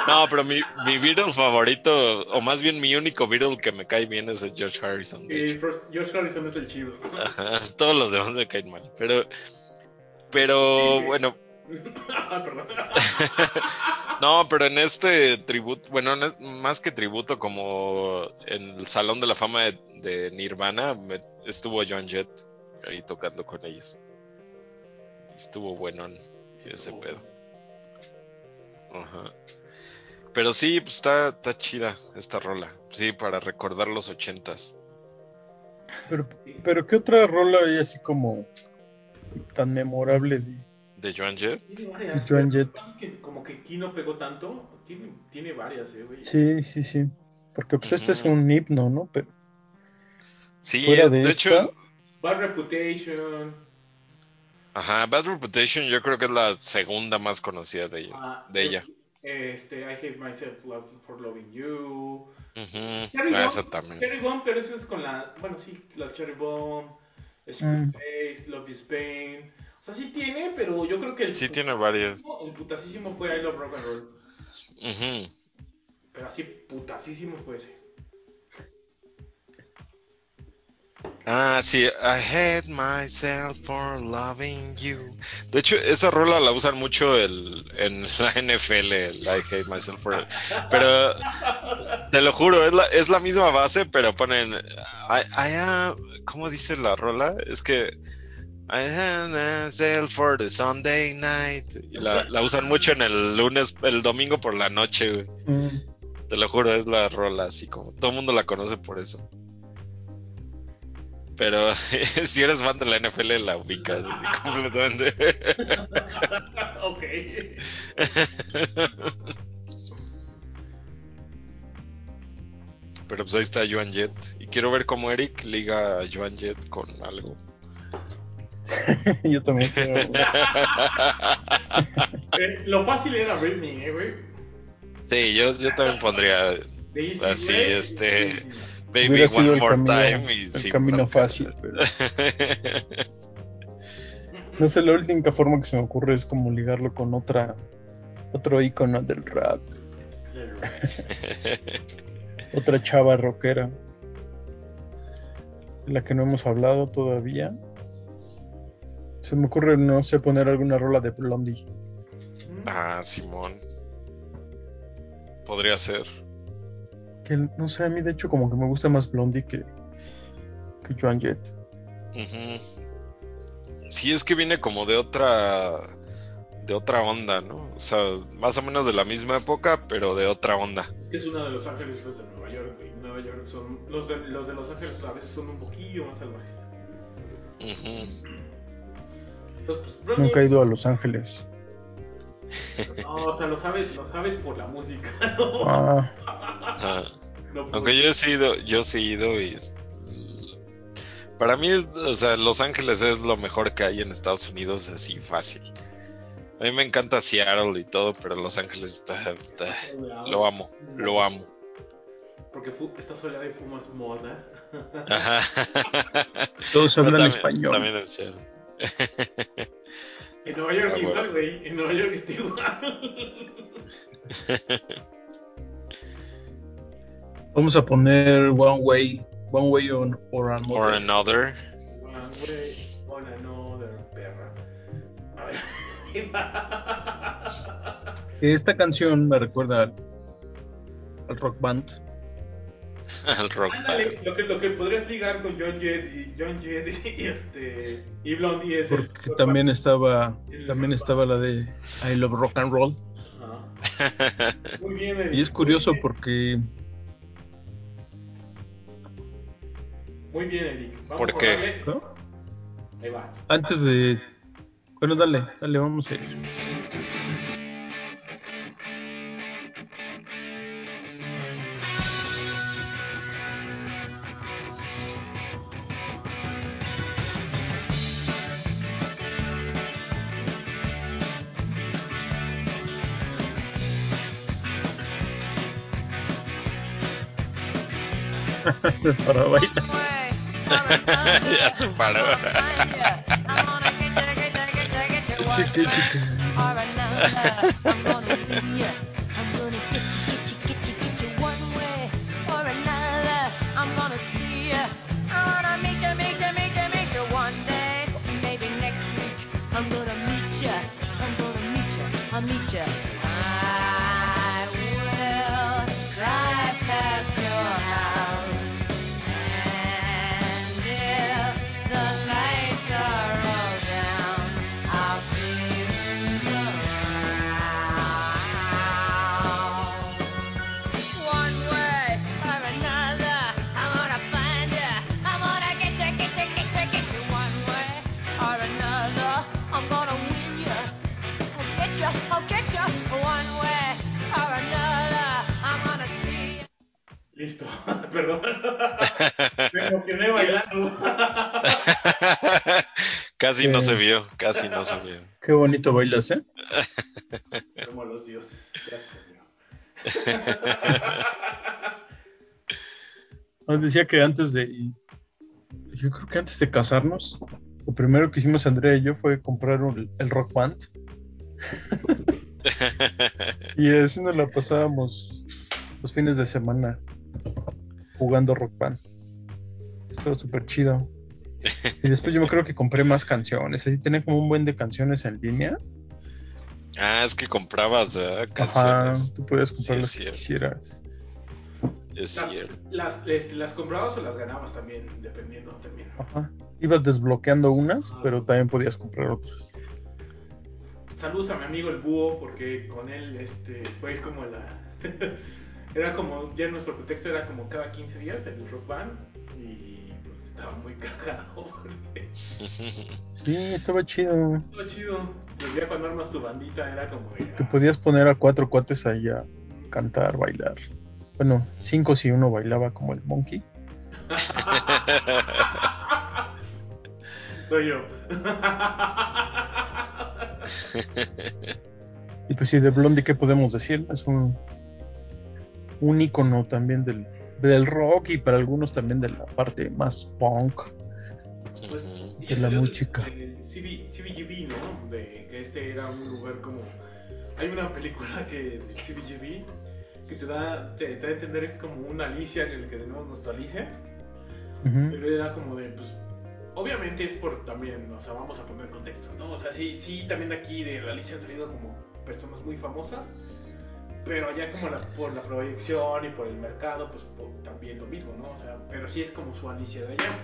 No, pero mi, mi Beatle favorito, o más bien mi único Beatle que me cae bien es el George Harrison. Fro- George Harrison es el chido. Ajá, todos los demás me caen mal. Pero, pero bueno, Ah, no, pero en este tributo, bueno, más que tributo, como en el Salón de la Fama de, de Nirvana, me- estuvo John Jett ahí tocando con ellos. Estuvo bueno ese pedo. Ajá. Pero sí, pues está, está chida esta rola. Sí, para recordar los ochentas. Pero, pero ¿qué otra rola hay así como tan memorable de, De Joan Jett. Tiene varias. Joan Jett? Como que aquí no pegó tanto. Tiene, tiene varias, eh, güey. Sí, sí, sí. Porque pues este es un himno, ¿no? Pero Sí, Fuera de, de hecho, Bad Reputation. ajá, Bad Reputation yo creo que es la segunda más conocida de ella. ah, de ella. Este, I Hate Myself for Loving You. Ujú, Cherry ah, Bomb, esa también. Cherry Bomb, pero esa es con la. Bueno, sí, la Cherry Bomb. Mm. Face, Love is Pain. O sea, sí tiene, pero yo creo que el. Sí tiene varias. El putasísimo fue I Love Rock and Roll. Ujú. Pero así, putasísimo fue ese. Ah, sí, I hate myself for loving you. De hecho, esa rola la usan mucho el, en la NFL, el I hate myself for. Pero te lo juro, es la, es la misma base, pero ponen. I, I am- ¿Cómo dice la rola? Es que. I hate myself for the Sunday night. Y la, la usan mucho en el lunes, el domingo por la noche, güey. mm, Te lo juro, es la rola, así como todo el mundo la conoce por eso. Pero si eres fan de la NFL, la ubicas completamente. ok. Pero pues ahí está Joan Jett. Y quiero ver cómo Eric liga a Joan Jett con algo. yo también creo. Eh, lo fácil era Britney, eh, güey. Sí, yo, yo también pondría Así, este. Baby Hubiera sido One el More camino, Time. Y el sin camino bronca. fácil, pero no sé, la única forma que se me ocurre es como ligarlo con otra otro icono del rap, otra chava rockera de la que no hemos hablado todavía. Se me ocurre, no sé, poner alguna rola de Blondie. ah, Simón. Podría ser. Que no sé, a mí de hecho como que me gusta más Blondie que, que Joan Jett. Sí, es que viene como de otra de otra onda, ¿no? O sea, más o menos de la misma época, pero de otra onda. Es que es una de Los Ángeles, los de Nueva York. Nueva York son. Los de, los de Los Ángeles a veces son un poquillo más salvajes. Entonces, pues, Britney- Nunca he ido a Los Ángeles. No, o sea, lo sabes, lo sabes por la música, ¿no? Ah. No Aunque yo he sido, yo he ido y para mí, o sea, Los Ángeles es lo mejor que hay en Estados Unidos, así fácil. A mí me encanta Seattle y todo, pero Los Ángeles está, está- lo amo, lo amo. Porque estás soleado y fumas moda. Ajá. todos hablan también- español. También en Seattle. En Nueva York Ah, igual, bueno. güey. En Nueva York está igual. Vamos a poner One Way, One Way on, or another. Or another. One way on another, perra. A ver. Esta canción me recuerda al rock band. El rock Ándale, lo que, lo que podrías ligar con John Jett y John Jett y este y Blondie es el- Porque también estaba, también estaba la de I Love Rock and Roll. Ajá. Muy bien, Eric. Y es curioso Muy porque Muy bien, Eric. Vamos ¿Por a qué? ¿no? Ahí va. antes de... Bueno, dale, dale, vamos a ir. Para bailar. ya se paró. Chiqui, chiqui. Casi no se vio, casi no se vio. Qué bonito bailas, ¿eh? Como los dioses. Gracias. Nos decía que antes de. Yo creo que antes de casarnos, lo primero que hicimos Andrea y yo fue comprar un- el rock band. Y así nos la pasábamos los fines de semana jugando rock band. Estuvo súper chido. Y después yo me creo que compré más canciones. Así tenía como un buen de canciones en línea. ah, es que comprabas, ¿verdad? Ajá, Canciones. tú puedes Sí, comprar es las que quisieras. Es La- cierto. las, este, las comprabas o las ganabas también, dependiendo también. Ajá. Ibas desbloqueando unas, pero también podías comprar otras. Saludos a mi amigo el búho, porque con él este, fue como la. era como, ya nuestro pretexto era como cada 15 días el rock band. Y estaba muy cagado. porque Sí, estaba chido. Estaba chido. Pues ya cuando armas tu bandita era como de. Que podías poner a cuatro cuates ahí a cantar, bailar. Bueno, cinco si uno bailaba como el monkey. Soy yo. Y pues sí, de Blondie, ¿qué podemos decir? Es un, un icono también del, del rock y para algunos también de la parte más punk. Pues, y De la música. El, el CB, CBGB, ¿no? De que este era un lugar como. Hay una película que es CBGB que te da, te, te da a entender es como una Alicia en el que tenemos nuestra Alicia. Pero era como de, pues. Obviamente es por también, o sea, vamos a poner contextos, ¿no? O sea, sí, sí, también de aquí de la Alicia han salido como personas muy famosas. Pero ya como la, por la proyección y por el mercado, pues también lo mismo, ¿no? O sea, pero sí es como su Alicia de allá.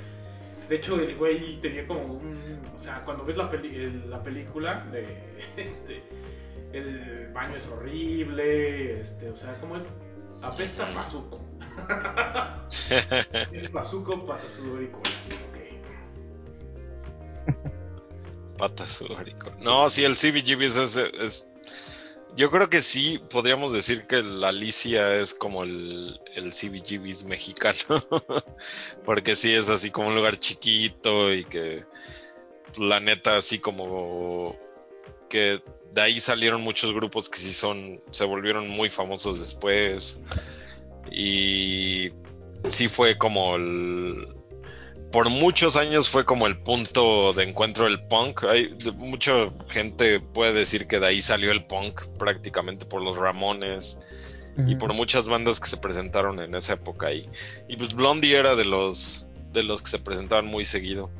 De hecho, el güey tenía como un. O sea, cuando ves la, peli- el- la película de. Este. El baño es horrible. Este, o sea, ¿cómo es? Apesta a pazuco. Es pazuco, pata sudor y cola. Ok. Pata sudorico. No, sí, el CBGB es, es- Yo creo que sí, podríamos decir que la Alicia es como el, el CBGB's mexicano. Porque sí es así como un lugar chiquito y que la neta así como que de ahí salieron muchos grupos que sí son, se volvieron muy famosos después. Y sí fue como el, por muchos años fue como el punto de encuentro del punk. Hay mucha gente puede decir que de ahí salió el punk prácticamente por los Ramones y por muchas bandas que se presentaron en esa época ahí. Y pues Blondie era de los de los que se presentaban muy seguido.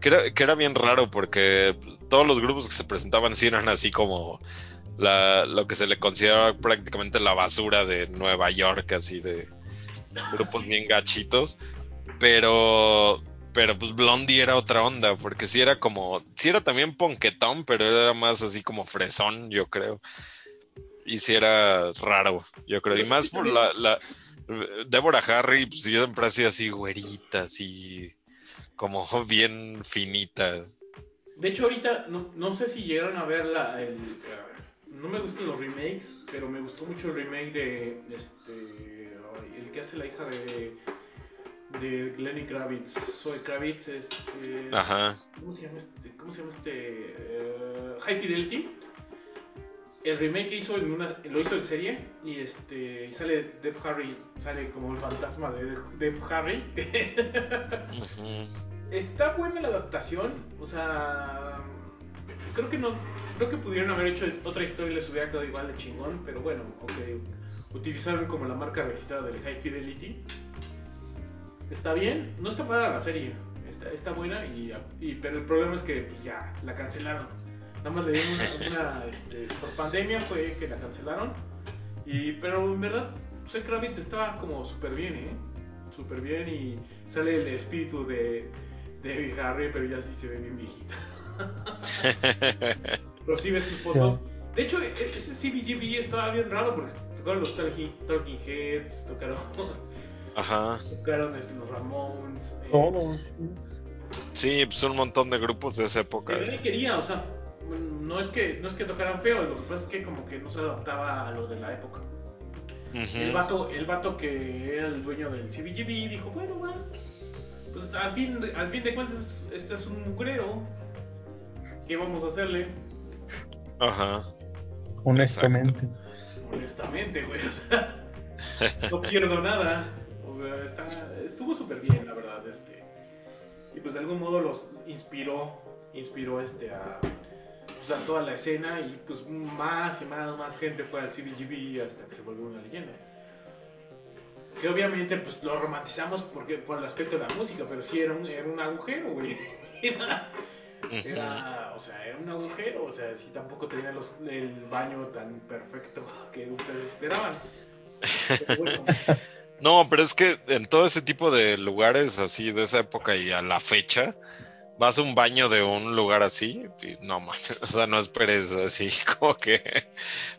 Que era, que era bien raro porque todos los grupos que se presentaban sí eran así como la, lo que se le consideraba prácticamente la basura de Nueva York, así de grupos bien gachitos. Pero pero pues Blondie era otra onda, porque sí era como, sí era también ponquetón, pero era más así como fresón, yo creo. Y sí era raro, yo creo. Y más por la, la Deborah Harry, pues siempre ha sido así güerita, así como bien finita. De hecho, ahorita no, no sé si llegaron a ver la, el. eh, no me gustan los remakes, pero me gustó mucho el remake de. Este. el que hace la hija de. De Lenny Kravitz. Zoe Kravitz, este. Ajá. ¿Cómo se llama este? ¿Cómo se llama este? Eh, High Fidelity. El remake que hizo en una, lo hizo en serie y este sale Deb Harry, sale como el fantasma de Deb Harry. Está buena la adaptación, o sea, creo que no, creo que pudieron haber hecho otra historia y les hubiera quedado igual de chingón, pero bueno, ok, utilizaron como la marca registrada del High Fidelity. Está bien, no está mala la serie, está, está buena y, y- pero el problema es que pues, ya la cancelaron. Nada más le dieron una, una, este, por pandemia fue que la cancelaron. Y, pero en verdad, Zoe Kravitz estaba como súper bien, ¿eh? Súper bien y sale el espíritu de, de Harry, pero ya sí se ve bien viejita. Pero sí ves sus fotos. De hecho, e- ese CBGB estaba bien raro porque tocaron los Talking, Talking Heads, tocaron, Ajá. tocaron este, los Ramones. eh, Todos. Sí, pues un montón de grupos de esa época. Que nadie quería, o sea, no es que no es que tocaran feo, lo que pasa es que como que no se adaptaba a lo de la época. El vato, el vato que era el dueño del CBGB dijo, bueno, va, pues al fin, de- al fin de cuentas este es un mugrero, ¿qué vamos a hacerle? Ajá. Honestamente. Honestamente, güey, o sea, no pierdo nada, sea, está, estuvo súper bien, la verdad, este, y pues de algún modo los inspiró, inspiró este a, pues, a toda la escena y pues más y más, más gente fue al CBGB hasta que se volvió una leyenda. Que obviamente pues lo romantizamos porque por el aspecto de la música, pero sí era un, era un agujero, güey. Era, o sea, era un agujero, o sea, sí tampoco tenía los, el baño tan perfecto que ustedes esperaban. Pero bueno, No, pero es que en todo ese tipo de lugares así de esa época y a la fecha, vas a un baño de un lugar así, y no mames, o sea, no esperes así como que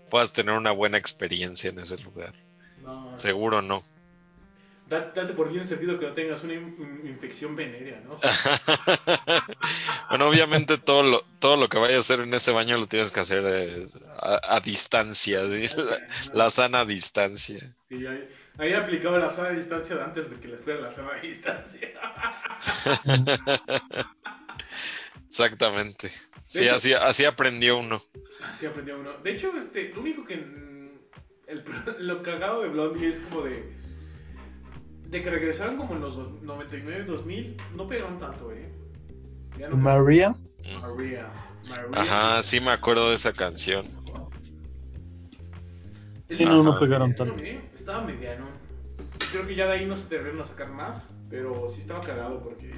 puedas tener una buena experiencia en ese lugar. no, Seguro no. da- date por bien servido que no tengas una in- infección venérea, ¿no? bueno, obviamente todo lo, todo lo que vayas a hacer en ese baño lo tienes que hacer eh, a, a distancia, ¿sí? la, la sana distancia. Sí, ahí aplicaba la sana distancia de antes de que les fuera la sana distancia. Exactamente. Sí, De hecho- así, así aprendió uno. Así aprendió uno. De hecho, este, lo único que. el lo cagado de Blondie es como de. De que regresaron como en los dos- 99, 2000. No pegaron tanto, eh. Ya no María. María. María. Ajá, sí me acuerdo de esa canción. Sí, no, no pegaron tanto. eh, Estaba mediano. Creo que ya de ahí no se atrevieron a sacar más. Pero sí estaba cagado porque.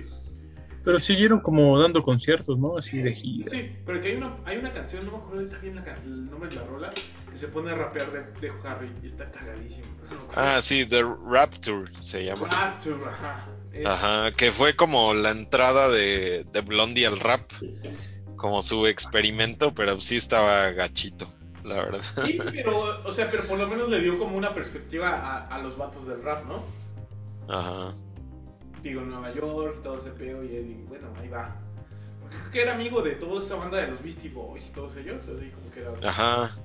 Pero siguieron como dando conciertos, ¿no? Así de gira. Sí, pero que hay una, hay una canción, no me acuerdo ahorita bien la el nombre de la rola, que se pone a rapear de, de Harry y está cagadísimo. no. Ah, sí, The Rapture se llama. Rapture, ajá. Es- Ajá, que fue como la entrada de, de Blondie al rap, como su experimento, pero sí estaba gachito, la verdad. Sí, pero, o sea, pero por lo menos le dio como una perspectiva a, a los vatos del rap, ¿no? Ajá. Digo, Nueva York, todo ese pedo, y él, bueno, ahí va. Porque creo que era amigo de toda esa banda de los Beastie Boys y todos ellos, así como que era. Ajá.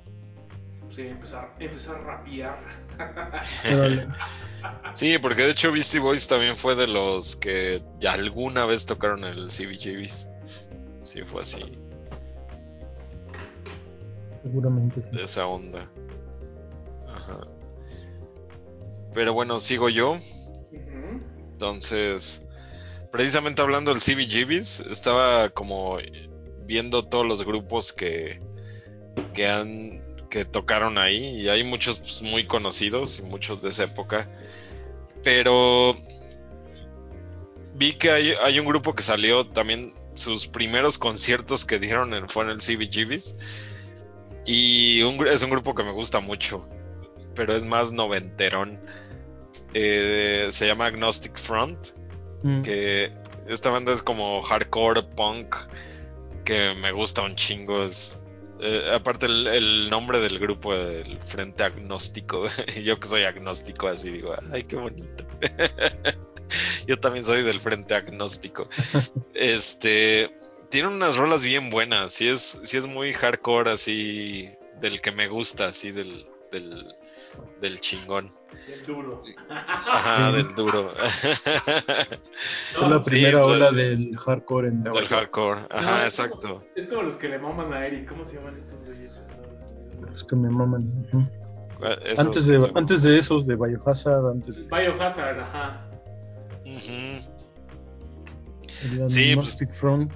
Sí, empezar, empezar a rapear. Sí, porque de hecho Beastie Boys también fue de los que ya alguna vez tocaron el CBGBs. Sí, fue así, Seguramente. de esa onda. Pero bueno, sigo yo. Entonces, precisamente hablando del CBGBs, estaba como viendo todos los grupos que, que han que tocaron ahí y hay muchos pues, muy conocidos y muchos de esa época. Pero vi que hay, hay un grupo que salió también sus primeros conciertos que dieron en, fue en el CBGBs y un es un grupo que me gusta mucho, pero es más noventerón. Eh, se llama Agnostic Front Mm. que esta banda es como hardcore punk que me gusta un chingo es eh, aparte el, el nombre del grupo el frente agnóstico yo que soy agnóstico así digo ay qué bonito yo también soy del frente agnóstico este tiene unas rolas bien buenas sí es sí es muy hardcore así del que me gusta así del del, del chingón El duro. ajá del duro Fue la Sí, primera pues, ola del hardcore en Del hardcore, No, ajá, como- exacto. Es como los que le maman a Eric. ¿Cómo se llaman estos güeyes? Los que me maman. Esos Antes de, antes de esos, de Biohazard, antes de Biohazard, ajá. Sí, Agnostic Front.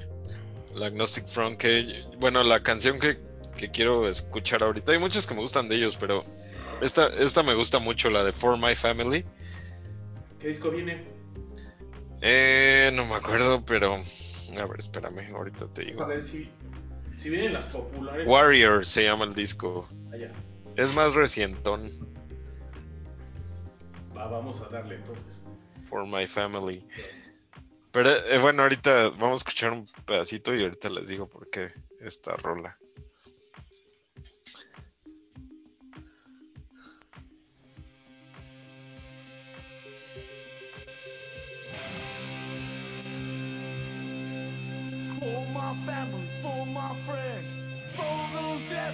La Agnostic Front, que, bueno, la canción que, que quiero escuchar ahorita, hay muchas que me gustan de ellos, pero esta, esta me gusta mucho, la de For My Family. ¿Qué disco viene? Eh, no me acuerdo, pero, a ver, espérame, ahorita te A digo. ver si, si vienen las populares. Warrior se llama el disco. Allá. Es más recientón, Va, vamos a darle entonces. For My Family. Pero eh, bueno, ahorita vamos a escuchar un pedacito y ahorita les digo por qué esta rola. For my family, for my friends, for those that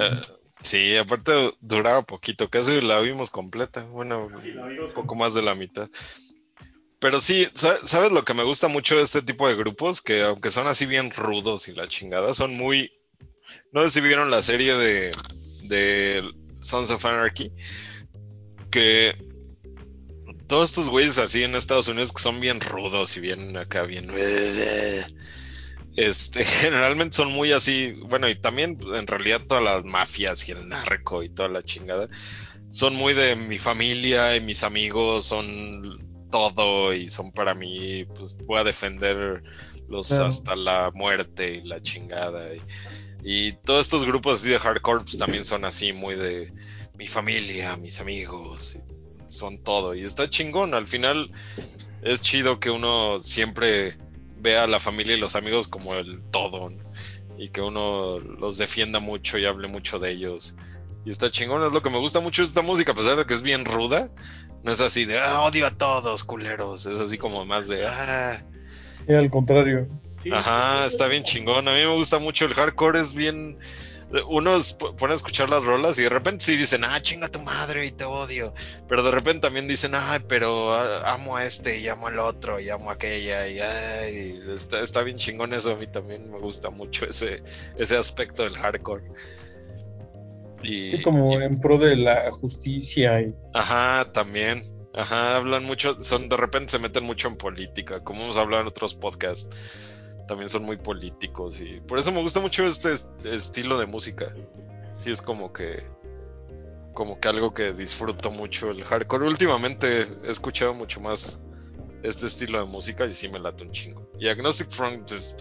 Eh, sí, aparte duraba poquito, casi la vimos completa. Bueno, un poco más de la mitad. Pero sí, sa- ¿sabes lo que me gusta mucho de este tipo de grupos? Que aunque son así bien rudos y la chingada, son muy... No sé si vieron la serie de, de Sons of Anarchy, que todos estos güeyes así en Estados Unidos que son bien rudos y bien acá, bien... Este, generalmente son muy así, bueno, y también en realidad todas las mafias y el narco y toda la chingada son muy de mi familia y mis amigos son todo y son para mí, pues voy a defenderlos Claro. hasta la muerte y la chingada. Y, y todos estos grupos así de hardcore pues también son así muy de mi familia, mis amigos, son todo. Y está chingón, al final es chido que uno siempre vea a la familia y los amigos como el todo, ¿no? Y que uno los defienda mucho y hable mucho de ellos. Y está chingón, es lo que me gusta mucho esta música, a pesar de que es bien ruda. No es así de, ah, odio a todos, culeros. Es así como más de, ah, Y al contrario. Ajá, está bien chingón. A mí me gusta mucho el hardcore, es bien... Uno es- pone a escuchar las rolas y de repente sí dicen, ah, chinga tu madre y te odio. Pero de repente también dicen, ay, pero ah, amo a este y amo al otro y amo a aquella y ay, está, está bien chingón eso. A mí también me gusta mucho ese, ese aspecto del hardcore. Y, Sí, como y- en pro de la justicia y Ajá, también. Ajá, hablan mucho, son de repente se meten mucho en política, como hemos hablado en otros podcasts. También son muy políticos y por eso me gusta mucho este est- estilo de música. Sí, es como que como que algo que disfruto mucho el hardcore. Últimamente he escuchado mucho más este estilo de música y sí me late un chingo. Y Agnostic Front es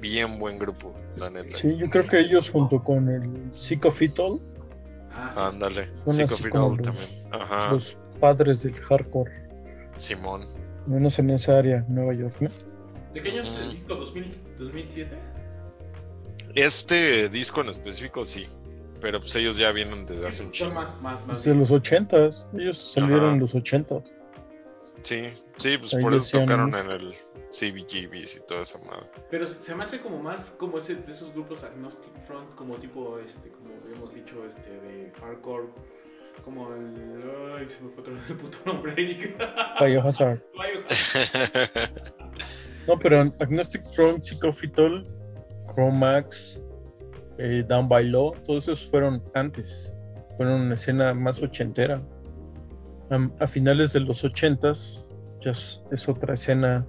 bien buen grupo, la neta. Sí, yo creo que ellos junto con el Sick of It All, Ah. Ándale, All los- también. Ajá, los padres del hardcore, Simón. menos en esa área, Nueva York, ¿no? ¿De qué año es el disco? ¿2000, ¿2007? Este disco en específico sí, pero pues ellos ya vienen desde hace un Son chingo. más, más, más. Desde los ochentas, ellos salieron Ajá. en los ochentas. Sí, sí, pues Ahí por eso tocaron en el CBGBs y toda esa madre. Pero se me hace como más como ese de esos grupos agnostic front, como tipo este, como habíamos dicho, este de hardcore, como el ay se me fue el puto nombre. Biohazard. Biohazard. No, pero Agnostic Front, All, Chromax, eh, Down by Law, todos esos fueron antes. Fueron una escena más ochentera. A finales de los ochentas, ya es, es otra escena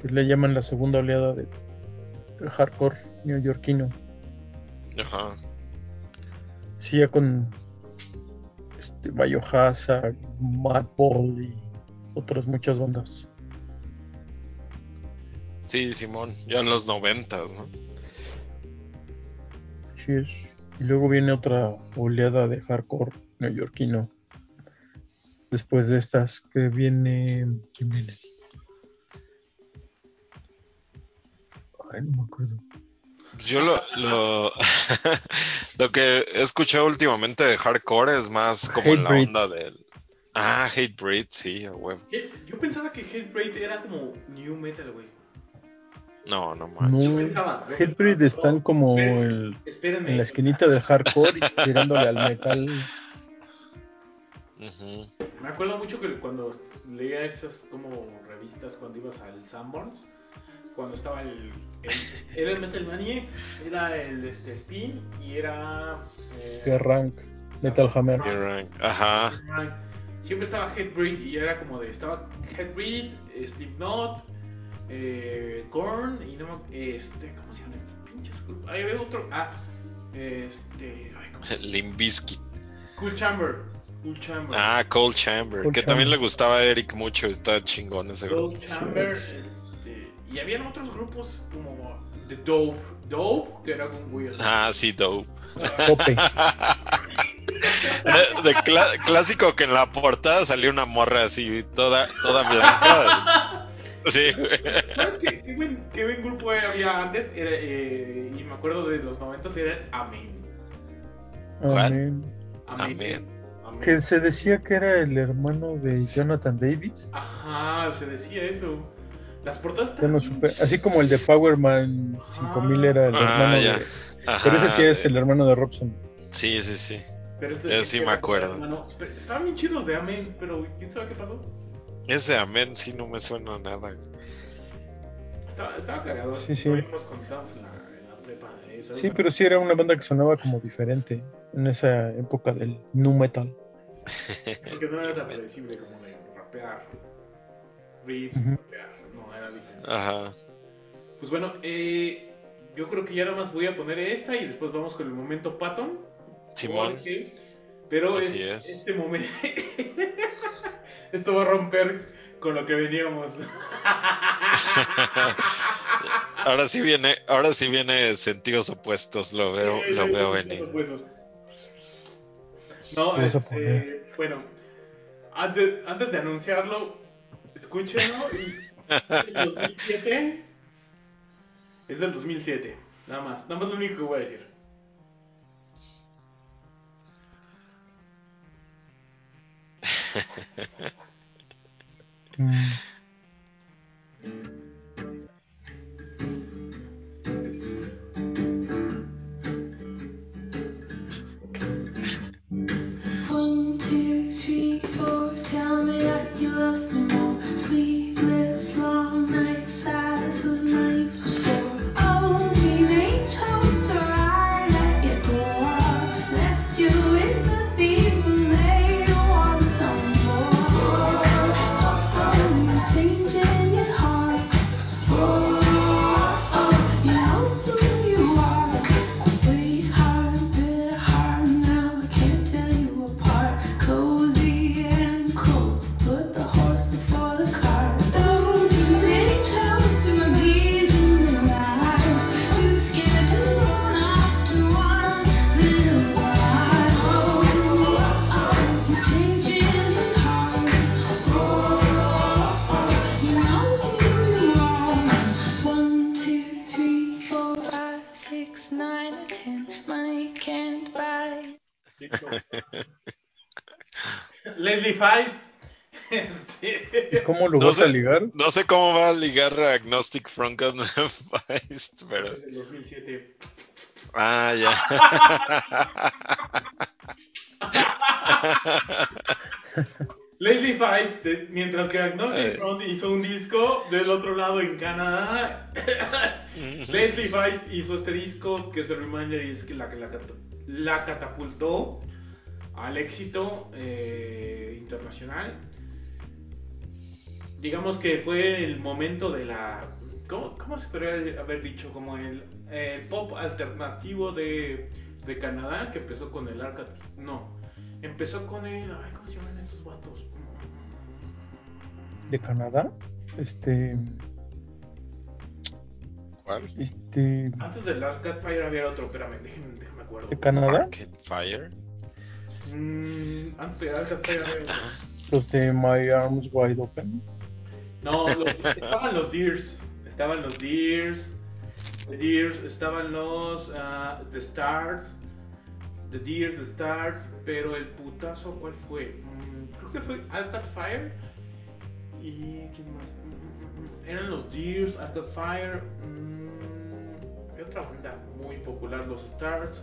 que le llaman la segunda oleada de, de hardcore neoyorquino. Ajá. Sí, ya con este, Biohazard, Madball y otras muchas bandas. Sí, Simón, ya en los noventas, ¿no? Sí es. Y luego viene otra oleada de hardcore neoyorquino. Después de estas, que viene. ¿Quién viene? Ay, no me acuerdo. Yo lo, lo, lo que he escuchado últimamente de hardcore es más como en la Hatebreed. onda del... Ah, Hatebreed, sí. ¿Qué? Yo pensaba que Hatebreed era como new metal, güey. No, no manches. No, Hatebreed están como el- en la esquinita del hardcore y tirándole al metal. Me acuerdo mucho que cuando leía esas como revistas cuando ibas al Sanborns, cuando estaba el, el era el Metal Maniacs, era el este, Spin y era eh, Metal Hammer. Kerrang, Ajá. siempre estaba Headbreed y era como de estaba Headbreed, Slipknot, eh, Korn y no me- este ¿cómo se llaman estos pinches grupos? Ahí había otro ah este ay, ¿cómo se llama? Limbisky. Cool Chamber, Cool Chamber. Ah, Cold Chamber, Cold que también le gustaba a Eric mucho, está chingón ese grupo. Gold Chamber, este, y habían otros grupos como The Dope, Dope, que era güey así. Ah, sí, dope. Tope. De, de cla- clásico que en la portada salió una morra así, toda, toda blanca. Sí, ¿Sabes qué, qué, buen, qué buen grupo había antes? Era, eh, y me acuerdo de los 90 era Amen. ¿Cuál? Amén. Amén. Amen. Que se decía que era el hermano de Jonathan Davis. Ajá, se decía eso. Las portadas estaban no supe. Así como el de Powerman 5000 era el Ah, hermano ya. de. Ajá, Pero ese sí es el hermano de Robson. Sí, sí, sí. Pero este- Yo sí me acuerdo. hermano. Estaban bien chidos de Amen, pero quién sabe qué pasó. Ese amén sí no me suena a nada. Estaba, estaba cagado. Sí, sí. Lo vimos cuando estábamos en la, en la prepa. eh. Sí, pero sí era una banda que sonaba como diferente en esa época del nu metal. Porque no era tan predecible como de rapear. Riffs, Ujú. rapear. No, era diferente. Ajá. Pues bueno, eh, yo creo que ya nada más voy a poner esta y después vamos con el momento Patton. Simón. Porque- pero Así es- es. este momento. Esto va a romper con lo que veníamos. Ahora sí viene, ahora sí viene sentidos opuestos, lo veo, Sí, lo sí, veo venir. los huesos. No, este, bueno, antes, antes de anunciarlo, escúchenlo. y- es del 2007. Es del 2007, nada más. Nada más lo único que voy a decir. Mm. One, Feist. Este, ¿Cómo lo No vas a sé. ligar? No sé cómo va a ligar a Agnostic Front con Feist, pero. del 2007. Ah, ya. Leslie Feist, mientras que Agnostic Eh. Front hizo un disco del otro lado en Canadá, Leslie Feist hizo este disco que es el Reminder y es que la que la, cat- la catapultó al éxito eh, internacional. Digamos que fue el momento de la... ¿Cómo, cómo se podría haber dicho? Como el, el pop alternativo de, de Canadá que empezó con el Arcade... No, empezó con el... Ay, ¿Cómo se llaman estos vatos? ¿De Canadá? Este. ¿Cuál? Este. Antes del Arcade Fire había otro, espérame, déjenme, déjenme acuerdo. ¿De Canadá? Arcade Fire. Mm, antes había otro. Los de My Arms Wide Open. No, los- estaban los Deers. Estaban los Deers. The Deers, estaban los ah, The Stars. The Deers, The Stars. Pero el putazo, ¿cuál fue? Mm, creo que fue Arcade Fire. ¿Y quién más? Mm, mm, Eran los Deers, Arcade Fire. había otra banda muy popular, los Stars.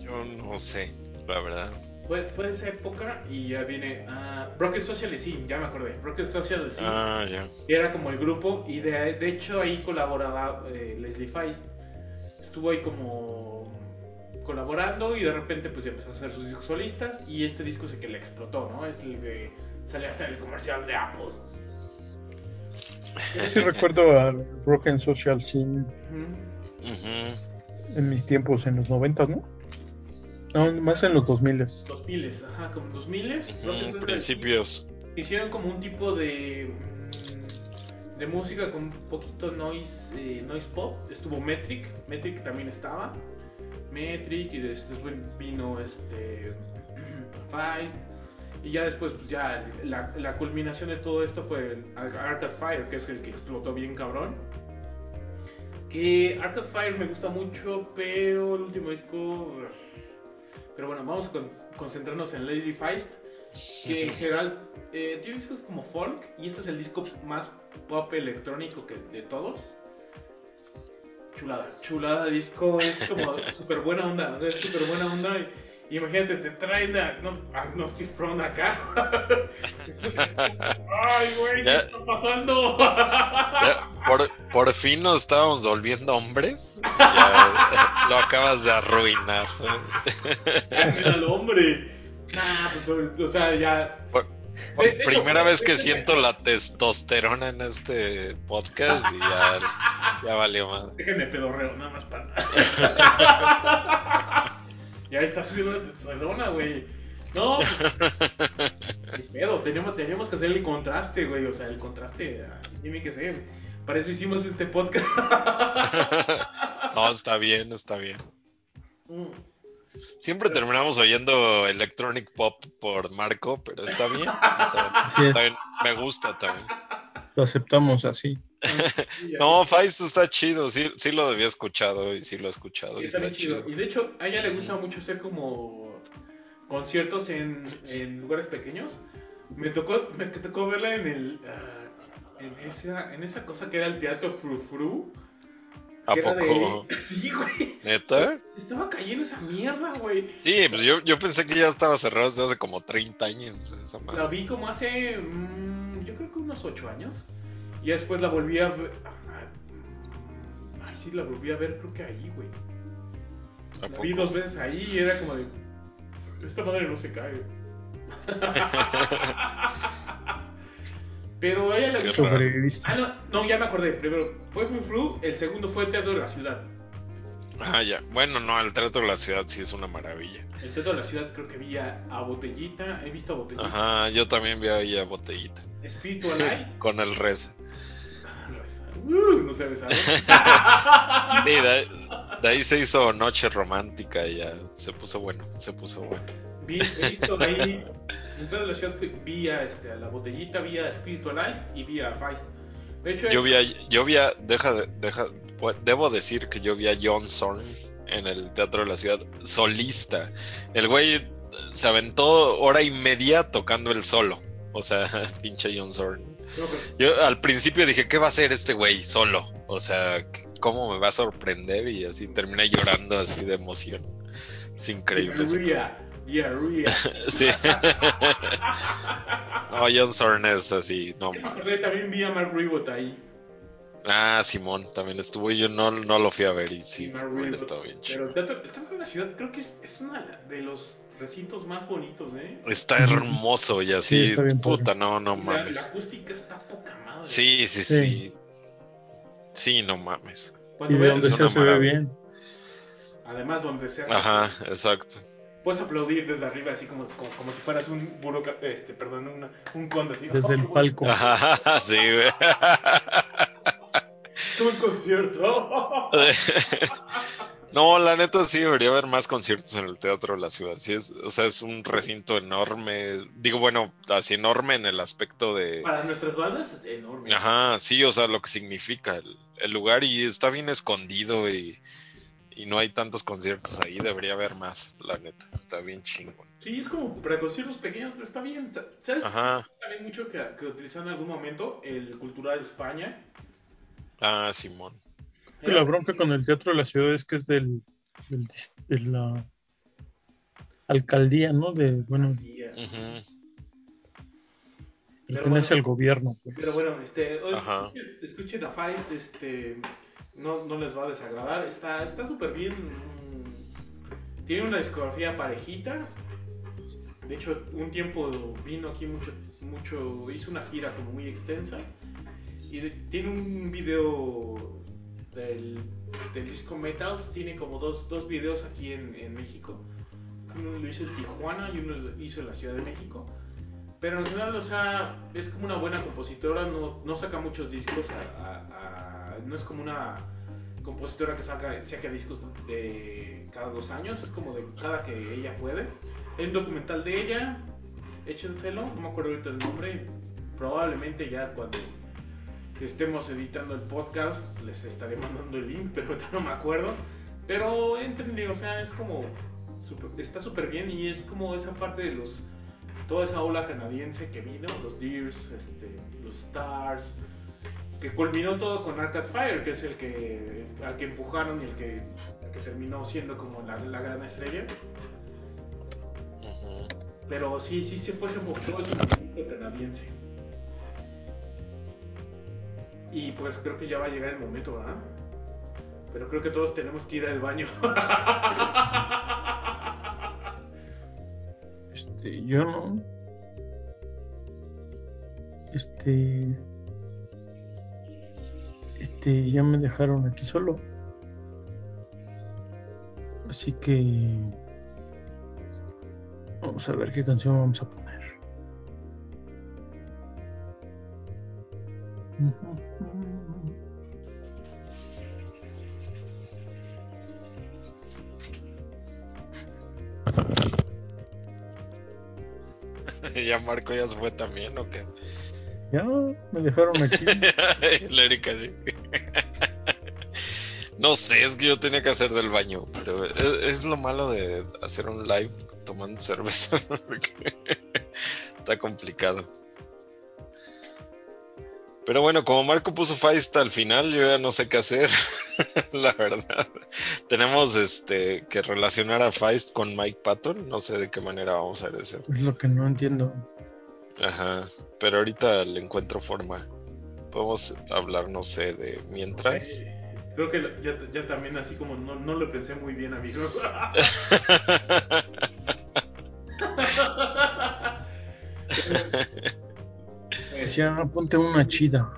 Yo no sé, la verdad. Fue, fue de esa época y ya viene ah, Broken Social Scene, ya me acordé. Broken Social Scene. Ah, ya. que era como el grupo y de, de hecho ahí colaboraba eh, Leslie Feist estuvo ahí como colaborando y de repente pues ya empezó a hacer sus discos solistas y este disco es el que le explotó no es el que sale hasta en el comercial de Apple Yo sí recuerdo a Broken Social Scene. Ujú. en mis tiempos, en los 90, ¿no? No, más en los 2000. 2000 ajá como 2000 Ujú, Principios. hicieron como un tipo de mm, de música con un poquito noise eh, noise pop. Estuvo Metric Metric también estaba. Metric y después vino este Feist y ya después pues ya la, la culminación de todo esto fue el Ar- Arcade Fire que es el que explotó bien cabrón. Que Arcade Fire me gusta mucho pero el último disco pero bueno vamos a con- concentrarnos en Lady Feist que en general eh, tiene discos como folk y este es el disco más pop electrónico que de todos. Chulada, chulada disco, es como súper buena onda, es súper buena onda. Y, imagínate, te traen a, no, Agnostic Front acá. Ay, güey, ¿qué está pasando? Ya, por, por fin nos estábamos volviendo hombres. Ya, lo acabas de arruinar. Mira al hombre. Nah, pues, o sea, ya. Por- De- de hecho, Primera vez que siento la testosterona en este podcast y ya, ya valió más. Déjenme pedorreo, nada más para. ya está subiendo la testosterona, güey. No, pues, qué pedo, teníamos, teníamos que hacer el contraste, güey. O sea, el contraste, así tiene que ser. Para eso hicimos este podcast. No, está bien, está bien. Mm. Siempre terminamos oyendo electronic pop por Marco, pero está bien. O sea, me gusta también. Lo aceptamos así. No, Feist está chido, sí, sí lo había escuchado y sí lo he escuchado Sí, y está chido. chido. Y de hecho, a ella le gusta mucho hacer como conciertos en, en lugares pequeños. Me tocó, me tocó verla en el ah, en esa, en esa cosa que era el teatro Fru Fru. ¿A de- poco? Sí, güey. ¿Neta? Estaba cayendo esa mierda, güey. Sí, pues yo, yo pensé que ya estaba cerrado desde hace como 30 años. Esa La madre. vi como hace, mm, yo creo que unos 8 años. Y ya después la volví a ver. Ay, sí, la volví a ver, creo que ahí, güey. ¿A La vi poco? dos veces ahí y era como de. Esta madre no se cae. Pero a ella le Qué gustó. Sobreviviste. Ah, no, no, ya me acordé. Primero fue Fru Fru, el segundo fue el Teatro de la Ciudad. Ah, ya. Bueno, no, el trato de la ciudad sí es una maravilla. El Teatro de la Ciudad creo que vi a, a Botellita, he visto a Botellita. Ajá, yo también vi ahí a Botellita. Spiritualize. Con el Reza. Uh, no se ha besado. Sí, de, de ahí se hizo Noche Romántica y ya se puso bueno, se puso bueno. Vi, visto ahí. En fui- vi a, este, a la botellita, vi a Spiritualized y vi a Feist. De hecho, Yo vi a, yo vi a, deja, de- deja, pues, debo decir que yo vi a John Zorn en el Teatro de la Ciudad, solista. El güey se aventó hora y media tocando el solo. O sea, pinche John Zorn. Yo al principio dije, ¿qué va a hacer este güey solo? O sea, ¿cómo me va a sorprender? Y así terminé llorando así de emoción. Es increíble. ese Diarrea. Sí. no, John Zorn es así, no mames. también vi a Mark Ribot ahí. Ah, Simón también estuvo y yo no, no lo fui a ver y sí, Ribot. está bien Pero chido. el teatro, el teatro de la ciudad creo que es, es uno de los recintos más bonitos, ¿eh? Está hermoso y Sí, así, está puta, no, no La, la mames. acústica está poca madre. Sí, sí, Sí. sí. Sí, no mames. Y Cuando de veas- donde sea una se ve bien. Además, donde sea. Ajá, exacto. Puedes aplaudir desde arriba, así como, como, como si fueras un buroca- este, perdón, una- un conde, así. Desde el ¡Oh, palco. Sí, güey. Un concierto. No, la neta sí debería haber más conciertos en el Teatro de la Ciudad. Sí es, o sea, es un recinto enorme. Digo, bueno, así enorme en el aspecto de... Para nuestras bandas es enorme. Ajá, sí, o sea, lo que significa el, el lugar y está bien escondido y, y no hay tantos conciertos ahí. Debería haber más, la neta. Está bien chingón. Sí, es como para conciertos pequeños, pero está bien. Sa- ¿Sabes? Ajá. También mucho que, que utilizan en algún momento el Cultural España. Ah, Simón. La bronca con el Teatro de la Ciudad es que es del, del de la alcaldía, ¿no? De, bueno, pertenece bueno. al gobierno. pues. Pero bueno, este, oye, escuchen, escuchen a Fight, este, no, no les va a desagradar, está súper bien, tiene una discografía parejita, de hecho un tiempo vino aquí mucho, mucho, hizo una gira como muy extensa, y tiene un video del, del disco Metals, tiene como dos, dos videos aquí en, en México, uno lo hizo en Tijuana y uno lo hizo en la Ciudad de México. Pero en general, o sea, es como una buena compositora, no, no saca muchos discos, a- no es como una compositora que saca, saca discos de cada dos años, es como de cada que ella puede. Hay un documental de ella, échenselo, no me acuerdo ahorita el nombre, probablemente ya cuando estemos editando el podcast les estaré mandando el link, pero ahorita no me acuerdo. Pero entrenle, o sea, es como, súper- está súper bien y es como esa parte de los toda esa ola canadiense que vino, los Deers, este, los Stars, que culminó todo con Arcade Fire, que es el que al que empujaron y el que, el que terminó siendo como la, la gran estrella. Ujú. Pero sí, sí, se fue ese todo ese movimiento canadiense. Y pues creo que ya va a llegar el momento, ¿verdad? Pero creo que todos tenemos que ir al baño. Este, yo no. Este. Este, ya me dejaron aquí solo. Así que. Vamos a ver qué canción vamos a poner. ya Marco ya se fue también, ¿o qué? Ya, me dejaron aquí. La Erika, sí. No sé, es que yo tenía que hacer del baño, pero es, es lo malo de hacer un live tomando cerveza, está complicado. Pero bueno, como Marco puso Feist al final, yo ya no sé qué hacer, la verdad. Tenemos este que relacionar a Feist con Mike Patton, no sé de qué manera vamos a hacer eso. Es lo que no entiendo. Ajá, pero ahorita le encuentro forma. Podemos hablar, no sé, de mientras. Creo que ya, ya también así como no, no lo pensé muy bien, amigos. Decía, ponte una chida.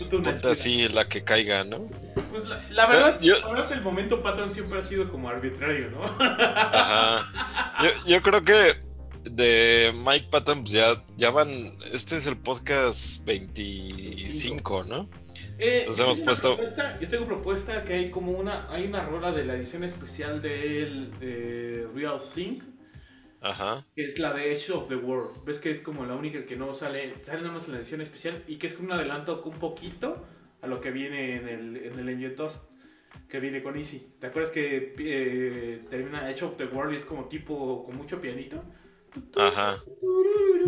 Una Ponte chida. así la que caiga, ¿no? Pues la, la verdad, Yo- la verdad el momento Patton siempre ha sido como arbitrario, ¿no? Ajá. Yo, yo creo que de Mike Patton, pues ya, ya van. Este es el podcast 25, ¿no? Eh, Entonces hemos puesto- propuesta- yo tengo propuesta que hay como una hay una rola de la edición especial del de Real Thing Ajá. que es la de Edge of the World. Ves que es como la única que no sale, sale nada más en la edición especial y que es un adelanto un poquito a lo que viene en el, en el Angel Dust. que viene con Easy. ¿Te acuerdas que eh, termina Edge of the World y es como tipo con mucho pianito? Ajá.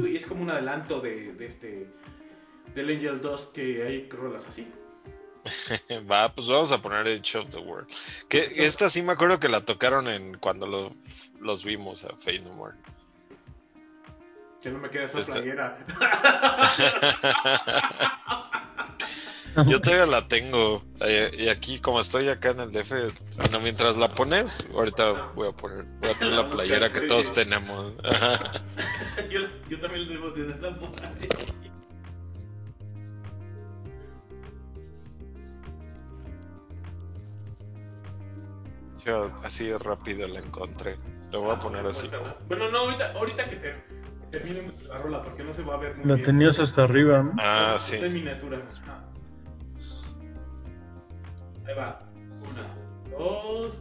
Y es como un adelanto de, de este del Angel Dust que hay rolas así. Va, pues vamos a poner Edge of the World. Que esta sí me acuerdo que la tocaron en cuando lo- los vimos a Fate No More. Que no me queda esa Esta- playera. Yo todavía la tengo. eh, y aquí, como estoy acá en el DF, bueno, mientras la pones, ahorita voy a poner, voy a traer la playera que todos tenemos. Yo, yo también lo debo de por ahí. Yo así de rápido la encontré. Lo voy a poner así. Bueno, no, ahorita, ahorita que te, termine la rola, porque no se va a ver muy La bien. tenías hasta arriba, ¿no? Ah, sí. miniatura. Ah. Ahí va. Una, dos,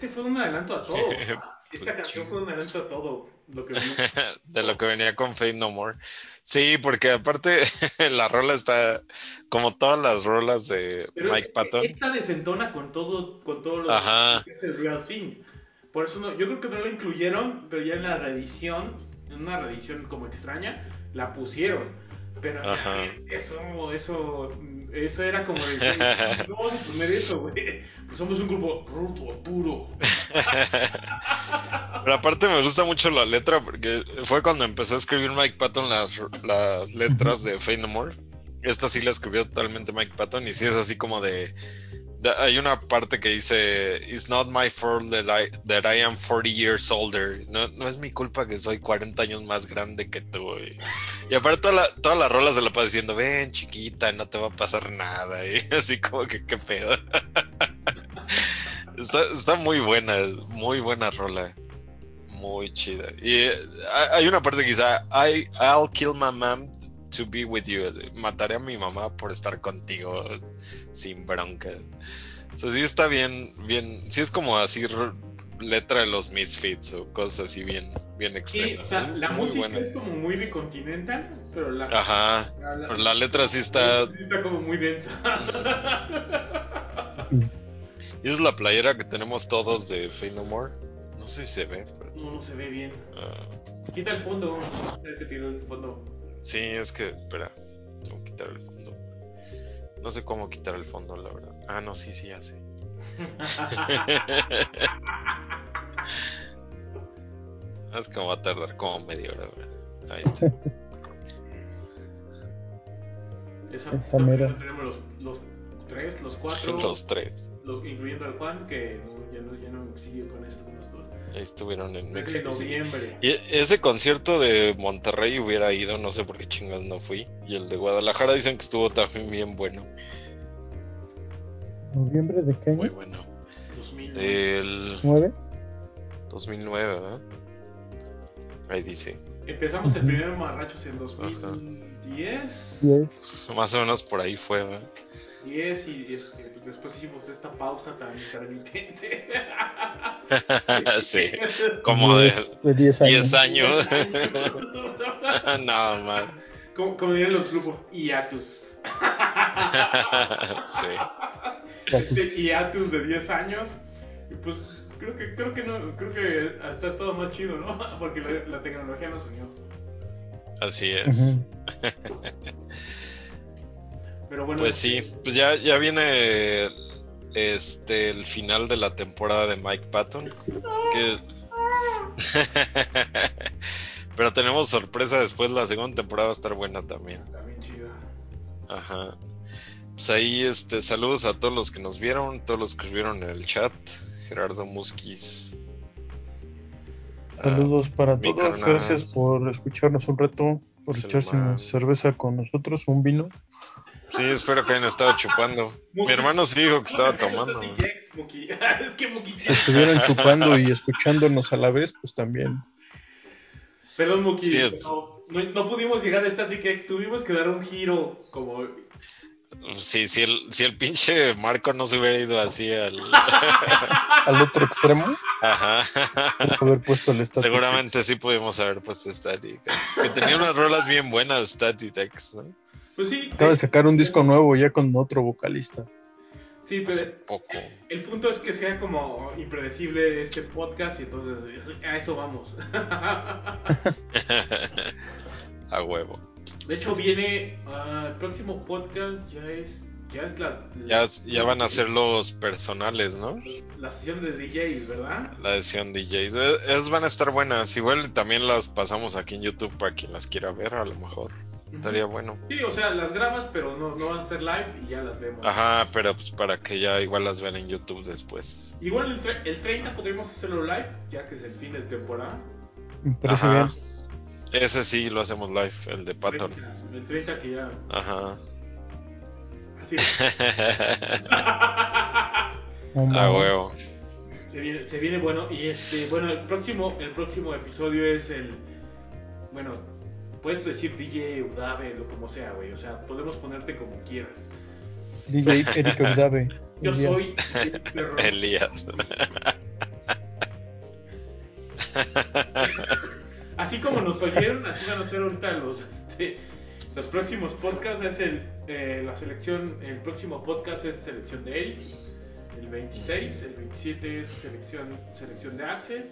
este fue un adelanto a todo. Esta canción fue un adelanto a todo. Lo que vimos. de lo que venía con Fate No More. Sí, porque aparte la rola está como todas las rolas de Pero Mike Patton. Esta desentona con todo, con todo lo Ajá. que es el Real Thing. Por eso no, yo creo que no lo incluyeron, pero ya en la reedición, en una reedición como extraña, la pusieron. Pero Ajá. eso, eso, eso era como de, no vamos a poner eso, güey. Pues somos un grupo rudo, duro. Pero aparte me gusta mucho la letra porque fue cuando empezó a escribir Mike Patton las, las letras de Fate No More. Esta sí la escribió totalmente Mike Patton y sí es así como de... hay una parte que dice It's not my fault that I, that I am 40 years older. No, no es mi culpa que soy 40 años más grande que tú. Y, aparte toda la- todas las rolas se la pasa diciendo Ven chiquita, no te va a pasar nada. Y así como que qué pedo. Está, está muy buena, muy buena rola. Muy chida. Y eh, hay una parte que dice, I, I'll kill my mom to be with you. Mataré a mi mamá por estar contigo sin bronca. O sea, sí está bien, bien, sí es como así letra de los Misfits o cosas así bien, bien Sí, extremas. o sea, la muy música buena. es como muy de Continental, pero la, Ajá, la- pero la letra sí está... sí está como muy densa. Y es la playera que tenemos todos de Fate No More. No sé si se ve, pero... No, no se ve bien. ah, Quita el fondo. Tiró el fondo. Sí, es que, espera, tengo que quitar el fondo. No sé cómo quitar el fondo, la verdad. Ah, no, sí, sí, ya sé. es que va a tardar como media hora. ¿verdad? Ahí está. Esa, mera. tenemos los, los tres, los cuatro, Los tres. lo- incluyendo al Juan, que no, ya, no, ya no siguió con esto. Ahí estuvieron en México. sí. noviembre. Y ese concierto de Monterrey hubiera ido, no sé por qué chingas no fui. Y el de Guadalajara dicen que estuvo también bien bueno. ¿Noviembre de qué Muy año? bueno. 2000. Del ¿Nueve? 2009, ¿verdad? Ahí dice. Empezamos el primer Marrachos en 2010. Diez. Más o menos por ahí fue, ¿verdad? 10 y este, después hicimos esta pausa tan intermitente. sí, como de de 10 años. 10 años. Nada más. como, como dirían los grupos, hiatus. sí. Este hiatus de 10 años. Y pues creo que creo que no, creo que hasta es todo más chido, ¿no? Porque la, la tecnología nos unió. Así es. Ujú. Pero bueno, Pues sí, pues ya, ya viene este el final de la temporada de Mike Patton. Que... Pero tenemos sorpresa después, la segunda temporada va a estar buena también. también chido. Ajá. Pues ahí este saludos a todos los que nos vieron, todos los que vieron en el chat. Gerardo Musquiz. Ah, Saludos para todos. carnal. Gracias por escucharnos un rato, por echarse man. una cerveza con nosotros, un vino. Sí, espero que hayan estado chupando. Mi hermano sí dijo que estaba tomando. Es que. Si estuvieran chupando y escuchándonos a la vez, pues también. Perdón, Muki. Sí, es- no, no, no pudimos llegar a Static X. Tuvimos que dar un giro como. Sí, si el, si el pinche Marco no se hubiera ido así al... Al otro extremo, Ajá. haber puesto el Static Seguramente X. sí pudimos haber puesto Static X. Que tenía unas rolas bien buenas Static X, ¿no? Pues sí. Acaba de eh, sacar un disco nuevo ya con otro vocalista. Sí, Hace pero poco. el punto es que sea como impredecible este podcast y entonces a eso vamos. A huevo. De hecho, viene. ah, el próximo podcast ya es. Ya es la. Ya, la- ya van a ser los personales, ¿no? La sesión de DJs, ¿verdad? La edición DJs. Esas van a estar buenas. Igual también las pasamos aquí en YouTube para quien las quiera ver, a lo mejor. Estaría bueno. Sí, o sea, las grabas, pero no, no van a ser live y ya las vemos. Ajá, pero pues para que ya igual las vean en YouTube después. Igual el, tre- el 30 podríamos hacerlo live, ya que es el fin de temporada. Ajá. bien. Ese sí lo hacemos live, el de Patton. 30, el 30 que ya. Ajá. Así es. No, A no. huevo. se, viene, se viene bueno. Y este, bueno, el próximo, el próximo episodio es el. Bueno, puedes decir DJ, Udave, lo como sea, güey. O sea, podemos ponerte como quieras. DJ Eric Udave. Yo día. soy. Elías. Así como nos oyeron, así van a ser ahorita los, este, los próximos podcasts. Es el, eh, la selección, el próximo podcast es selección de Eric. El 26, el 27 es selección, selección de Axel.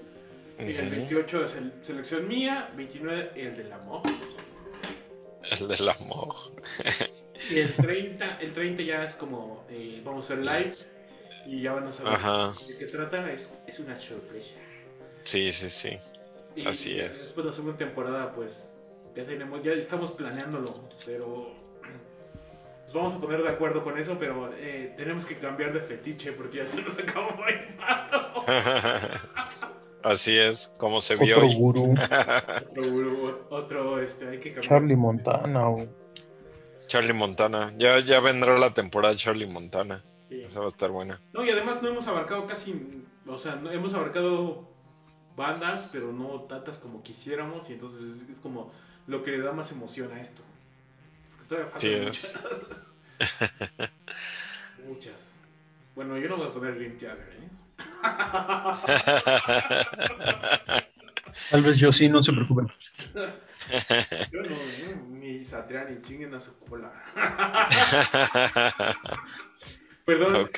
Y el Ujú. 28 es el, selección mía. 29 el del amor. El del amor. Y el 30, el 30 ya es como eh, vamos a hacer live. Y ya van a saber Ajá. de qué trata. Es, es una sorpresa. Sí, sí, sí. Y Así es. Después de la segunda temporada, pues ya tenemos, ya estamos planeándolo, pero nos vamos a poner de acuerdo con eso, pero eh, tenemos que cambiar de fetiche porque ya se nos acabó Mike Patton. Así es, como se vio Otro hoy. gurú. Otro, gurú, otro, este, hay que cambiar. Charlie Montana. o- Charlie Montana. Ya, ya vendrá la temporada de Charlie Montana. Sí. Esa va a estar buena. No, y además no hemos abarcado casi, o sea, no- hemos abarcado bandas, pero no tantas como quisiéramos, y entonces es, es como lo que le da más emoción a esto. Todavía faltan muchas. muchas. Bueno, yo no voy a poner Rim Jagger, ¿eh? Tal vez yo sí, no se preocupen. Yo no, ¿eh? ni Satriani, chinguen a su cola. Perdón.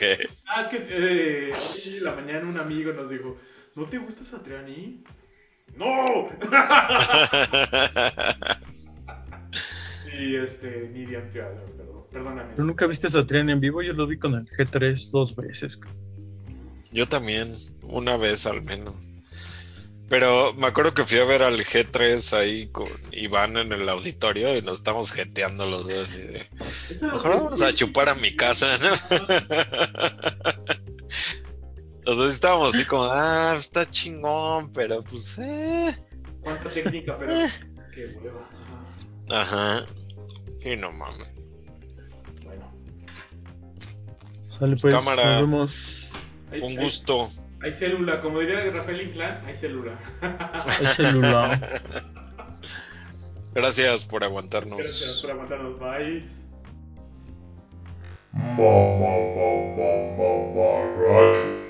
Ah, es que eh, hoy en la mañana un amigo nos dijo, ¿no te gusta Satriani? ¡No! Y este, Rim Jagger, perdón, perdóname. ¿Pero nunca viste a Satriani en vivo? Yo lo vi con el G3 dos veces. Yo también, una vez al menos. Pero me acuerdo que fui a ver al G3 ahí con Iván en el auditorio y nos estamos jeteando los dos así de, mejor vamos a chupar a mi casa, ¿no? Los dos estábamos así como, ah, está chingón, pero pues, eh. Cuánta técnica, pero qué hueva. Ajá. Y no mames. Bueno, Sale pues, Cámara. nos vemos. hay, Fue un hay- gusto. hay célula, como diría Rafael Inclán, hay célula. El celular. Gracias por aguantarnos. Gracias por aguantarnos, bye. My